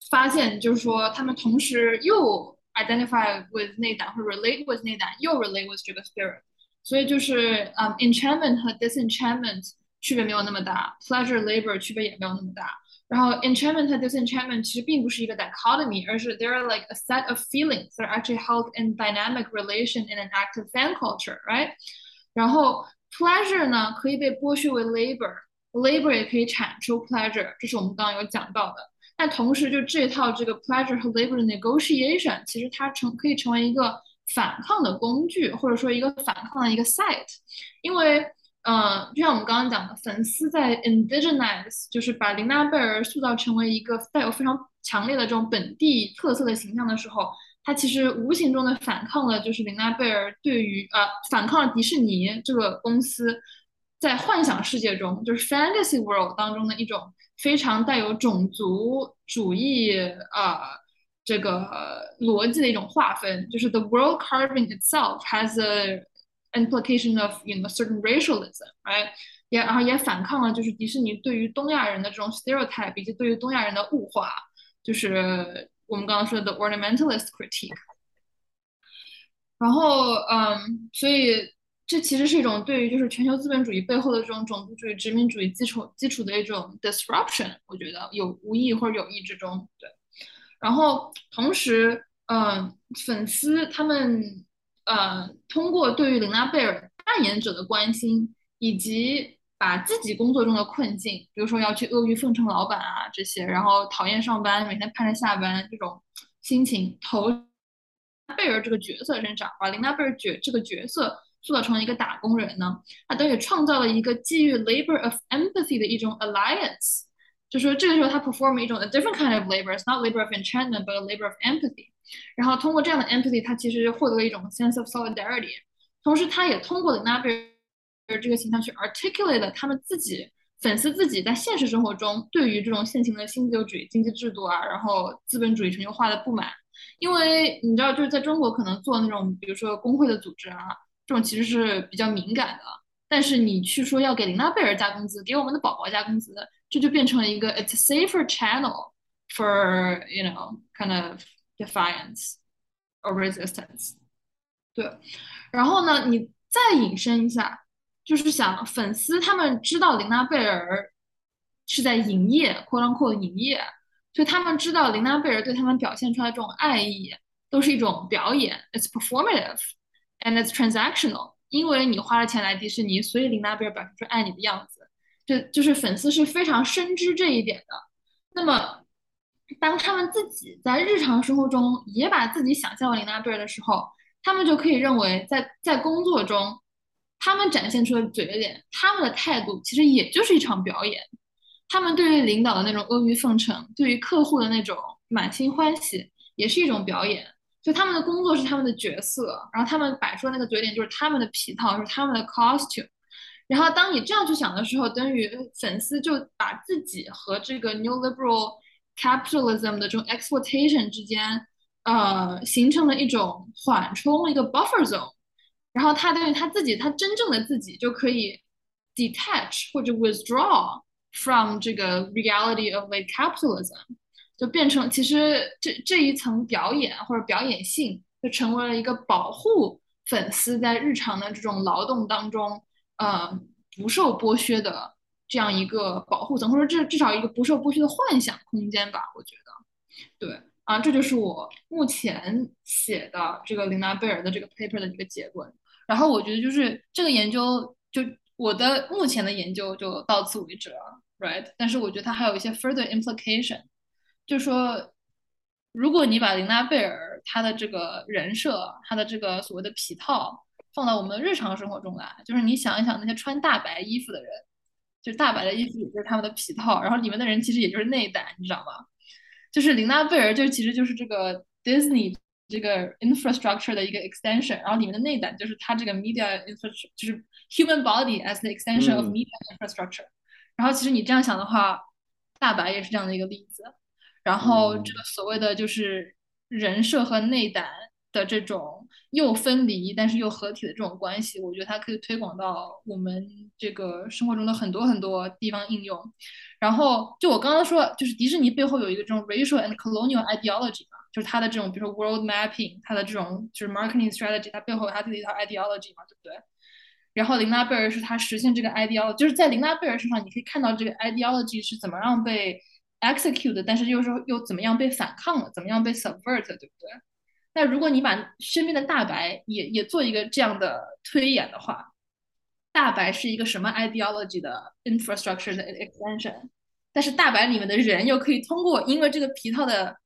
发现就是说，他们同时又。identify with 内胆或 relate with 内胆，又 relate with 这个 spirit，所以就是嗯、um,，enchantment 和 disenchantment 区别没有那么大，pleasure labor 区别也没有那么大。然后 enchantment 和 disenchantment 其实并不是一个 dichotomy，而是 there are like a set of feelings that are actually held in dynamic relation in an active fan culture，right？ 然后 pleasure 呢可以被剥削为 labor，labor 也可以产出 pleasure，这是我们刚刚有讲到的。但同时，就这套这个 pleasure 和 labor 的 negotiation，其实它成可以成为一个反抗的工具，或者说一个反抗的一个 site，因为，嗯，就像我们刚刚讲的，粉丝在 indigenize，就是把琳娜贝尔塑造成为一个带有非常强烈的这种本地特色的形象的时候，它其实无形中的反抗了，就是琳娜贝尔对于呃，反抗了迪士尼这个公司在幻想世界中，就是 fantasy world 当中的一种。非常带有种族主义呃这个逻辑的一种划分，就是 the world carving itself has a implication of you know certain racialism，right？也然后也反抗了就是迪士尼对于东亚人的这种 stereotype，以及对于东亚人的物化，就是我们刚刚说的 ornamentalist critique。然后嗯，所以。这其实是一种对于就是全球资本主义背后的这种种族主义、殖民主义基础基础的一种 disruption，我觉得有无意或者有意之中，对。然后同时，嗯，粉丝他们，呃，通过对于琳娜贝尔扮演者的关心，以及把自己工作中的困境，比如说要去阿谀奉承老板啊这些，然后讨厌上班，每天盼着下班这种心情，投贝尔这个角色身上，把林娜贝尔角这个角色。塑造成一个打工人呢，他等于创造了一个基于 labor of empathy 的一种 alliance，就说这个时候他 perform 一种 a different kind of labor，it's not labor of enchantment but a labor of empathy。然后通过这样的 empathy，他其实获得了一种 sense of solidarity。同时，他也通过了 Naber 这个形象去 articulate 他们自己粉丝自己在现实生活中对于这种现行的新自由主义经济制度啊，然后资本主义全球化的不满。因为你知道，就是在中国可能做那种比如说工会的组织啊。这种其实是比较敏感的，但是你去说要给琳娜贝尔加工资，给我们的宝宝加工资，这就变成了一个 it's safer channel for you know kind of defiance or resistance。对，然后呢，你再引申一下，就是想粉丝他们知道琳娜贝尔是在营业，quote unquote 营业，所以他们知道琳娜贝尔对他们表现出来这种爱意都是一种表演，it's performative。And it's transactional，因为你花了钱来迪士尼，所以琳娜贝尔表现出爱你的样子，这就是粉丝是非常深知这一点的。那么，当他们自己在日常生活中也把自己想象为琳娜贝尔的时候，他们就可以认为，在在工作中，他们展现出的嘴脸，他们的态度其实也就是一场表演。他们对于领导的那种阿谀奉承，对于客户的那种满心欢喜，也是一种表演。就他们的工作是他们的角色，然后他们摆出的那个嘴脸就是他们的皮套，是他们的 costume。然后当你这样去想的时候，等于粉丝就把自己和这个 new liberal capitalism 的这种 exploitation 之间，呃，形成了一种缓冲，一个 buffer zone。然后他对于他自己，他真正的自己就可以 detach 或者 withdraw from 这个 reality of like capitalism，就变成其实这这一层表演或者表演性就成为了一个保护粉丝在日常的这种劳动当中，呃，不受剥削的这样一个保护层，或者至至少一个不受剥削的幻想空间吧，我觉得，对啊，这就是我目前写的这个琳娜贝尔的这个 paper 的一个结论。然后我觉得就是这个研究就。我的目前的研究就到此为止了，right？但是我觉得它还有一些 further implication，就是说，如果你把琳娜贝尔她的这个人设，她的这个所谓的皮套放到我们日常生活中来，就是你想一想那些穿大白衣服的人，就大白的衣服也就是他们的皮套，然后里面的人其实也就是内胆，你知道吗？就是琳娜贝尔就其实就是这个 Disney。这个 infrastructure 的一个 extension，然后里面的内胆就是它这个 media infrastructure，就是 human body as the extension of media infrastructure。然后其实你这样想的话，大白也是这样的一个例子。然后这个所谓的就是人设和内胆的这种又分离但是又合体的这种关系，我觉得它可以推广到我们这个生活中的很多很多地方应用。然后就我刚刚说，就是迪士尼背后有一个这种 racial and colonial ideology 嘛。就是它的这种，比如说 world mapping，它的这种就是 marketing strategy，它背后有它自己一套 ideology 嘛，对不对？然后琳娜贝尔是他实现这个 ideology，就是在琳娜贝尔身上，你可以看到这个 ideology 是怎么样被 execute，的但是又是又怎么样被反抗了，怎么样被 subvert，对不对？那如果你把身边的大白也也做一个这样的推演的话，大白是一个什么 ideology 的 infrastructure 的 extension？但是大白里面的人又可以通过因为这个皮套的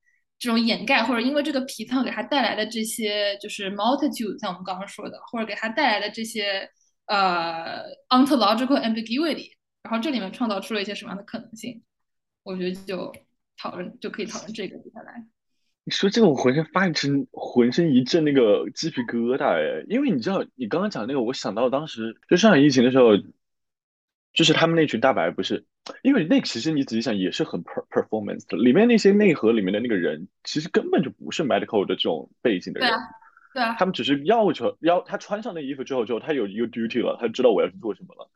这种掩盖，或者因为这个皮套给他带来的这些，就是 multitude，像我们刚刚说的，或者给他带来的这些呃 ontological ambiguity，然后这里面创造出了一些什么样的可能性？我觉得就讨论就可以讨论这个接下来。你说这个，我浑身发一阵，浑身一阵那个鸡皮疙瘩哎，因为你知道，你刚刚讲那个，我想到当时就上海疫情的时候。就是他们那群大白不是，因为那其实你仔细想也是很 per performance 的，里面那些内核里面的那个人，其实根本就不是 medical 的这种背景的人，对啊，他们只是要求要他穿上那衣服之后，之后他有一个 duty 了，他知道我要去做什么了。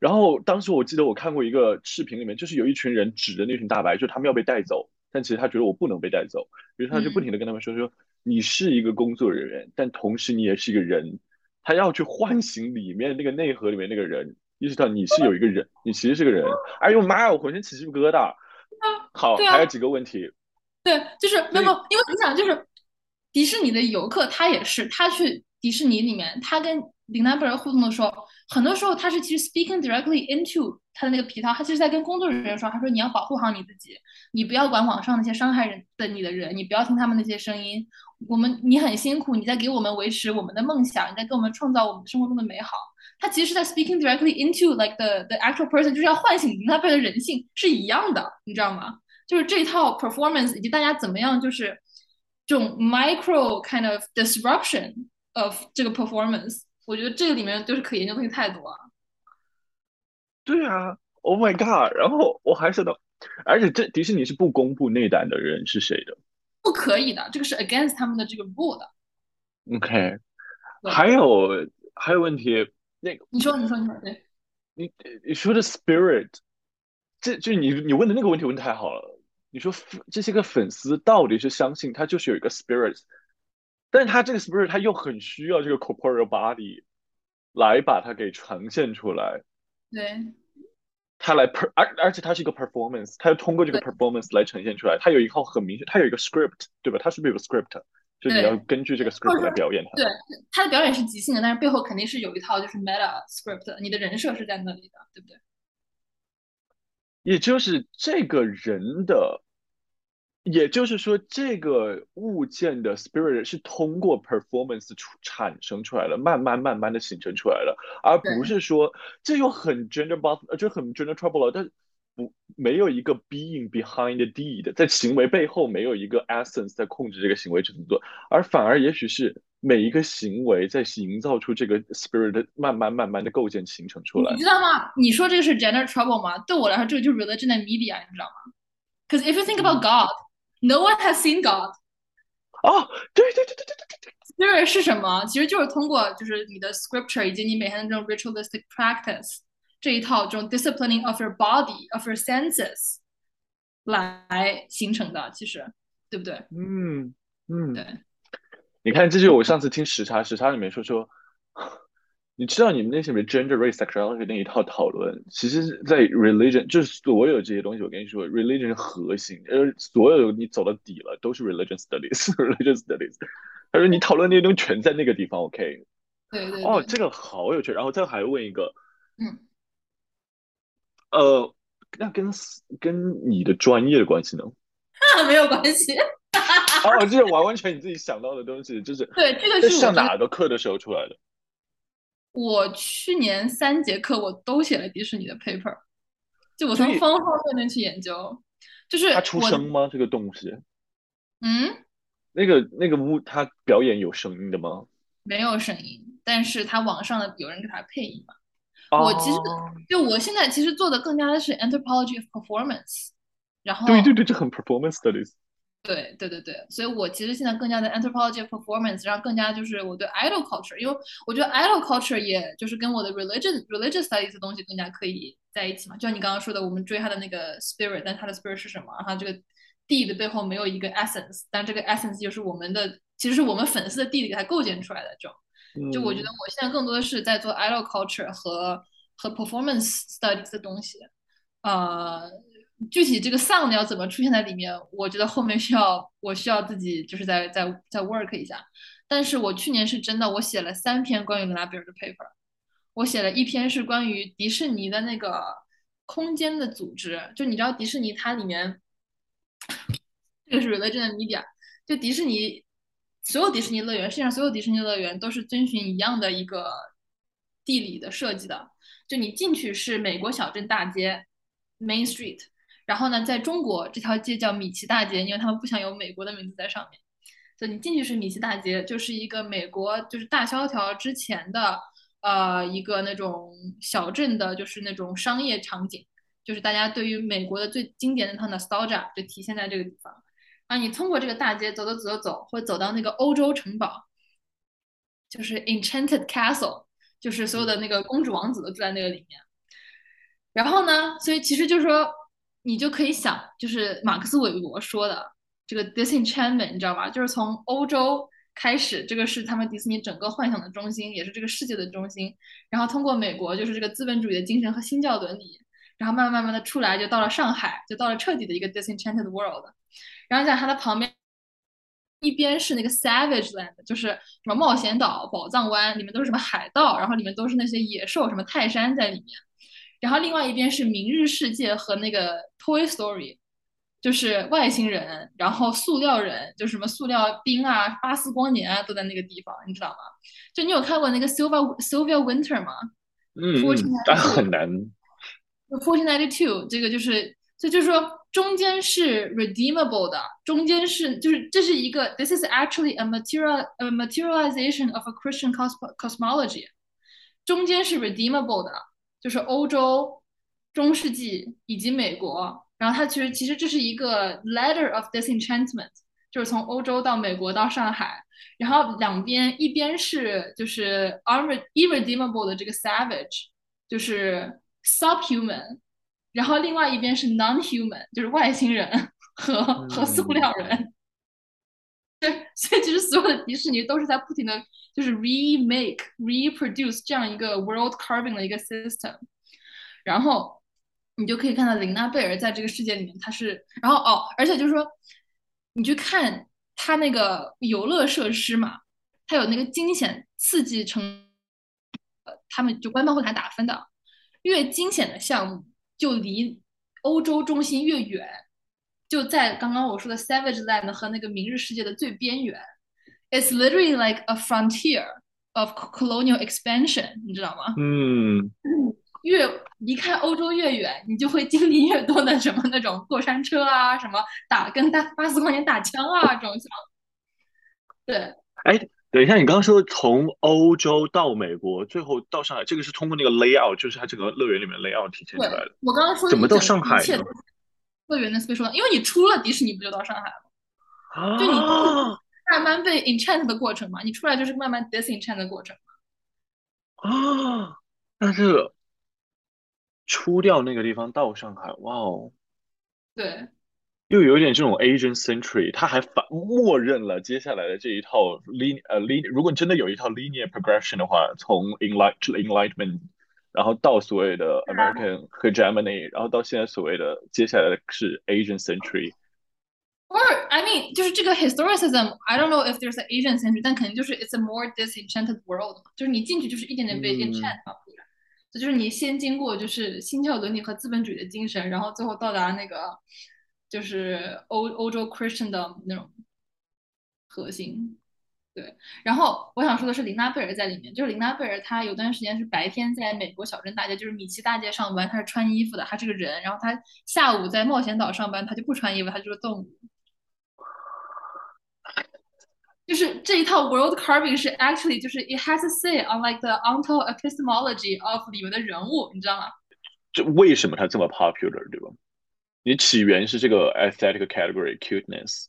然后当时我记得我看过一个视频，里面就是有一群人指着那群大白，就他们要被带走，但其实他觉得我不能被带走，于是他就不停的跟他们说说，你是一个工作人员，但同时你也是一个人，他要去唤醒里面那个内核里面那个人。意识到你是有一个人，你其实是个人。哎呦妈呀，我浑身起鸡皮疙瘩。好，还有几个问题。对，就是没有，因为你想，就是迪士尼的游客，他也是，他去迪士尼里面，他跟林丹贝尔互动的时候，很多时候他是其实 speaking directly into 他的那个皮套，他其实在跟工作人员说，他说你要保护好你自己，你不要管网上那些伤害人的你的人，你不要听他们那些声音。我们你很辛苦，你在给我们维持我们的梦想，你在给我们创造我们生活中的美好。他其实是在 speaking directly into like the the actual person，就是要唤醒他贝的人性是一样的，你知道吗？就是这套 performance 以及大家怎么样，就是这种 micro kind of disruption of 这个 performance，我觉得这个里面就是可研究东西太多了。对啊，Oh my god！然后我还想到，而且这迪士尼是不公布内胆的人是谁的，不可以的，这个是 against 他们的这个 rule 的。OK，还有还有问题。那个，你说，你说，你说，对，你你说的 spirit，这就你你问的那个问题问太好了。你说这些个粉丝到底是相信他就是有一个 spirit，但是他这个 spirit 他又很需要这个 corporeal body 来把它给呈现出来。对，他来 per 而而且他是一个 performance，他要通过这个 performance 来呈现出来。他有一套很明确，他有一个 script，对吧？他是不是有个 script？就你要根据这个 script 来表演它。对，他的表演是即兴的，但是背后肯定是有一套就是 meta script，你的人设是在那里的，对不对？也就是这个人的，也就是说这个物件的 spirit 是通过 performance 出产生出来的，慢慢慢慢的形成出来的，而不是说这又很 gender buff，就很 gender trouble 了，但。不，没有一个 being behind the deed，在行为背后没有一个 essence 在控制这个行为去怎么做，而反而也许是每一个行为在营造出这个 spirit，慢慢慢慢的构建形成出来。你知道吗？你说这个是 gender trouble 吗？对我来说，这个就是 religion and media，你知道吗？Because if you think about God，no one has seen God。哦，对对对对对对对，spirit 是什么？其实就是通过就是你的 scripture 以及你每天的这种 ritualistic practice。这一套这种 disciplining of your body of your senses 来形成的，其实对不对？嗯嗯，对，你看，这就是我上次听时差，时差里面说说，你知道你们那些什么 gender race sexuality 那一套讨论，其实，在 religion 就是所有这些东西，我跟你说，religion 是核心，呃，所有你走到底了都是 religion studies，religion studies。他说你讨论那些东西全在那个地方，OK？对对哦，这个好有趣。然后再还问一个，嗯，呃，那跟跟你的专业的关系呢？没有关系。哦，这是完完全你自己想到的东西，就是对，这个是上哪个课的时候出来的？我去年三节课我都写了迪士尼的 paper，就我从方方面面去研究，就是他出我声吗？这个东西？嗯那个那个屋，他表演有声音的吗？没有声音，但是他网上的有人给他配音嘛。哦我其实就我现在其实做的更加的是 anthropology of performance，然后对对对，这很 performance studies。对对对对，所以我其实现在更加的 anthropology of performance，然后更加就是我对 idol culture，因为我觉得 idol culture 也就是跟我的 religion religious studies 的东西更加可以在一起嘛。就像你刚刚说的，我们追他的那个 spirit，但他的 spirit 是什么？然后这个 D 的背后没有一个 essence，但这个 essence 就是我们的，其实是我们粉丝的 D 给它构建出来的这种。就我觉得嗯。我现在更多的是在做 idol culture 和和 performance studies 的东西，呃，具体这个 sound 要怎么出现在里面，我觉得后面需要我需要自己就是在在在 work 一下。但是我去年是真的，我写了三篇关于伦纳比尔的 paper，我写了一篇是关于迪士尼的那个空间的组织，就你知道迪士尼它里面 这个是 religion media，就迪士尼所有迪士尼乐园，世界上所有迪士尼乐园都是遵循一样的一个地理的设计的。就你进去是美国小镇大街 Main Street，然后呢，在中国这条街叫米奇大街，因为他们不想有美国的名字在上面，所以你进去是米奇大街，就是一个美国就是大萧条之前的呃一个那种小镇的，就是那种商业场景，就是大家对于美国的最经典的那套 nostalgia 就体现在这个地方。啊，你通过这个大街走走走走走，会走到那个欧洲城堡，就是 Enchanted Castle，就是所有的那个公主王子都住在那个里面。然后呢，所以其实就是说，你就可以想，就是马克思韦伯说的这个 disenchantment，你知道吧？就是从欧洲开始，这个是他们迪士尼整个幻想的中心，也是这个世界的中心。然后通过美国，就是这个资本主义的精神和新教伦理，然后慢慢慢慢的出来，就到了上海，就到了彻底的一个 disenchanted world。然后在它的旁边，一边是那个 Savage Land，就是什么冒险岛、宝藏湾，里面都是什么海盗，然后里面都是那些野兽，什么泰山在里面。然后另外一边是明日世界和那个 Toy Story，就是外星人，然后塑料人，就什么塑料兵啊、巴斯光年啊，都在那个地方，你知道吗？就你有看过那个 Silver Sylvia Winter 吗？嗯很难。Fourteen ninety two，这个就是，所以就是说中间是 redeemable 的，中间是就是这是一个，this is actually a material a materialization of a Christian cos cosmology，中间是 redeemable 的，就是欧洲、中世纪以及美国，然后它其实其实这是一个 ladder of disenchantment，就是从欧洲到美国到上海，然后两边一边是就是 unre irredeemable 的这个 savage，就是 subhuman， 然后另外一边是 non-human，就是外星人和和塑料人。对，所以其实所有的迪士尼都是在不停的就是 remake、reproduce 这样一个 world carving 的一个 system，然后你就可以看到琳娜贝尔在这个世界里面，她是，然后哦，而且就是说，你去看他那个游乐设施嘛，它有那个惊险刺激成，呃，他们就官方会给他打分的，越惊险的项目就离欧洲中心越远。就在刚刚我说的 Savage Land 和那个明日世界的最边缘，It's literally like a frontier of colonial expansion，你知道吗？嗯，越离开欧洲越远，你就会经历越多的什么那种过山车啊，什么打跟大巴斯光年打枪啊这种项目。对，哎，等一下，你刚刚说从欧洲到美国，最后到上海，这个是通过那个 layout，就是它整个乐园里面 layout 体现出来的。我刚刚说怎么到上海呢一切都是乐园的 special，因为你出了迪士尼不就到上海了？就你啊慢慢被 enchant 的过程嘛，你出来就是慢慢 disenchant 的过程。啊，那这个出掉那个地方到上海，哇哦，对，又有点这种 Asian century，他还反默认了接下来的这一套 lin 呃 lin，如果你真的有一套 linear progression 的话，从 enlight enlightenment，然后到所谓的 American hegemony，然后到现在所谓的接下来的是 Asian century。Or I mean，就是这个 historicism，I don't know if there's an Asian century，但肯定就是 it's a more disenchanted world 嘛，就是你进去就是一点点被嗯 enchant 嘛，这就是你先经过就是新教伦理和资本主义的精神，然后最后到达那个就是欧欧洲 Christian 的那种核心。对，然后我想说的是，琳娜贝尔在里面，就是琳娜贝尔，她有段时间是白天在美国小镇大街，就是米奇大街上班，她是穿衣服的，她是个人，然后她下午在冒险岛上班，她就不穿衣服，她就是动物。就是这一套 world carving 是 actually 就是 it has a say on like the onto epistemology of 里面的人物，你知道吗？这为什么它这么 popular，对吧？你起源是这个 aesthetic category cuteness，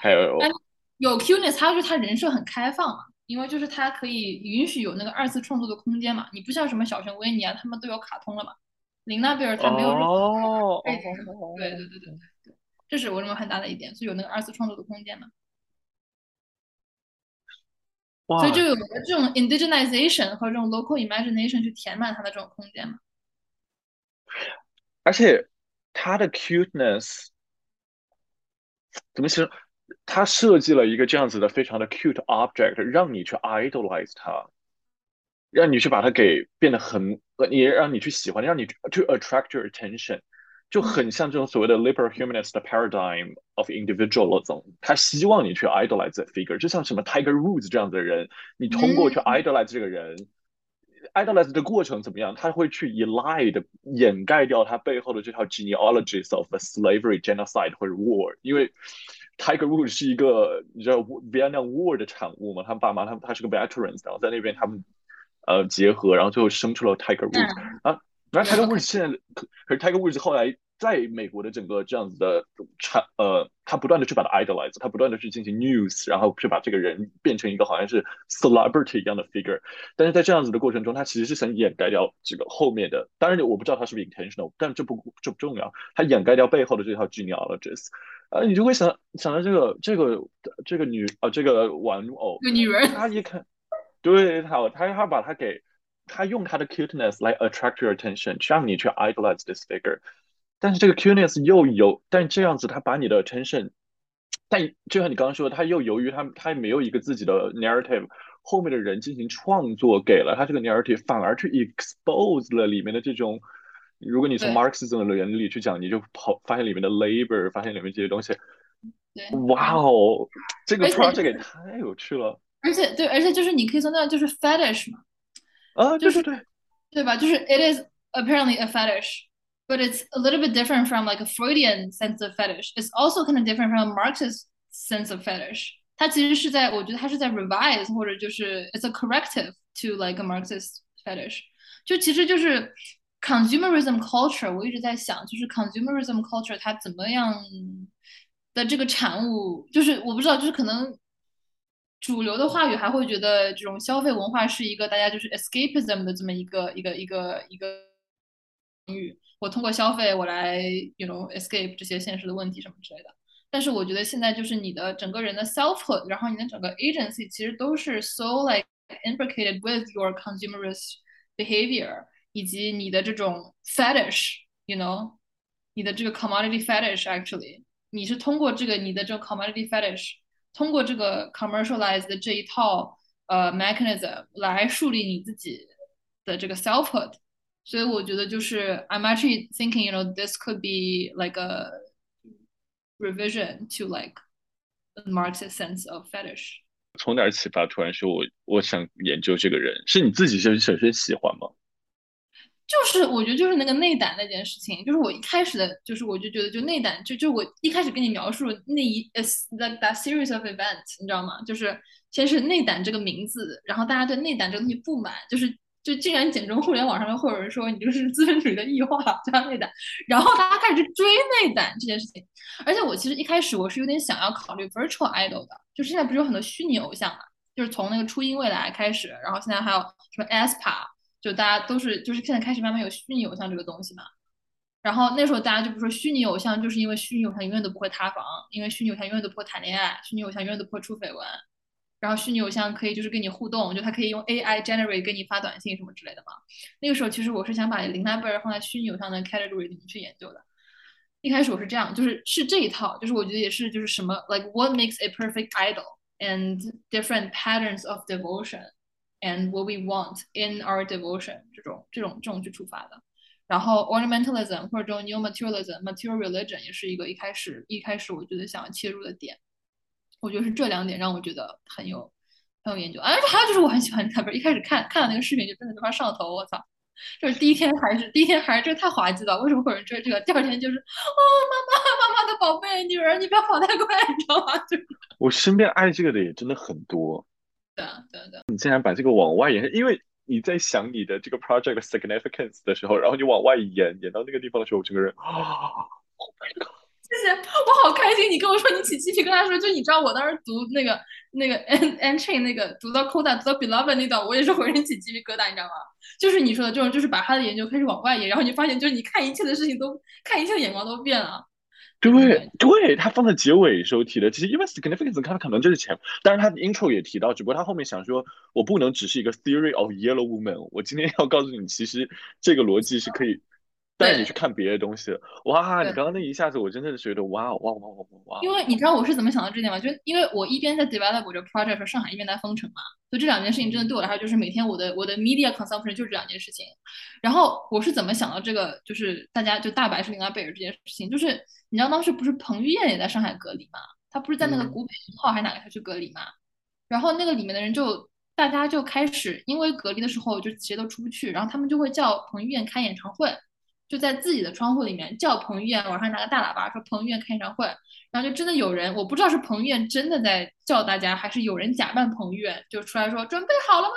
还有哎有 cuteness，它是它人设很开放嘛，因为就是它可以允许有那个二次创作的空间嘛。你不像什么小熊维尼啊，他们都有卡通了嘛。林娜贝尔他没有任何哦，背 景对对对对对对，这是我认为很大的一点，所以有那个二次创作的空间嘛。哇所以就有了这种 indigenization 和这种 local imagination 去填满它的这种空间嘛。而且它的 cuteness 怎么形容？它设计了一个这样子的非常的 cute object，让你去 idolize 它，让你去把它给变得很，呃也让你去喜欢，让你 to attract your attention，就很像这种所谓的 liberal humanist paradigm of individualism，他希望你去 idolize the figure，就像什么 Tiger Woods 这样子的人，你通过去嗯 idolize 这个人。Idolize 的过程怎么样？他会去的掩盖掉他背后的这套 genealogies of slavery, genocide 或者 war，因为 Tiger Woods 是一个你知道 Vietnam War 的产物嘛，他爸妈他他是个 veterans，然后在那边他们呃结合，然后最后生出了 Tiger Woods，、嗯啊，然后 Tiger Woods 现在可可是 Tiger Woods 后来在美国的整个这样子的产呃，他不断的去把它 idolize，他不断的去进行 news，然后去把这个人变成一个好像是 celebrity 一样的 figure，但是在这样子的过程中，他其实是想掩盖掉这个后面的，当然我不知道他是不是 intentional，但这不这不重要，他掩盖掉背后的这套 genealogies，呃，你就会想想到这个这个这个女啊、这个玩偶，这个女人，她一看，对他他他把他给他用他的 cuteness 来 attract your attention，让你去 idolize this figure。但是这个 cuteness 又有，但这样子他把你的 attention，但就像你刚刚说的，他又由于他他没有一个自己的 narrative，后面的人进行创作，给了他这个 narrative，反而去 expose 了里面的这种。如果你从 Marxism 的原理去讲，你就跑发现里面的 labor，发现里面这些东西，对，哇哦，这个而且 project 也太有趣了而且对，而且就是你可以从那就是 fetish 嘛，啊！就是对对，对吧？就是 it is apparently a fetish, but it's a little bit different from like a Freudian sense of fetish. It's also kind of different from a Marxist sense of fetish. 它其实是在，我觉得它是在 revise 或者就是 it's a corrective to like a Marxist fetish。就其实就是 consumerism culture，我一直在想，就是 consumerism culture 它怎么样的这个产物，就是我不知道，就是可能主流的话语还会觉得这种消费文化是一个大家就是 escapism 的这么一个一个一个一个语， 我通过消费我来 you know escape 这些现实的问题什么之类的。但是我觉得现在就是你的整个人的 selfhood，然后你的整个 agency 其实都是 so like implicated with your consumerist behavior，以及你的这种 fetish，you know，你的这个 commodity fetish actually，你是通过这个你的这种 commodity fetish，通过这个 commercialized 的这一套呃 mechanism 来树立你自己的这个 selfhood。 所以我觉得就是 I'm actually thinking, you know, this could be like a revision to like Marxist sense of fetish. 从哪儿启发？突然说我我想研究这个人，是你自己先首先喜欢吗？就是我觉得就是那个内胆那件事情，就是我一开始的，就是我就觉得就内胆，就就我一开始跟你描述那一呃 that that series of events，你知道吗？就是先是内胆这个名字，然后大家对内胆这个东西不满，就是就竟然简中互联网上面会有人说你就是资本主义的异化，叫内胆，然后大家开始追内胆这件事情。而且我其实一开始我是有点想要考虑 virtual idol 的，就现在不是有很多虚拟偶像嘛，就是从那个初音未来开始，然后现在还有什么 aespa。就大家都是就是现在开始慢慢有虚拟偶像这个东西嘛。然后那时候大家就不说虚拟偶像，就是因为虚拟偶像永远都不会塌房，因为虚拟偶像永远都不会谈恋爱，虚拟偶像永远都不会出绯闻。然后虚拟偶像可以就是跟你互动，就他可以用 AI generate 跟你发短信什么之类的嘛。那个时候其实我是想把琳娜贝尔放在虚拟偶像的 category 里面去研究的。一开始我是这样，就是是这一套，就是我觉得也是就是什么 like what makes a perfect idol and different patterns of devotion and what we want in our devotion 这种这种这种去出发的。然后 ornamentalism 或者这种 new materialism material religion 也是一个一开始一开始我觉得想要切入的点。我觉得是这两点让我觉得很有很有研究。哎，还有就是我很喜欢他，不是一开始看看了那个视频就真的没法上头，我操！就是第一天还是第一天还是这个太滑稽了，为什么会有人追这个？第二天就是哦，妈妈妈妈的宝贝女儿，你不要跑太快，你知道吗？就我身边爱这个的也真的很多。对啊，对对。你竟然把这个往外延，因为你在想你的这个 project significance 的时候，然后你往外延，延到那个地方的时候，我整个人啊，Oh my god！谢谢，我好开心！你跟我说你起鸡皮疙瘩，说就你知道我当时读那个那个 N N chain 那个读到 Coda 读到 Beloved 那段，我也是浑身起鸡皮疙瘩，你知道吗？就是你说的这种，就是把他的研究开始往外延，然后你发现就是你看一切的事情都看一切的眼光都变了。对对，他放在结尾时候提的，其实因为 significance 他可能就是前，但是他的 intro 也提到，只不过他后面想说，我不能只是一个 theory of yellow woman，我今天要告诉你，其实这个逻辑是可以。带你去看别的东西，哇！你刚刚那一下子，我真的是觉得哇哇哇哇哇！因为你知道我是怎么想到这点吗？就因为我一边在 develop 我这 project 说上海，一边在封城嘛，所以这两件事情真的对我来说，就是每天我的我的 media consumption 就是这两件事情。然后我是怎么想到这个，就是大家就大白是琳娜贝尔这件事情，就是你知道当时不是彭于晏也在上海隔离嘛？他不是在那个古北号还是哪个他去隔离嘛？然后那个里面的人就大家就开始因为隔离的时候就谁都出不去，然后他们就会叫彭于晏开演唱会。就在自己的窗户里面叫彭于晏，晚上拿个大喇叭说彭于晏开演唱会，然后就真的有人，我不知道是彭于晏真的在叫大家，还是有人假扮彭于晏就出来说准备好了吗？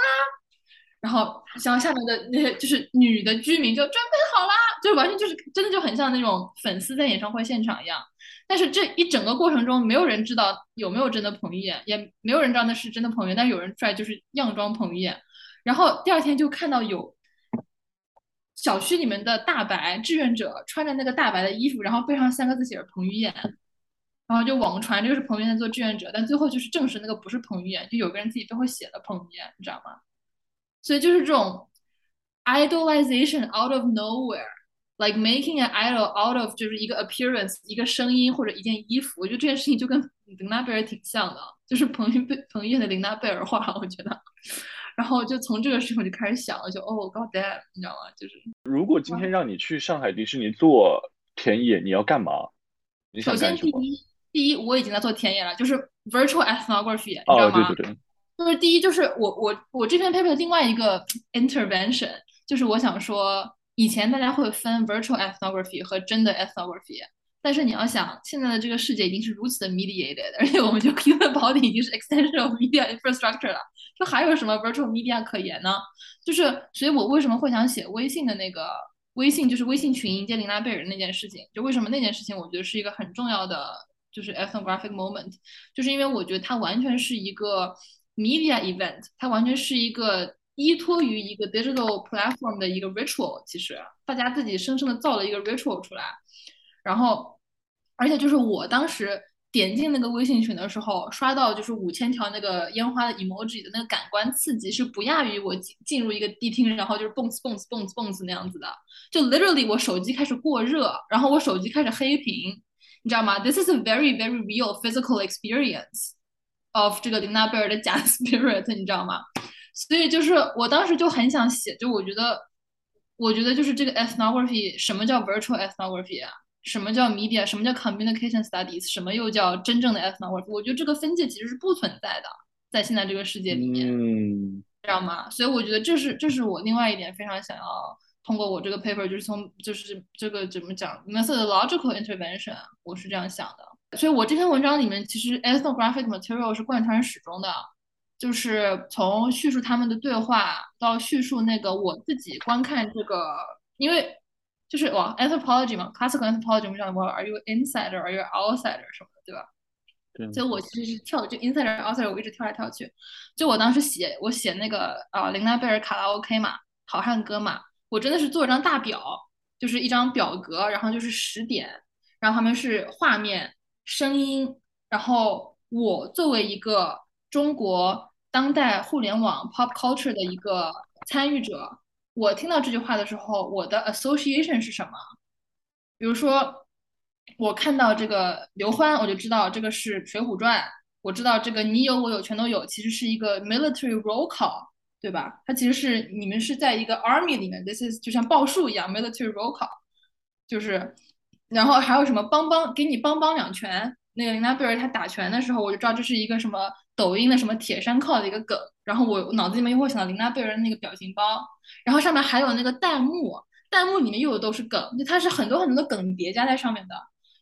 然后像下面的那些就是女的居民就准备好啦，就完全就是真的就很像那种粉丝在演唱会现场一样。但是这一整个过程中，没有人知道有没有真的彭于晏，也没有人知道那是真的彭于晏，但有人出来就是样装彭于晏。然后第二天就看到有。小区里面的大白志愿者穿着那个大白的衣服，然后背上三个字写着彭于晏，然后就网传这个是彭于晏做志愿者，但最后就是证实那个不是彭于晏，就有个人自己背后写了彭于晏，你知道吗？所以就是这种 idolization out of nowhere，like making an idol out of 就是一个 appearance，一个声音或者一件衣服，我觉得这件事情就跟琳娜贝尔挺像的，就是彭于贝彭于晏的琳娜贝尔化，我觉得。然后就从这个时候就开始想了，就哦，God damn，你知道吗？就是如果今天让你去上海迪士尼做田野，你要干嘛？首先，第一，第一，我已经在做田野了，就是 virtual ethnography，你知道吗？对对对。就是第一，就是我我我这篇 paper 的另外一个 intervention，就是我想说，以前大家会分 virtual ethnography 和真的 ethnography。但是你要想，现在的这个世界已经是如此的 mediated，而且我们就 human body 已经是 extension of media infrastructure 了，就还有什么 virtual media 可言呢？就是，所以我为什么会想写微信的那个微信，就是微信群迎接琳娜贝尔那件事情？就为什么那件事情，我觉得是一个很重要的，就是 ethnographic moment，就是因为我觉得它完全是一个 media event，它完全是一个依托于一个 digital platform 的一个 ritual，其实大家自己生生的造了一个 ritual 出来，然后。而且就是我当时点进那个微信群的时候，刷到就是五千条那个烟花的 emoji 的那个感官刺激是不亚于我进进入一个迪厅，然后就是蹦子蹦子蹦子蹦子那样子的。就 literally 我手机开始过热，然后我手机开始黑屏，你知道吗？This is a very very real physical experience of 这个林纳贝尔的假 spirit，你知道吗？所以就是我当时就很想写，就我觉得，我觉得就是这个 ethnography，什么叫 virtual ethnography 啊？什么叫 media？什么叫 communication studies？什么又叫真正的 ethnography？我觉得这个分界其实是不存在的，在现在这个世界里面，嗯知道吗？所以我觉得这是这是我另外一点非常想要通过我这个 paper，就是从就是这个怎么讲 methodological intervention，我是这样想的。所以我这篇文章里面其实 ethnographic material 是贯穿始终的，就是从叙述他们的对话到叙述那个我自己观看这个，因为。就是哇，anthropology 嘛，classical anthropology 我们讲过，are you insider，are you outsider 什么的，对吧？对。所以我其实是跳，就 insider outsider 我一直跳来跳去。就我当时写，我写那个啊，琳娜贝尔卡拉 OK 嘛，好汉歌嘛，我真的是做一张大表，就是一张表格，然后就是十点，然后他们是画面、声音，然后我作为一个中国当代互联网 pop culture 的一个参与者，我听到这句话的时候，我的 association 是什么？比如说，我看到这个刘欢，我就知道这个是《水浒传》，我知道这个你有我有全都有，其实是一个 military roll call，对吧？它其实是你们是在一个 army 里面，this is 就像报数一样 military roll call，就是，然后还有什么邦邦给你邦邦两拳，那个琳娜贝尔她打拳的时候，我就知道这是一个什么抖音的什么铁山靠的一个梗，然后我脑子里面又会想到琳娜贝尔的那个表情包，然后上面还有那个弹幕。弹幕里面又有都是梗，就它是很多很多的梗叠加在上面的，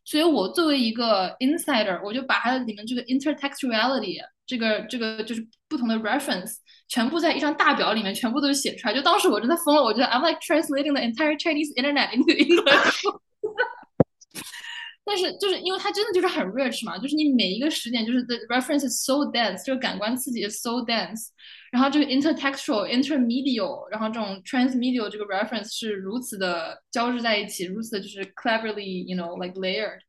所以我作为一个 insider，我就把它里面这个 intertextuality 这个这个就是不同的 reference 全部在一张大表里面全部都写出来，就当时我真的疯了，我觉得 I'm like translating the entire Chinese internet into English。但是就是因为它真的就是很 rich 嘛，就是你每一个时点就是 the reference is so dense，这个感官刺激 is so dense，然后这个 intertextual、intermedial，然后这种 transmedial 这个 reference 是如此的交织在一起，如此的就是 cleverly，you know like layered，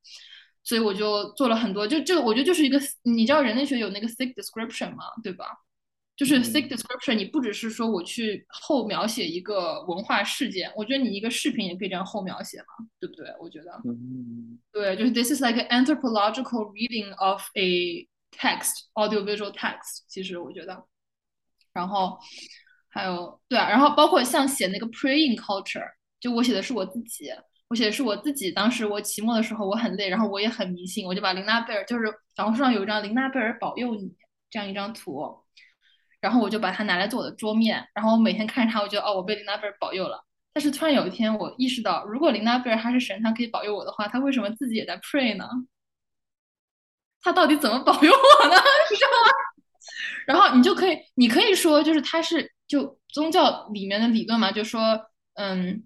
所以我就做了很多，就这个我觉得就是一个，你知道人类学有那个 thick description 嘛，对吧？就是 thick description，你不只是说我去后描写一个文化事件，我觉得你一个视频也可以这样后描写嘛，对不对？我觉得，嗯，对，就是 this is like an anthropological reading of a text, audiovisual text。其实我觉得，然后还有对啊，然后包括像写那个 praying culture，就我写的是我自己，我写的是我自己。当时我期末的时候我很累，然后我也很迷信，我就把琳娜贝尔，就是小红书上有一张琳娜贝尔保佑你这样一张图。然后我就把它拿来做我的桌面，然后我每天看着它，我觉得哦，我被琳娜贝尔保佑了。但是突然有一天，我意识到，如果琳娜贝尔他是神，他可以保佑我的话，他为什么自己也在 pray 呢？他到底怎么保佑我呢？你知道吗？然后你就可以，你可以说，就是他是就宗教里面的理论嘛，就说嗯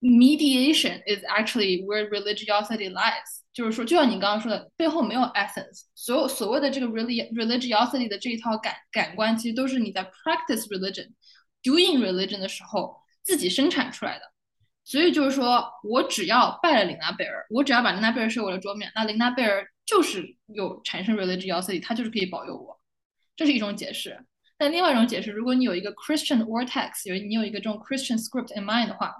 ，mediation is actually where religiosity lies. 就是说，就像你刚刚说的，背后没有 essence，所有所谓的这个 religiosity 的这一套感感官，其实都是你在 practice religion、doing religion 的时候自己生产出来的。所以就是说我只要拜了琳娜贝尔，我只要把琳娜贝尔设我的桌面，那琳娜贝尔就是有产生 religiosity，它就是可以保佑我，这是一种解释。但另外一种解释，如果你有一个 Christian vortex，有你有一个这种 Christian script in mind 的话，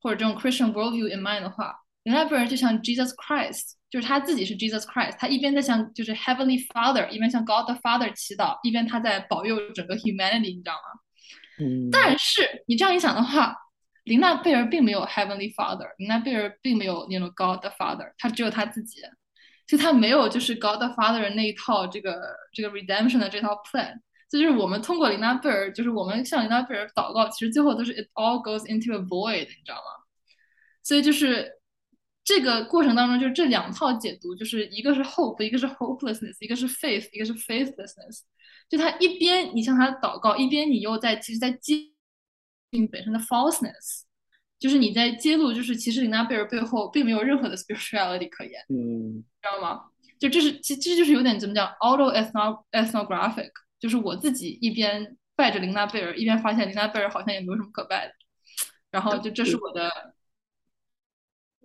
或者这种 Christian worldview in mind 的话。琳娜贝尔就像 Jesus Christ，就是他自己是 Jesus Christ，他一边在向就是 Heavenly Father，一边向 God the Father 祈祷，一边他在保佑整个 humanity，你知道吗？嗯，但是你这样一想的话，琳娜贝尔并没有 Heavenly Father，琳娜贝尔并没有那种 God the Father，他只有他自己，所以他没有就是 God the Father 那一套这个这个 redemption 的这套 plan。这就是我们通过琳娜贝尔，就是我们向琳娜贝尔祷告，其实最后都是 it all goes into a void，你知道吗？所以就是。这个过程当中，就是这两套解读，就是一个是 hope，一个是 hopelessness，一个是 faith，一个是 faithlessness。就他一边你向他祷告，一边你又在其实，在揭露本身的 falseness，就是你在揭露，就是其实琳娜贝尔背后并没有任何的 spirituality 可言，嗯，知道吗？就这是其这就是有点怎么讲 auto ethno ethnographic，就是我自己一边拜着琳娜贝尔，一边发现琳娜贝尔好像也没有什么可拜的，然后就这是我的。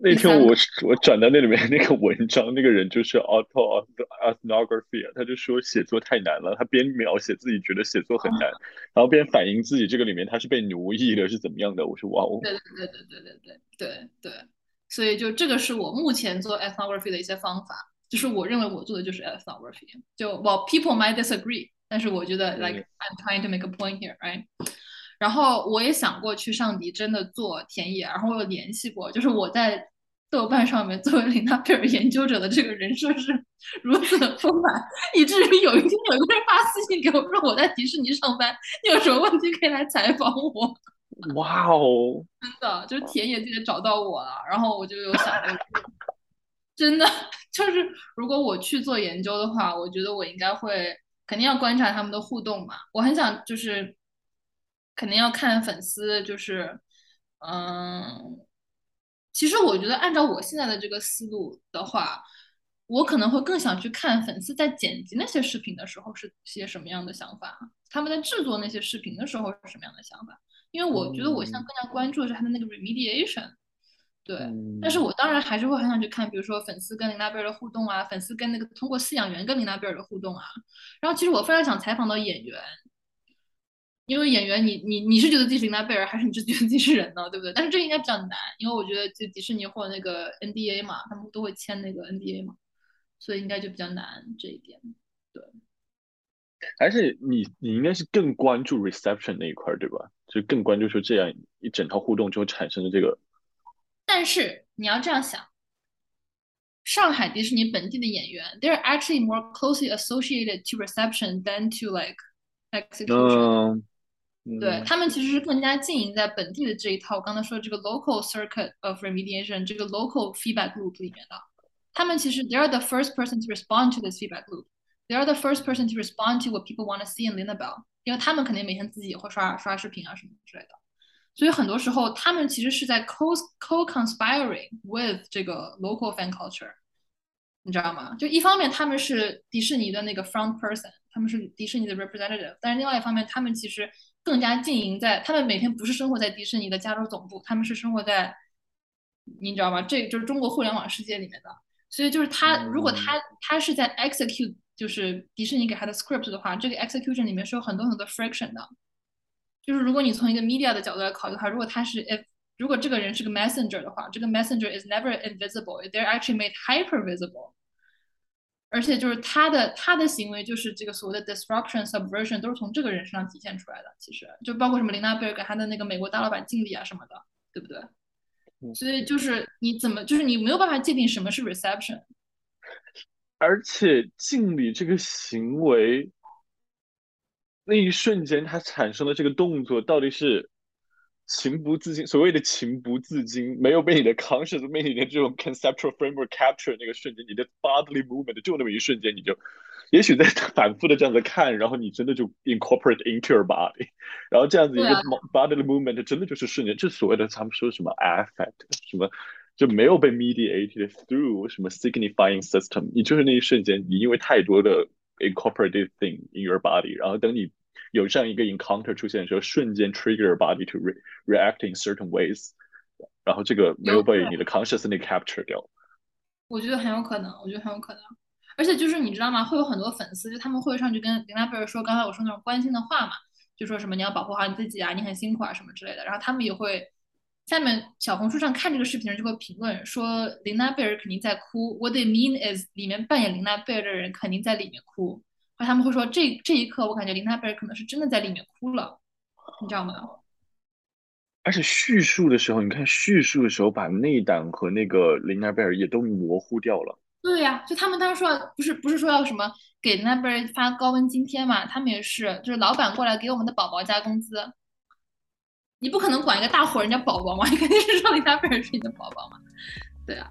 那天我我转到那里面那个文章，那个人就是 auto ethnography，他就说写作太难了，他边描写自己觉得写作很难，然后边反映自己这个里面他是被奴役的，是怎么样的？我说哇哦，对对对对对对对对对，所以就这个是我目前做 ethnography 的一些方法，就是我认为我做的就是 ethnography，就 well people might disagree，但是我觉得 like I'm trying to make a point here，right？然后我也想过去上迪真的做田野，然后我有联系过，就是我在豆瓣上面作为琳娜贝尔研究者的这个人设是 如此的丰满，以至于有一天有一个人发私信给我说我在迪士尼上班，你有什么问题可以来采访我。哇哦，真的就是田野就找到我了，然后我就有想过，真的就是如果我去做研究的话，我觉得我应该会肯定要观察他们的互动嘛，我很想就是。肯定要看粉丝，就是，嗯，其实我觉得按照我现在的这个思路的话，我可能会更想去看粉丝在剪辑那些视频的时候是些什么样的想法，他们在制作那些视频的时候是什么样的想法。因为我觉得我现在更加关注的是他的那个 remediation。对，嗯但是我当然还是会很想去看，比如说粉丝跟琳娜贝尔的互动啊，粉丝跟那个通过饲养员跟琳娜贝尔的互动啊。然后其实我非常想采访到演员，因为演员你你你是觉得自己是琳娜贝尔，还是你是觉得自己是人呢？对不对？但是这应该比较难，因为我觉得就迪士尼或者那个 NDA 嘛，他们都会签那个 NDA 嘛，所以应该就比较难这一点。对而且你你应该是更关注 reception 那一块儿，对吧？就更关注说这样一整套互动之后产生的这个，但是你要这样想，上海迪士尼本地的演员，they're actually more closely associated to reception than to like execution。嗯，对他们其实是更加经营在本地的这一套，我刚才说的这个 local circuit of remediation 这个 local feedback loop 里面的。他们其实 they are the first person to respond to this feedback loop。They are the first person to respond to what people want to see in Lina Bell，因为他们肯定每天自己也会刷刷视频啊什么之类的，所以很多时候他们其实是在 co co conspiring with 这个 local fan culture，你知道吗？就一方面他们是迪士尼的那个 front person，他们是迪士尼的 representative，但是另外一方面他们其实更加经营在，他们每天不是生活在迪士尼的加州总部，他们是生活在，你知道吗？这就是中国互联网世界里面的，所以就是他如果他他是在 execute。就是迪士尼给他的 script 的话，这个 execution 里面是有很多很多 friction 的。就是如果你从一个 media 的角度来考虑的话，如果他是 if 如果这个人是个 messenger 的话，这个 messenger is never invisible，they're actually made hyper visible。而且就是他的他的行为，就是这个所谓的 disruption subversion 都是从这个人身上体现出来的。其实就包括什么琳娜贝尔给他的那个美国大老板敬礼啊什么的，对不对？所以就是你怎么就是你没有办法界定什么是 reception。而且敬礼这个行为，那一瞬间他产生的这个动作到底是情不自禁，所谓的情不自禁，没有被你的 conscious 被你的这种 conceptual framework capture 那个瞬间，你的 bodily movement 就那么一瞬间，你就也许在反复的这样子看，然后你真的就 incorporate into your body，然后这样子一个 bodily movement 真的就是瞬间，这所谓的他们说什么 affect 什么。就没有被 mediated through 什么 signifying system，你就是那一瞬间，你因为太多的 incorporated thing in your body，然后等你有这样一个 encounter 出现的时候，瞬间 trigger body to re react in certain ways，然后这个没有被你的 consciousness capture 掉。我觉得很有可能，我觉得很有可能。而且就是你知道吗？会有很多粉丝，就他们会上去跟林娜贝尔说刚才我说那种关心的话嘛，就说什么你要保护好你自己啊，你很辛苦啊什么之类的，然后他们也会。下面小红书上看这个视频人就会评论说，林娜贝尔肯定在哭。What they mean is，里面扮演林娜贝尔的人肯定在里面哭。而他们会说，这这一刻我感觉林娜贝尔可能是真的在里面哭了，你知道吗？而且叙述的时候，你看叙述的时候，把内胆和那个林娜贝尔也都模糊掉了。对呀、就他们当时说不是不是说要什么给琳娜贝尔发高温津贴嘛，他们也是，就是老板过来给我们的宝宝加工资。你不可能管一个大活人家宝宝嘛，你 肯定是说林娜贝尔是你的宝宝嘛，对啊。